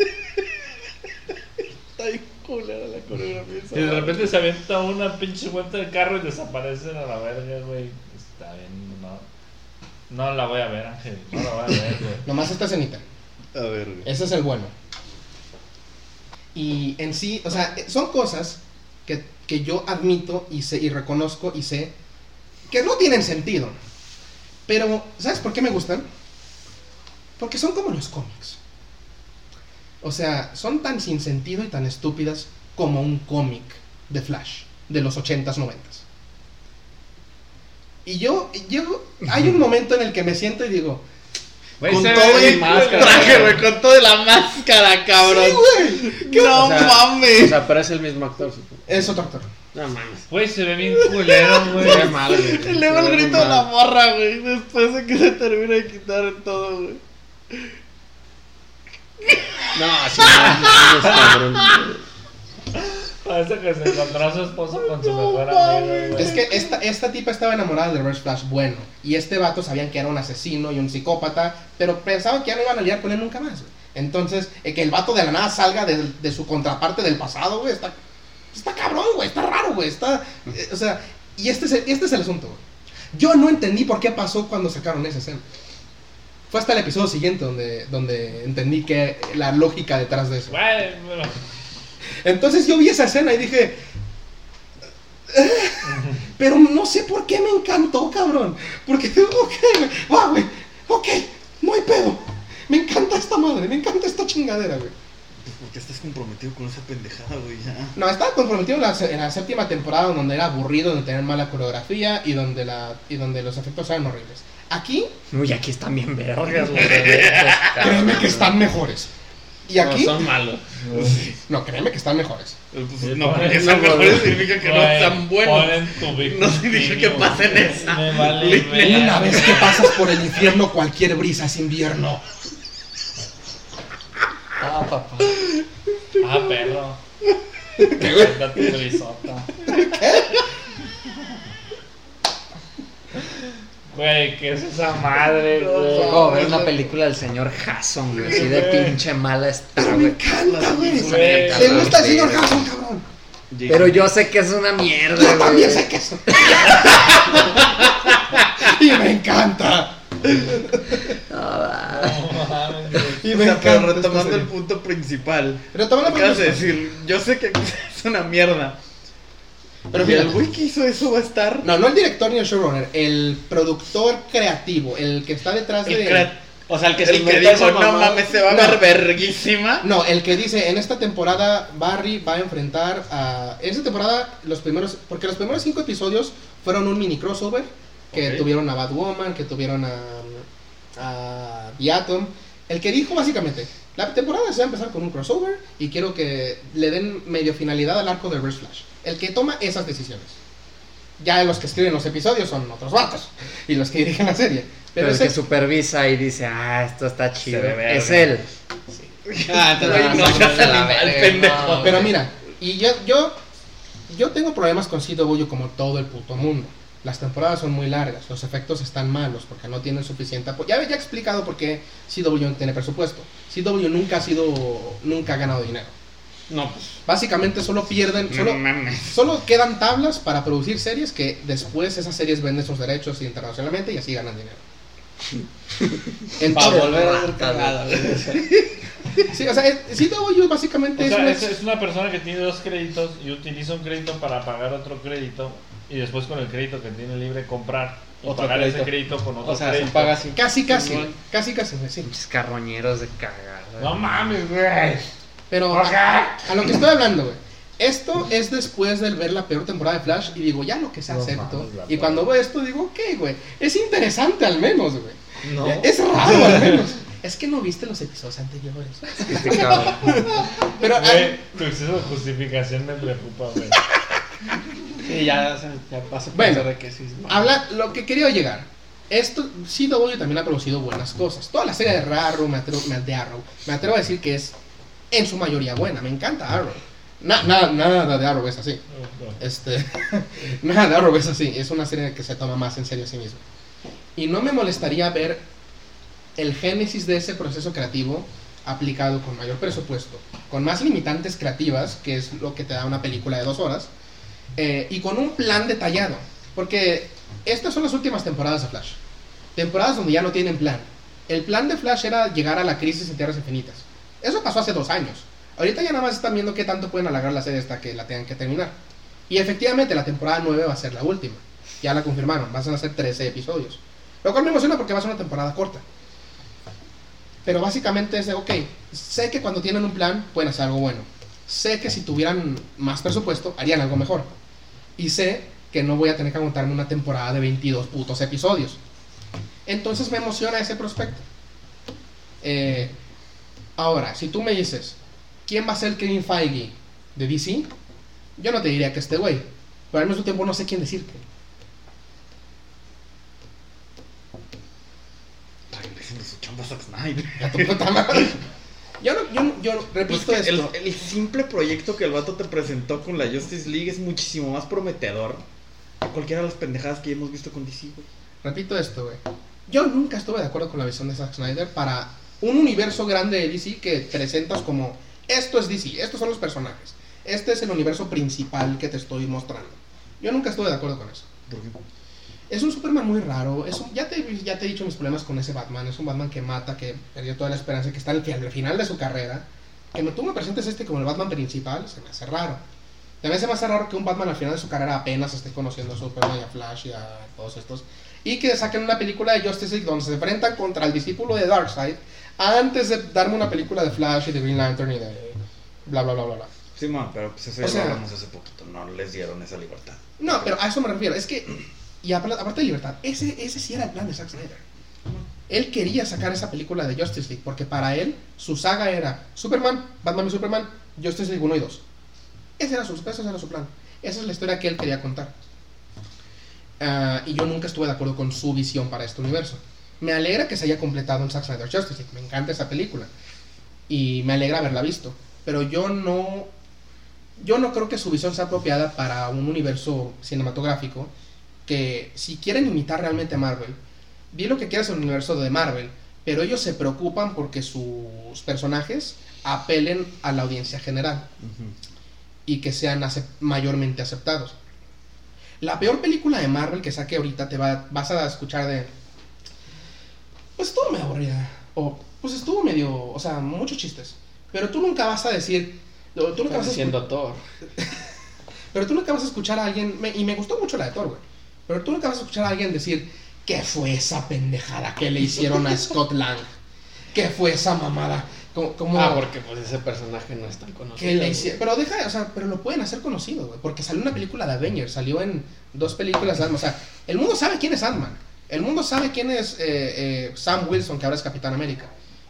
Culera la coreografía.
Y de repente se avienta una pinche vuelta de carro y desaparecen a la verga, güey. Está bien, no. No la voy a ver, Ángel. No la voy a ver, güey.
Nomás esta escenita.
A ver, güey.
Ese es el bueno. Y en sí, o sea, son cosas que, que yo admito y sé y reconozco y sé que no tienen sentido. Pero, ¿sabes por qué me gustan? Porque son como los cómics. O sea, son tan sin sentido y tan estúpidas como un cómic de Flash de los 80s, 90s. Y yo, yo, hay un momento en el que me siento y digo,
Güey,
Con
se
todo
bien
máscara,
traje, güey, con todo de la máscara, cabrón.
sí, güey,
No
O sea,
mames.
O sea, pero es el mismo actor, supongo.
es otro actor.
No mames.
Güey, se ve bien culero, güey.
Ve mal, güey.
Y luego el grito de la morra, güey. Después de que se termina de quitar todo, güey.
No, sí, no, no, es cabrón.
Parece que se encontró a su esposo con su mejor amigo.
Es que esta, esta tipa estaba enamorada de Reverse Flash bueno. Y este vato sabían que era un asesino y un psicópata. Pero pensaban que ya no iban a lidiar con él nunca más. güey. Entonces, eh, que el vato de la nada salga de, de su contraparte del pasado, güey. Está, está cabrón, güey. Está raro, güey. Está. eh, o sea, y este es, el, este es el asunto, güey. Yo no entendí por qué pasó cuando sacaron esa escena. Fue hasta el episodio siguiente donde, donde entendí que la lógica detrás de eso.
Bueno.
Entonces yo vi esa escena y dije. "Eh", Pero no sé por qué me encantó, cabrón. Porque, ok, güey, va, güey, ok, no hay pedo. Me encanta esta madre, me encanta esta chingadera, güey.
¿Por qué estás comprometido con esa pendejada, güey? Ya.
No, estaba comprometido en la, en la séptima temporada donde era aburrido, donde tenían mala coreografía y donde, la, y donde los efectos eran horribles. Aquí,
Uy, aquí están bien vergas los
créeme que están mejores. Y
No,
aquí,
son malos.
no, créeme que están mejores.
Pues,
Sí,
no, sean
no,
mejores significa que no están buenos. No significa que pasen esa.
Una vez que pasas por el infierno, cualquier brisa es invierno.
Ah, papá.
Ah, perro. Tu risota. Güey, ¿qué es esa madre, güey?
Fue como ver una película del señor Hasson, güey. Así de pinche mala está,
Me
güey.
encanta, güey.
Güey.
¿Te gusta el señor Hanson, cabrón?
Pero yo sé que es una mierda,
Yo también
güey.
sé que eso. y me encanta.
No mames, güey.
Y
O
me
sea, pero
encanta.
retomando el punto principal.
Retomando el
Acabas de
punto
decir, yo sé que es una mierda.
Pero
y el güey que hizo eso va a estar.
No, no el director ni el showrunner, el productor creativo, el que está detrás
el,
de.
crea-
O sea, el que se
el que
inventa
dijo, no
mamada".
mames, se va a
No.
ver verguísima.
No, el que dice, en esta temporada Barry va a enfrentar a... En esta temporada, los primeros... Porque los primeros cinco episodios fueron un mini crossover, que tuvieron a Batwoman, que tuvieron a... a The Atom. El que dijo básicamente, la temporada se va a empezar con un crossover y quiero que le den medio finalidad al arco de Reverse Flash. El que toma esas decisiones. Ya los que escriben los episodios son otros vatos y los que dirigen la serie.
Pero
Pero
el que supervisa y dice, ah, esto está chido.
ve.
Es él.
Ah,
no,
no, no,
pendejo.
Pero mira, y yo, yo, yo tengo problemas con CW como todo el puto mundo. Las temporadas son muy largas, los efectos están malos porque no tienen suficiente apoyo. Ya, ya he explicado por qué CW no tiene presupuesto. CW nunca ha sido, nunca ha ganado dinero.
No, pues.
Básicamente solo pierden,
No
solo,
mames.
solo quedan tablas para producir series que después esas series venden sus derechos internacionalmente y así ganan dinero.
Para volver a ser cagada,
sí, o sea, es- CW básicamente
O
es
sea,
una-
es, es una persona que tiene dos créditos y utiliza un crédito para pagar otro crédito y después con el crédito que tiene libre comprar y
Otro
pagar
crédito.
ese crédito con otro
O sea, se
crédito.
paga así.
casi, casi,
Simón.
casi, casi, sí.
Carroñeros de cagada.
No mames, güey.
Pero a lo que estoy hablando, güey. Esto es después de ver la peor temporada de Flash y digo, ya lo que se
No
acepto. y cuando veo esto digo, ok, güey. Es interesante al menos, güey.
No.
Es raro al menos. es que no viste los episodios anteriores.
Este cabrón.
Pero,
Güey, tu exceso de justificación me preocupa, güey.
Sí, ya, ya paso
Bueno,
de que sí.
habla, lo que quería llegar. Esto, CW también ha producido buenas cosas. Toda la serie de Arrow, me atrevo, me, de Arrow, me atrevo a decir que es en su mayoría buena. Me encanta Arrow. Na- na- nada de Arrow es así. Este, nada, de Arrow es así. Es una serie que se toma más en serio a sí misma. Y no me molestaría ver el génesis de ese proceso creativo aplicado con mayor presupuesto, con más limitantes creativas, que es lo que te da una película de dos horas, eh, y con un plan detallado. Porque estas son las últimas temporadas de Flash. Temporadas donde ya no tienen plan. El plan de Flash era llegar a la crisis en Tierras Infinitas. Eso pasó hace dos años. Ahorita ya nada más están viendo qué tanto pueden alargar la serie hasta que la tengan que terminar. Y efectivamente la temporada 9 va a ser la última. Ya la confirmaron, van a ser 13 episodios. Lo cual me emociona porque va a ser una temporada corta. Pero básicamente es de, ok, sé que cuando tienen un plan pueden hacer algo bueno. Sé que si tuvieran más presupuesto harían algo mejor. Y sé que no voy a tener que aguantarme una temporada de 22 putos episodios. Entonces me emociona ese prospecto. Eh, ahora, si tú me dices, ¿quién va a ser Kevin Feige de DC? Yo no te diría que este güey. pero al mismo tiempo no sé quién decirte. Yo, no, yo, yo
Pues
repito
el,
esto.
el simple proyecto que el vato te presentó con la Justice League es muchísimo más prometedor que cualquiera de las pendejadas que hemos visto con DC, güey.
Repito esto, güey. Yo nunca estuve de acuerdo con la visión de Zack Snyder para un universo grande de DC que presentas como esto es DC, estos son los personajes. Este es el universo principal que te estoy mostrando. Yo nunca estuve de acuerdo con eso.
¿Por qué?
Es un Superman muy raro. Es un- ya, te, ya te he dicho mis problemas con ese Batman. Es un Batman que mata, que perdió toda la esperanza, que está al, al final de su carrera. Que me, tú me presentes este como el Batman principal, se me hace raro. También se me hace raro que un Batman al final de su carrera apenas esté conociendo a Superman y a Flash y a todos estos. Y que saquen una película de Justice League donde se enfrentan contra el discípulo de Darkseid antes de darme una película de Flash y de Green Lantern y de bla bla bla bla bla.
Sí, man, pero pues eso
O
ya
sea-
lo hablamos hace poquito. No les dieron esa libertad.
No, pero a eso me refiero. Es que, y aparte de libertad, ese, ese sí era el plan de Zack Snyder. Él quería sacar esa película de Justice League, porque para él su saga era Superman, Batman y Superman, Justice League 1 y 2. Ese era su, ese era su plan. Esa es la historia que él quería contar. Ah, y yo nunca estuve de acuerdo con su visión para este universo. Me alegra que se haya completado en Zack Snyder Justice League. Me encanta esa película. Y me alegra haberla visto. Pero yo no yo no creo que su visión sea apropiada para un universo cinematográfico que si quieren imitar realmente a Marvel, di lo que quieras en el universo de Marvel, pero ellos se preocupan porque sus personajes apelen a la audiencia general y que sean acep- mayormente aceptados. La peor película de Marvel que saque ahorita te va, vas a escuchar de... Pues estuvo medio aburrida. O pues estuvo medio... O sea, muchos chistes. Pero tú nunca vas a decir... Tú nunca vas a
diciendo Thor.
pero tú nunca vas a escuchar a alguien, me- y me gustó mucho la de Thor, güey. Pero tú nunca vas a escuchar a alguien decir, ¿qué fue esa pendejada que le hicieron a Scott Lang? ¿Qué fue esa mamada? Como, como
Ah, porque pues ese personaje no es tan conocido.
que le hicieron. Pero deja, o sea, pero lo pueden hacer conocido, güey. Porque salió una película de Avengers, salió en dos películas de Ant-Man. O sea, el mundo sabe quién es Ant-Man. El mundo sabe quién es eh, eh, Sam Wilson, que ahora es Capitán América.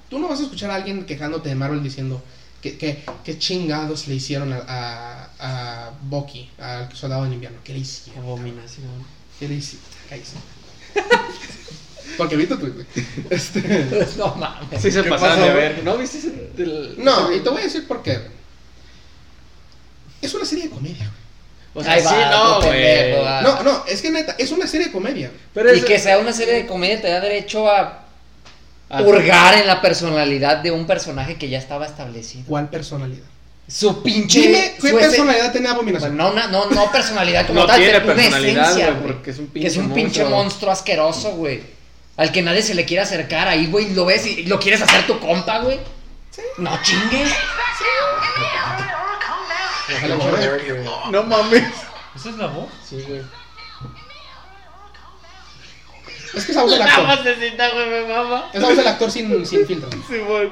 Tú no vas a escuchar a alguien quejándote de Marvel diciendo que, que, que chingados le hicieron a, a, a Bucky, al soldado del invierno. ¿Qué le hicieron?
Abominación.
¿Qué le hicieron? Cállese. Porque vi tu tweet, güey. Este,
no mames. Sí se
¿Qué
pasaron de ver. ¿No viste ese? del-
no, y te voy a decir por qué. Es una serie de comedia, güey.
O sea,
Ahí
sí,
va,
no, güey.
No, no, es que neta, es una serie de comedia.
Pero
y
es-
que sea una serie de comedia te da derecho a hurgar en la personalidad de un personaje que ya estaba establecido.
¿Cuál personalidad?
Su pinche.
Dime qué
su ese-
personalidad tenía Abominación.
Bueno, no, no, no personalidad como
No
tal,
tiene personalidad,
esencia,
porque es un
Que es
pinche
un pinche
monstruo.
monstruo asqueroso, güey. Al que nadie se le quiere acercar ahí, güey. Lo ves y lo quieres hacer tu compa, güey. No chingues.
Ojalá.
No mames.
¿Esa es la voz?
Sí, güey.
Es que esa voz del actor. Esa voz del actor sin, sin filtro.
Sí, güey.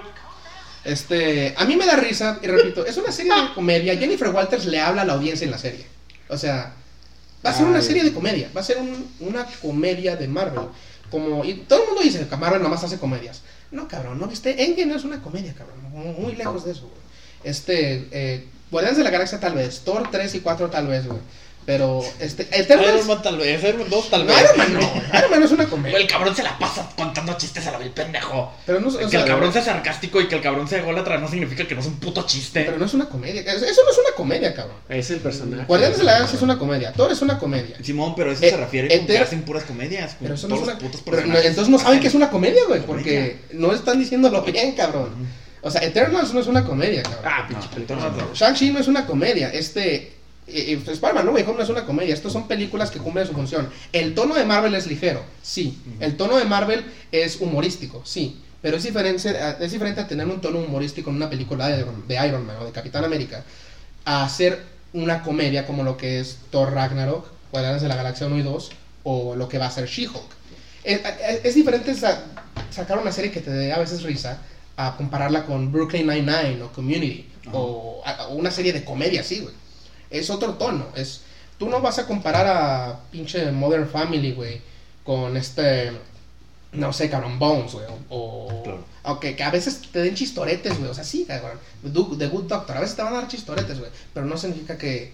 Este, a mí me da risa, y repito, es una serie de comedia. Jennifer Walters le habla a la audiencia en la serie. O sea, va a ser una serie de comedia. Va a ser un- una comedia de Marvel. Como, y todo el mundo dice que Marvel nomás hace comedias. No, cabrón, ¿no viste? Endgame no es una comedia, cabrón. Muy, muy lejos de eso, güey. Este, eh, Guardianes de la Galaxia tal vez. Thor 3 y 4 tal vez, güey. Pero, este, Eternals...
Iron Man tal vez, Iron Man 2 tal
No,
vez.
Iron Man no. Iron Man no es una comedia.
El cabrón se la pasa contando chistes a la vil pendejo.
Pero no, o
que
sea,
el cabrón sea sarcástico y que el cabrón sea ególatra no significa que no es un puto chiste.
Pero no es una comedia. Eso no es una comedia, cabrón.
Es el personaje.
Guardianes de la Galaxia es una comedia. Thor es una comedia.
Simón, pero eso
Eh,
se refiere con que
Eter-
hacen puras comedias.
Pero eso no es
todos
una.
los putos
pero no,
personajes
entonces no saben que es una comedia, güey.
comedia.
Porque no están diciéndolo bien, cabrón. O sea, Eternals no es una comedia, cabrón.
Ah,
No,
pinche película.
no.
Shang-Chi no es una comedia. Este. eh, eh, Spider-Man No Way Home no es una comedia. Estos son películas que cumplen su función. El tono de Marvel es ligero, sí. El tono de Marvel es humorístico, sí. Pero es diferente, es diferente a tener un tono humorístico en una película de, de Iron Man o de Capitán América a hacer una comedia como lo que es Thor Ragnarok, Guardianes de la Galaxia 1 y 2, o lo que va a ser She-Hulk. Es, es- es diferente sa- sacar una serie que te dé a veces risa a compararla con Brooklyn Nine-Nine o Community o, a- una serie de comedia así, güey. Es otro tono. Es, tú no vas a comparar a pinche Modern Family, güey, con este, no sé, cabrón, Bones, güey. O,
Claro.
aunque que a veces te den chistoretes, güey. O sea, sí, cabrón. The Good Doctor. A veces te van a dar chistoretes, güey. Pero no significa que,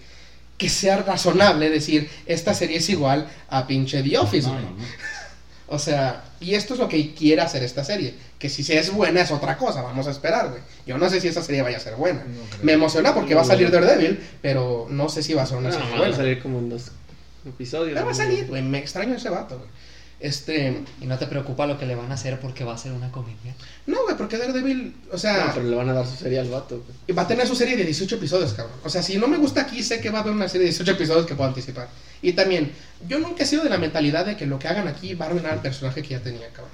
que sea razonable decir, esta serie es igual a pinche The Office,
No,
güey.
no, no.
O sea, y esto es lo que quiere hacer esta serie. Que si es buena es otra cosa, vamos a esperar, güey. Yo no sé si esa serie vaya a ser buena.
No.
Me emociona porque va a salir Daredevil, pero no sé si va a ser una
No,
serie
va a
buena.
salir como en dos episodios.
Pero va a salir, güey. Me extraño ese vato, güey. Este.
Y no te preocupa lo que le van a hacer porque va a ser una comedia.
No, güey, porque Daredevil, o sea,
No, pero le van a dar su serie al vato. güey.
va a tener su serie de 18 episodios, cabrón. O sea, si no me gusta aquí, sé que va a haber una serie de 18 episodios que puedo anticipar. Y también, yo nunca he sido de la mentalidad de que lo que hagan aquí va a arruinar al personaje que ya tenía, cabrón.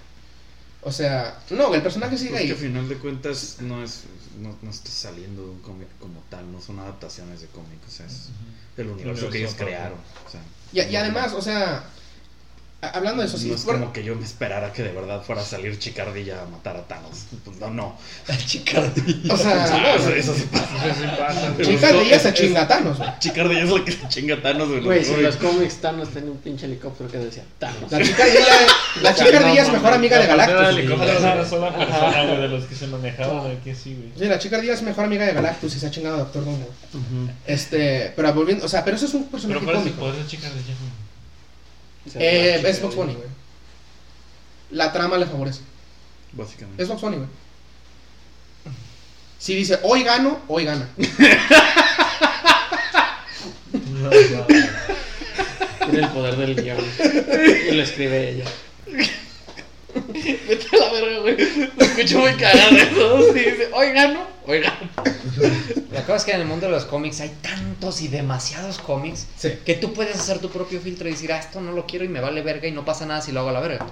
O sea, no, el personaje sigue
Pues que
ahí.
al final de cuentas no es no, no está saliendo de un cómic como tal, no son adaptaciones de cómic, o sea, es el universo que ellos crearon. O sea,
Y, y además, o sea, hablando de eso, sí,
no es
bueno,
como que yo me esperara que de verdad fuera a salir Chicardilla a matar a Thanos. Pues no, no.
Chicardilla.
o sea,
Ah,
no,
eso, eso sí pasa.
Eso sí pasa.
chica de ella se chinga Thanos, güey.
Chicardilla es la que se chinga a Thanos, güey.
Güey, si en los cómics Thanos tenía un pinche helicóptero que decía Thanos.
La chica ardilla, la chica ardilla es mejor amiga de
La
Galactus.
helicóptero era una sola persona, güey, de los que se manejaban aquí así, güey.
Sí, la chica ardilla es mejor amiga de Galactus y se ha chingado a Doctor Doom. Este, pero volviendo, o sea, pero eso es un
Pero
personaje
¿cuál es el
cómico.
poder de chica de ella, güey?
O sea,
Eh, es Box
de-
Bunny, güey. La trama le favorece.
Básicamente.
Es Box Bunny, güey. Si dice, hoy gano, hoy gana.
No, no.
Tiene el poder del guion. Y lo escribe ella.
Vete a la verga, güey. Lo escucho muy cagado eso. Sí, dice, oigan, ¿no? Oigan.
La cosa es que en el mundo de los cómics hay tantos y demasiados cómics
Sí.
que tú puedes hacer tu propio filtro y decir, ah, esto no lo quiero y me vale verga y no pasa nada si lo hago a la verga.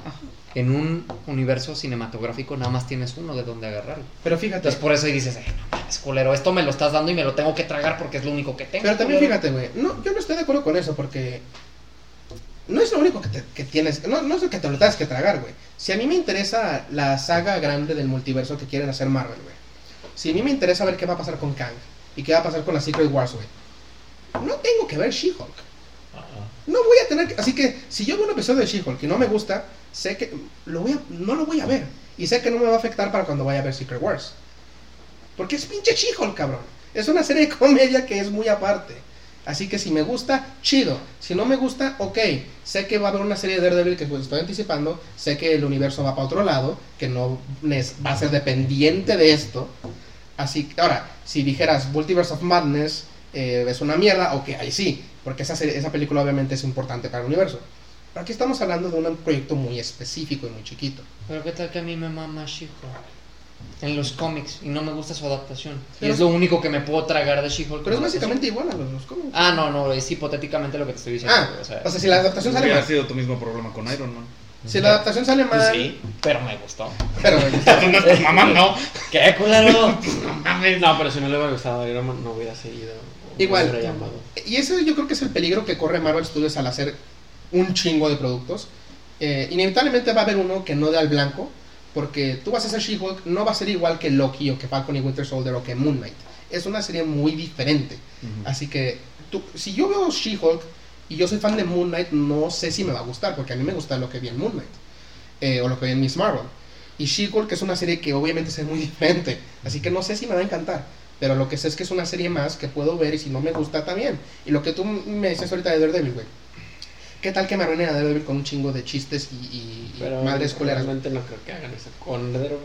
En un universo cinematográfico nada más tienes uno de donde agarrarlo.
Pero fíjate,
Entonces por eso ahí dices, eh, no mames, culero, esto me lo estás dando y me lo tengo que tragar porque es lo único que tengo.
pero también
culero".
fíjate, güey. No, yo no estoy de acuerdo con eso porque no es lo único que, te- que tienes, no, no es lo que te lo tengas que tragar, güey. Si a mí me interesa la saga grande del multiverso que quieren hacer Marvel, güey. Si a mí me interesa ver qué va a pasar con Kang y qué va a pasar con la Secret Wars, güey. No tengo que ver She-Hulk. No voy a tener que... Así que si yo veo un episodio de She-Hulk y no me gusta, sé que lo voy a, no lo voy a ver. Y sé que no me va a afectar para cuando vaya a ver Secret Wars. Porque es pinche She-Hulk, cabrón. Es una serie de comedia que es muy aparte. Así que si me gusta, chido. Si no me gusta, ok. Sé que va a haber una serie de Daredevil que pues, estoy anticipando. Sé que el universo va para otro lado. Que no va a ser dependiente de esto. Así que, ahora, si dijeras Multiverse of Madness eh, es una mierda, ok, ahí sí. Porque esa, serie- esa película obviamente es importante para el universo. Pero aquí estamos hablando de un proyecto muy específico y muy chiquito.
Pero qué tal que a mí me mama She-Hulk en los cómics y no me gusta su adaptación. y
Pero-
es lo único que me puedo tragar de She-Hulk.
Pero es básicamente igual a los, los cómics.
Ah, no, no, es hipotéticamente lo que te estoy diciendo.
Ah,
o sea,
o sea, si la adaptación sale mal.
sido tu mismo problema con Iron Man.
Si la adaptación sale mal.
sí, pero me gustó.
Pero
Mamá, no.
¿Qué, culero?
No, pero si no le hubiera gustado Iron Man, no hubiera seguido.
Igual. Y eso yo creo que es el peligro que corre Marvel Studios al hacer un chingo de productos. Eh, inevitablemente va a haber uno que no dé al blanco, porque tú vas a hacer She-Hulk, no va a ser igual que Loki o que Falcon y Winter Soldier o que Moon Knight. Es una serie muy diferente. Así que tú- si yo veo She-Hulk y yo soy fan de Moon Knight, no sé si me va a gustar, porque a mí me gusta lo que vi en Moon Knight eh, o lo que vi en Miss Marvel. Y She-Hulk es una serie que obviamente es muy diferente, así que no sé si me va a encantar. Pero lo que sé es que es una serie más que puedo ver y si no me gusta también. Y lo que tú me dices ahorita de Daredevil, güey. ¿Qué tal que me arruinen a Daredevil con un chingo de chistes y, y- y
Pero
madres culeras?
realmente no creo que hagan eso. Con Daredevil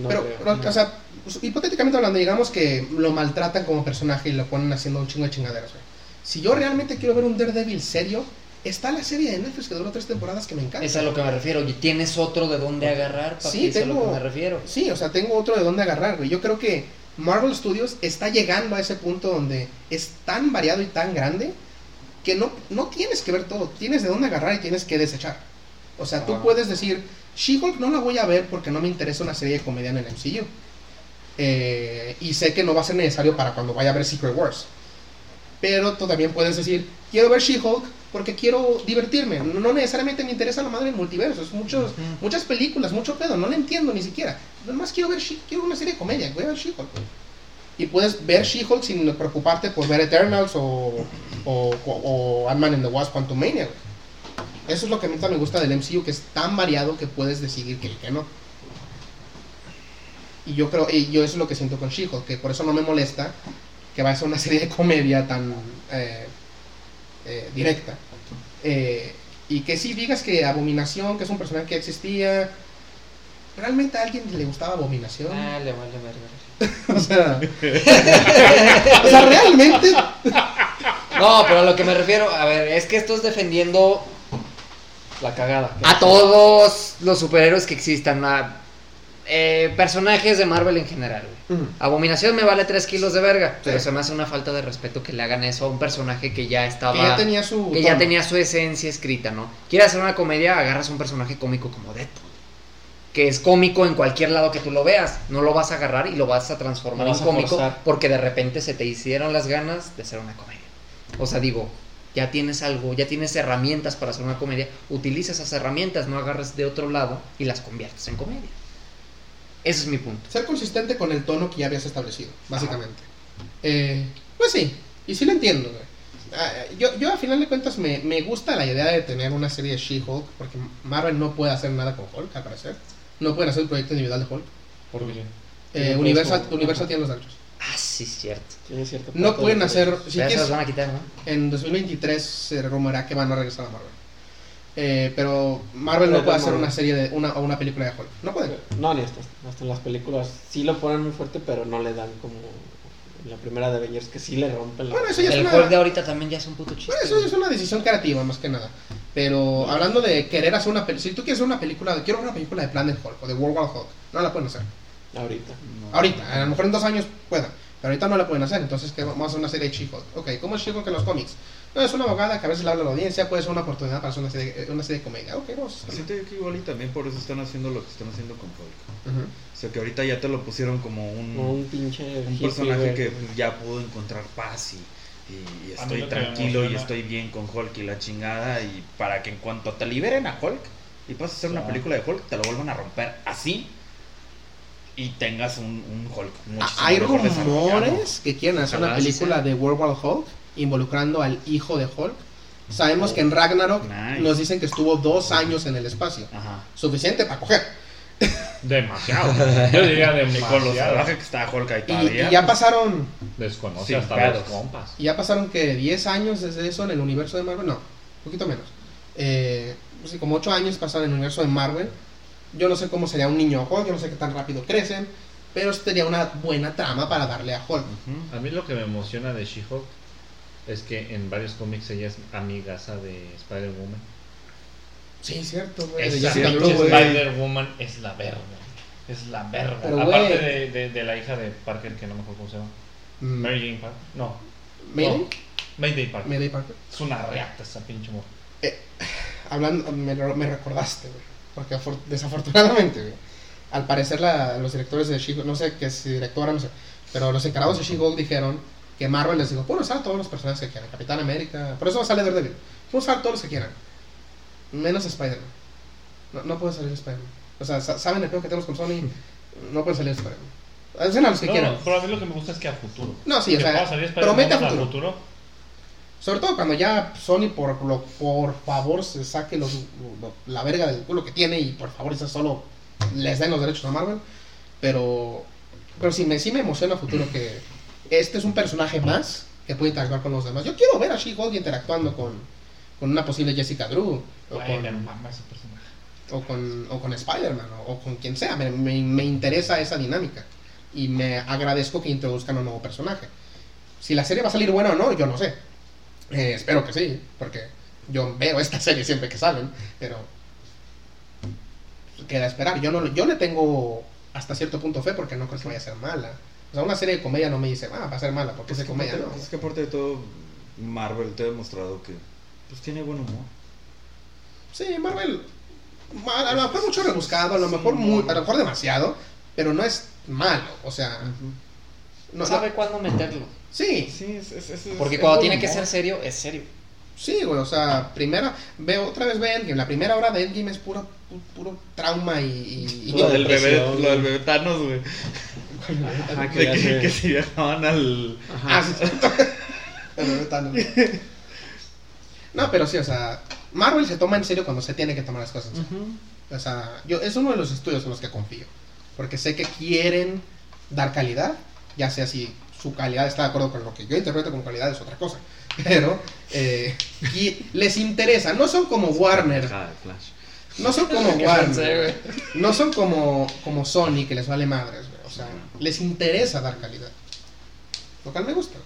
no
pero,
creo.
pero, o sea, pues, hipotéticamente hablando, digamos que lo maltratan como personaje y lo ponen haciendo un chingo de chingaderas, güey. Si yo realmente quiero ver un Daredevil serio, está la serie de Netflix que duró tres temporadas que me encanta.
Es a lo que me refiero. Y tienes otro de dónde agarrar, papi.
Sí,
es a lo
tengo-
que me refiero.
Sí, o sea, tengo otro de dónde agarrar, güey. Yo creo que Marvel Studios está llegando a ese punto donde es tan variado y tan grande que no, no tienes que ver todo. Tienes de dónde agarrar y tienes que desechar. O sea, tú puedes decir, She-Hulk no la voy a ver porque no me interesa una serie de comedia en el MCU. Eh, y sé que no va a ser necesario para cuando vaya a ver Secret Wars. Pero tú también puedes decir, quiero ver She-Hulk porque quiero divertirme. No, necesariamente me interesa la madre del multiverso. Es muchos, muchas películas, mucho pedo. No le entiendo ni siquiera. Nada más quiero ver quiero una serie de comedia. Voy a ver She-Hulk. Y puedes ver She-Hulk sin preocuparte por ver Eternals o, o, o Ant-Man and the Wasp Quantumania. Eso es lo que a mí también me gusta del MCU, que es tan variado que puedes decidir que que no. Y yo creo, y yo eso es lo que siento con She-Hulk, que por eso no me molesta que vaya a ser una serie de comedia tan, eh, eh, directa. Eh, y que sí digas que Abominación, que es un personaje que existía, ¿realmente a alguien le gustaba Abominación?
Ah, le vale verga.
o sea, o sea, realmente
No, pero a lo que me refiero, a ver, es que esto es defendiendo
La cagada.
a todos los superhéroes que existan, a eh, personajes de Marvel en general. güey. Abominación me vale 3 kilos de verga, pero se me hace una falta de respeto que le hagan eso a un personaje que ya estaba...
que ya tenía su.
que ya tenía su esencia escrita, ¿no? Quieres hacer una comedia, agarras un personaje cómico como Deadpool. Que es cómico en cualquier lado que tú lo veas. No lo vas a agarrar y lo vas a transformar en
a
cómico porque de repente se te hicieron las ganas de hacer una comedia. O sea, digo, ya tienes algo, ya tienes herramientas para hacer una comedia. Utiliza esas herramientas, no agarres de otro lado y las conviertes en comedia. Ese es mi punto.
Ser consistente con el tono que ya habías establecido, básicamente. Eh, pues sí, y sí lo entiendo, güey. Ah, yo, yo a final de cuentas me, me gusta la idea de tener una serie de She-Hulk, porque Marvel no puede hacer nada con Hulk, al parecer. No pueden hacer un proyecto individual de Hulk.
¿Por qué?
Eh, Universal, tiene los derechos.
Ah, sí, cierto.
Tiene cierto
No pueden
de-
hacer, si quieres,
las van a quitar, ¿no?
en 2023 se rumorará que van a regresar a Marvel. Eh, pero Marvel no puede hacer una serie de una, o una película de Hulk. No pueden.
No, ni hasta, hasta en las películas sí lo ponen muy fuerte, pero no le dan como la primera de Avengers que sí le rompen la...
Bueno, eso ya es
El
una-
Hulk de ahorita también ya es un puto chiste.
Bueno, eso es una decisión creativa más que nada. Pero hablando de querer hacer una película, si tú quieres hacer una película, quiero una película de Planet Hulk o de World War Hulk, no la pueden hacer.
Ahorita.
No.
Ahorita, a lo mejor en dos años puedan, pero ahorita no la pueden hacer. Entonces, ¿qué? vamos a hacer una serie de She-Hulk. Ok, ¿cómo es She-Hulk en los cómics? No, es una abogada que a veces le habla a la audiencia, puede ser una oportunidad para hacer una serie, una serie de comedia. Ok, vamos.
Siento que igual y también por eso están haciendo lo que están haciendo con Hulk.
Ujú.
O sea que ahorita ya te lo pusieron como un,
Como un pinche
un personaje que ya pudo encontrar paz y, estoy tranquilo y estoy bien con Hulk y la chingada y para que en cuanto te liberen a Hulk y pases a hacer una película de Hulk te lo vuelvan a romper así y tengas un, un Hulk
Ah, Hay rumores que quieren hacer una
Ojalá sí
película de World War Hulk involucrando al hijo de Hulk. Sabemos que en Ragnarok
Nice.
nos dicen que estuvo dos años en el espacio.
Ajá.
Suficiente para coger.
Demasiado. Yo diría
Y con lo
demasiado.
salvaje que está Hulk ahí
Y,
todavía.
y ya pasaron
Desconoce hasta
pedos.
los compas.
Y ya pasaron que 10 años desde eso en el universo de Marvel. No, un poquito menos. Eh, sí, como 8 años pasaron en el universo de Marvel. Yo no sé cómo sería un niño Hulk, yo no sé qué tan rápido crecen. Pero sería una buena trama para darle a Hulk.
A mí lo que me emociona de She-Hulk es que en varios cómics ella es amigaza de Spider-Woman.
Sí, cierto, güey. Se
cierto. Güey,
es la verga. Es la verga.
Pero,
Aparte de, de, de la hija de Parker, que no me acuerdo cómo se llama.
Mm,
Mary Jane Parker. No.
Mayday,
no, Mayday Parker.
Mayday Parker.
Es una reacta esa pinche mujer.
Hablando, me, me recordaste, güey. Porque afor- desafortunadamente, güey. Al parecer, la- los directores de She-Hulk, no sé qué es directora, no sé. Pero los encargados de She-Hulk dijeron que Marvel les dijo: Pueden usar a todos los personajes que quieran. Capitán América. Por eso sale Daredevil. Pueden usar a todos los que quieran. Menos Spider-Man. No, no puede salir Spider-Man. O sea, sa- saben el peor que tenemos con Sony. No puede salir Spider-Man. Hacen a los que
No,
quieran.
pero a mí lo que me gusta es que a futuro.
No, sí, o sea, promete a
a
futuro.
futuro.
Sobre todo cuando ya Sony, por, lo- por favor, se saque los- la verga del culo que tiene y por favor, eso solo les den los derechos a Marvel. Pero, pero sí, me, sí me emociona a futuro que este es un personaje más que puede interactuar con los demás. Yo quiero ver a She-Hulk interactuando con, con una posible Jessica Drew o
me
con,
mama ese personaje.
o con, o con Spider-Man o, o con quien sea. Me, me- me interesa esa dinámica y me agradezco que introduzcan un nuevo personaje. Si la serie va a salir buena o no, yo no sé. Eh, espero que sí, porque yo veo esta serie siempre que salen, pero queda esperar. Yo no yo le tengo hasta cierto punto fe porque no creo que vaya a ser mala. O sea, una serie de comedia no me dice, ah, va a ser mala, porque es de comedia, no.
pues es que aparte de todo, Marvel te ha demostrado que pues tiene buen humor.
Sí, Marvel, ma- a lo mejor mucho rebuscado, a lo mejor muy, a lo mejor demasiado, pero no es malo, o sea, no, no-
Sabe cuándo meterlo.
sí,
Sí, es, es- es-
Porque
es
cuando tiene que ser serio, es serio.
sí, güey, o sea, primera, veo otra vez ve Endgame, la primera hora de Endgame es puro, pu- puro trauma y... y- y-
Lo del bebé,
depresión,
lo del
güey.
bebé Thanos, güey.
Ajá, que
que,
se-
que se viajaban al.
Ah, sí, sí. El bebé Thanos. No, pero sí, o sea, Marvel se toma en serio cuando se tiene que tomar las cosas en serio.
Ujú.
O sea, yo, es uno de los estudios en los que confío. Porque sé que quieren dar calidad, ya sea si su calidad está de acuerdo con lo que yo interpreto como calidad es otra cosa. pero eh, y les interesa, no son como Warner, no son como
¿Qué
Warner, no son como, como Sony que les vale madres, güey. O sea, les interesa dar calidad. Lo cual me gusta.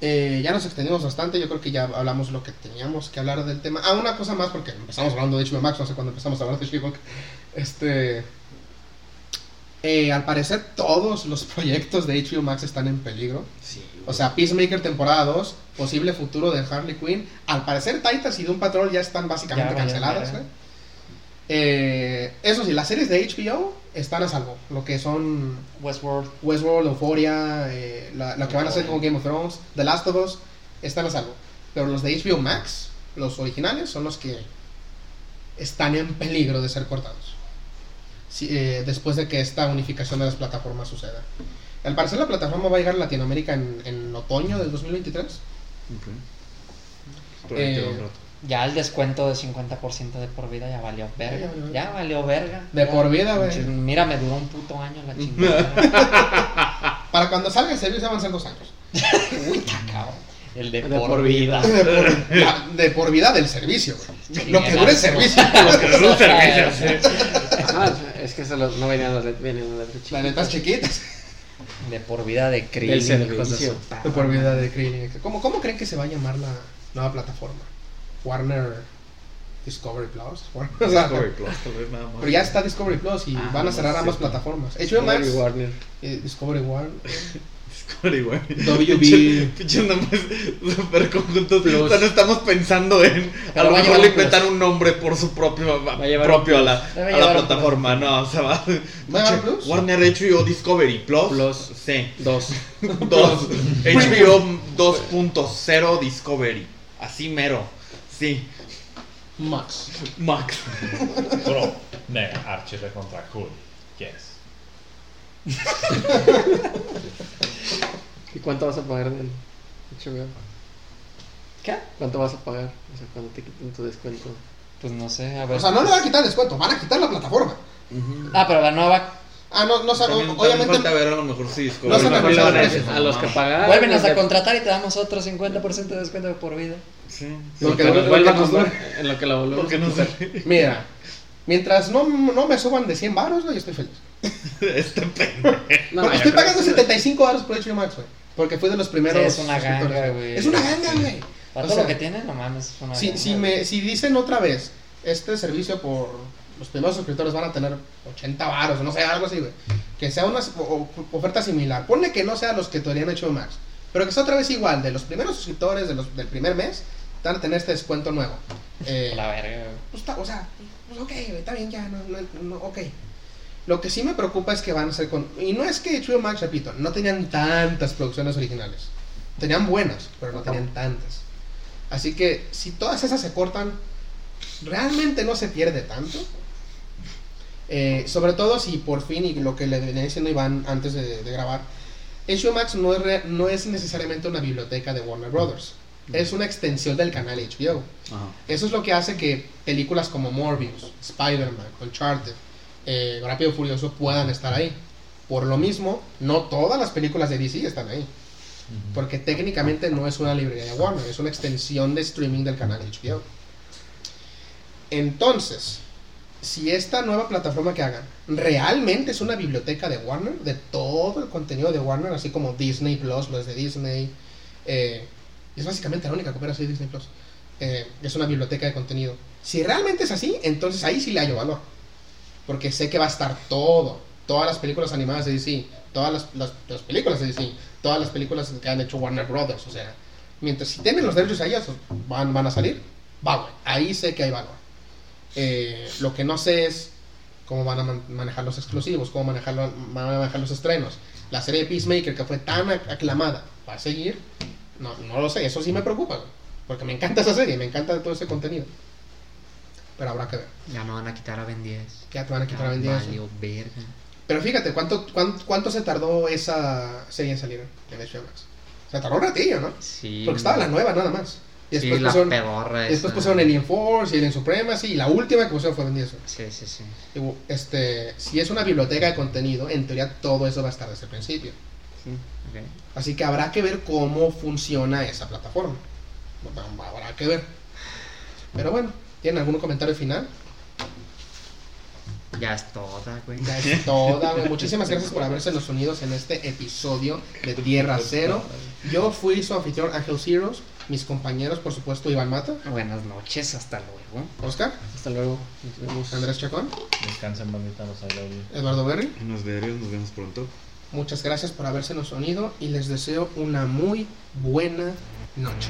Eh, ya nos extendimos bastante, yo creo que ya hablamos lo que teníamos que hablar del tema. Ah, una cosa más, porque empezamos hablando de HBO Max, no sé cuándo empezamos a hablar de She-Hulk. Este. eh, al parecer, todos los proyectos de HBO Max están en peligro.
Sí.
O sea, Peacemaker temporada 2, posible futuro de Harley Quinn. Al parecer, Titans y Doom Patrol ya están básicamente
Ya, ya,
canceladas.
ya.
¿eh? Eh, eso sí, las series de HBO están a salvo. Lo que son
Westworld.
Westworld, Euphoria, eh, la, lo que van a hacer con Game of Thrones, The Last of Us, están a salvo. Pero los de HBO Max, los originales, son los que están en peligro de ser cortados. Eh, después de que esta unificación de las plataformas suceda. Al parecer la plataforma va a llegar a Latinoamérica en, en otoño del 2023.
Ok. Por ahí
Eh,
quedó un rato.
Ya el descuento de 50% de por vida ya valió verga.
Ya, ya, ya.
Ya valió verga.
De
Ya.
por vida, güey.
Mira, me duró un puto año la chingada.
Para cuando salga el servicio van a ser dos años.
Uy, cabrón. El de,
De
por,
por
vida.
De por, la- de por vida del servicio, güey.
Sí,
Lo que dure el servicio.
Lo que dura un servicio, sí.
Ah, es que solo no venían las letras
Las
chiquitas.
letras chiquitas.
De por vida de Krillin. De
por vida de Krillin. ¿Cómo, ¿Cómo creen que se va a llamar la nueva plataforma? Warner Discovery Plus. Warner- o sea,
Discovery Plus, tal vez nada más.
pero ya está Discovery Plus y
Ah,
van a cerrar
no,
ambas
sí.
plataformas. HBO
Discovery
Max,
Warner.
eh, Discovery One.
Discovery, güey.
WB.
Pinche- Pinches nombres super conjuntos.
Plus.
O sea, no estamos pensando en. A lo mejor le inventan un nombre por su propio.
Va a
propio a la, a plataforma. No, o sea, va.
¿Va a llevar un plus?
Warner HBO Discovery Plus.
Plus.
Sí.
Dos.
Dos. HBO 2.0 Discovery. Así mero. Sí.
Max.
Max.
Bro, nega, Archie contra Cool. Yes.
¿Y cuánto vas a pagar del HBO?
¿Qué?
¿Cuánto vas a pagar? O sea, cuando te quiten tu descuento.
Pues no sé, a ver.
O sea, no le van a quitar el descuento, van a quitar la plataforma.
Ah, pero la nueva.
Ah, no, no sabe.
También, también falta
Obviamente.
ver a lo mejor si Discovery.
No
va a
los que
no.
pagaron.
Vuelvenos a contratar y te damos otro 50% de descuento de por vida.
Sí.
Lo que nos vuelva a
nos.
En lo que la volvemos
Porque
a
no
comprar.
sé.
Mira, mientras no, no me suban de 100 baros, güey, yo estoy feliz.
Este pendejo.
No,
estoy pagando
que-
75 baros por HBO Max, güey. Porque fui de los primeros.
Sí, es una ganga, güey.
Es una ganga, güey.
Para
O
todo
sea,
lo que tiene, no mames. es una
Si,
ganga,
si, me, si dicen otra vez, este servicio por los primeros suscriptores van a tener 80 varos, no sé, algo así, güey. Que sea una o- o- oferta similar. Ponle que no sea los que todavía han hecho Max, pero que sea otra vez igual. De los primeros suscriptores de los, del primer mes, van a tener este descuento nuevo. Eh,
La verga,
pues, o sea, pues ok, está bien ya, no, no, no, ok. Lo que sí me preocupa es que van a ser con... Y no es que HBO Max, repito, no tenían tantas producciones originales. Tenían buenas, pero no tenían tantas. Así que si todas esas se cortan, realmente no se pierde tanto. Eh, sobre todo si por fin, y lo que le venía diciendo Iván antes de, de grabar, HBO Max no es, re- no es necesariamente una biblioteca de Warner Brothers. Es una extensión del canal HBO.
Ajá.
Eso es lo que hace que películas como Morbius, Spider-Man, Uncharted, eh, Rápido Furioso puedan estar ahí. Por lo mismo, no todas las películas de DC están ahí. Porque técnicamente no es una librería de Warner, es una extensión de streaming del canal HBO. Entonces, si esta nueva plataforma que hagan realmente es una biblioteca de Warner, de todo el contenido de Warner, así como Disney Plus, lo es de Disney, eh, es básicamente la única que opera así Disney Plus, eh, es una biblioteca de contenido. Si realmente es así, entonces ahí sí le hallo valor. Porque sé que va a estar todo, todas las películas animadas de DC, todas las, las- las películas de DC, todas las películas que han hecho Warner Brothers, o sea, mientras si tienen los derechos ahí, esos van, van a salir, va, ahí sé que hay valor. Eh, lo que no sé es cómo van a man- manejar los exclusivos, cómo manejarlo, van a manejar los estrenos. La serie de Peacemaker, que fue tan ac- aclamada, ¿va a seguir? No, no lo sé, eso sí me preocupa, porque me encanta esa serie, me encanta todo ese contenido. Pero habrá que ver.
Ya me van a quitar a Ben 10.
Ya te van a quitar a Ben
Ya
10.
valió verga.
Pero fíjate, ¿cuánto, cuánto, cuánto se tardó esa serie en salir en HBO Max? Se tardó un ratillo, ¿no?
Sí.
Porque estaba la nueva nada más. Y
Sí,
después
la
pusieron,
pedorra
después
esa.
pusieron Alien Force y Alien Supremacy y la última que pusieron fue Ben 10.
Sí, sí, sí.
Y, Este, si es una biblioteca de contenido, en teoría todo eso va a estar desde el principio. Así que habrá que ver cómo funciona esa plataforma. Habrá que ver. Pero bueno, ¿tienen algún comentario final?
Ya es toda, güey.
Ya es toda, güey. Muchísimas gracias por haberse los unidos en este episodio de Tierra Cero. Yo fui su anfitrión Ángel Zeros. Mis compañeros, por supuesto, Iván Mata,
Buenas noches, hasta luego.
Oscar,
Hasta luego. Nos vemos.
Andrés Chacón,
Descansen, bandita, los.
Eduardo Berry.
Nos veremos, nos vemos pronto.
Muchas gracias por haberse unido y les deseo una muy buena noche.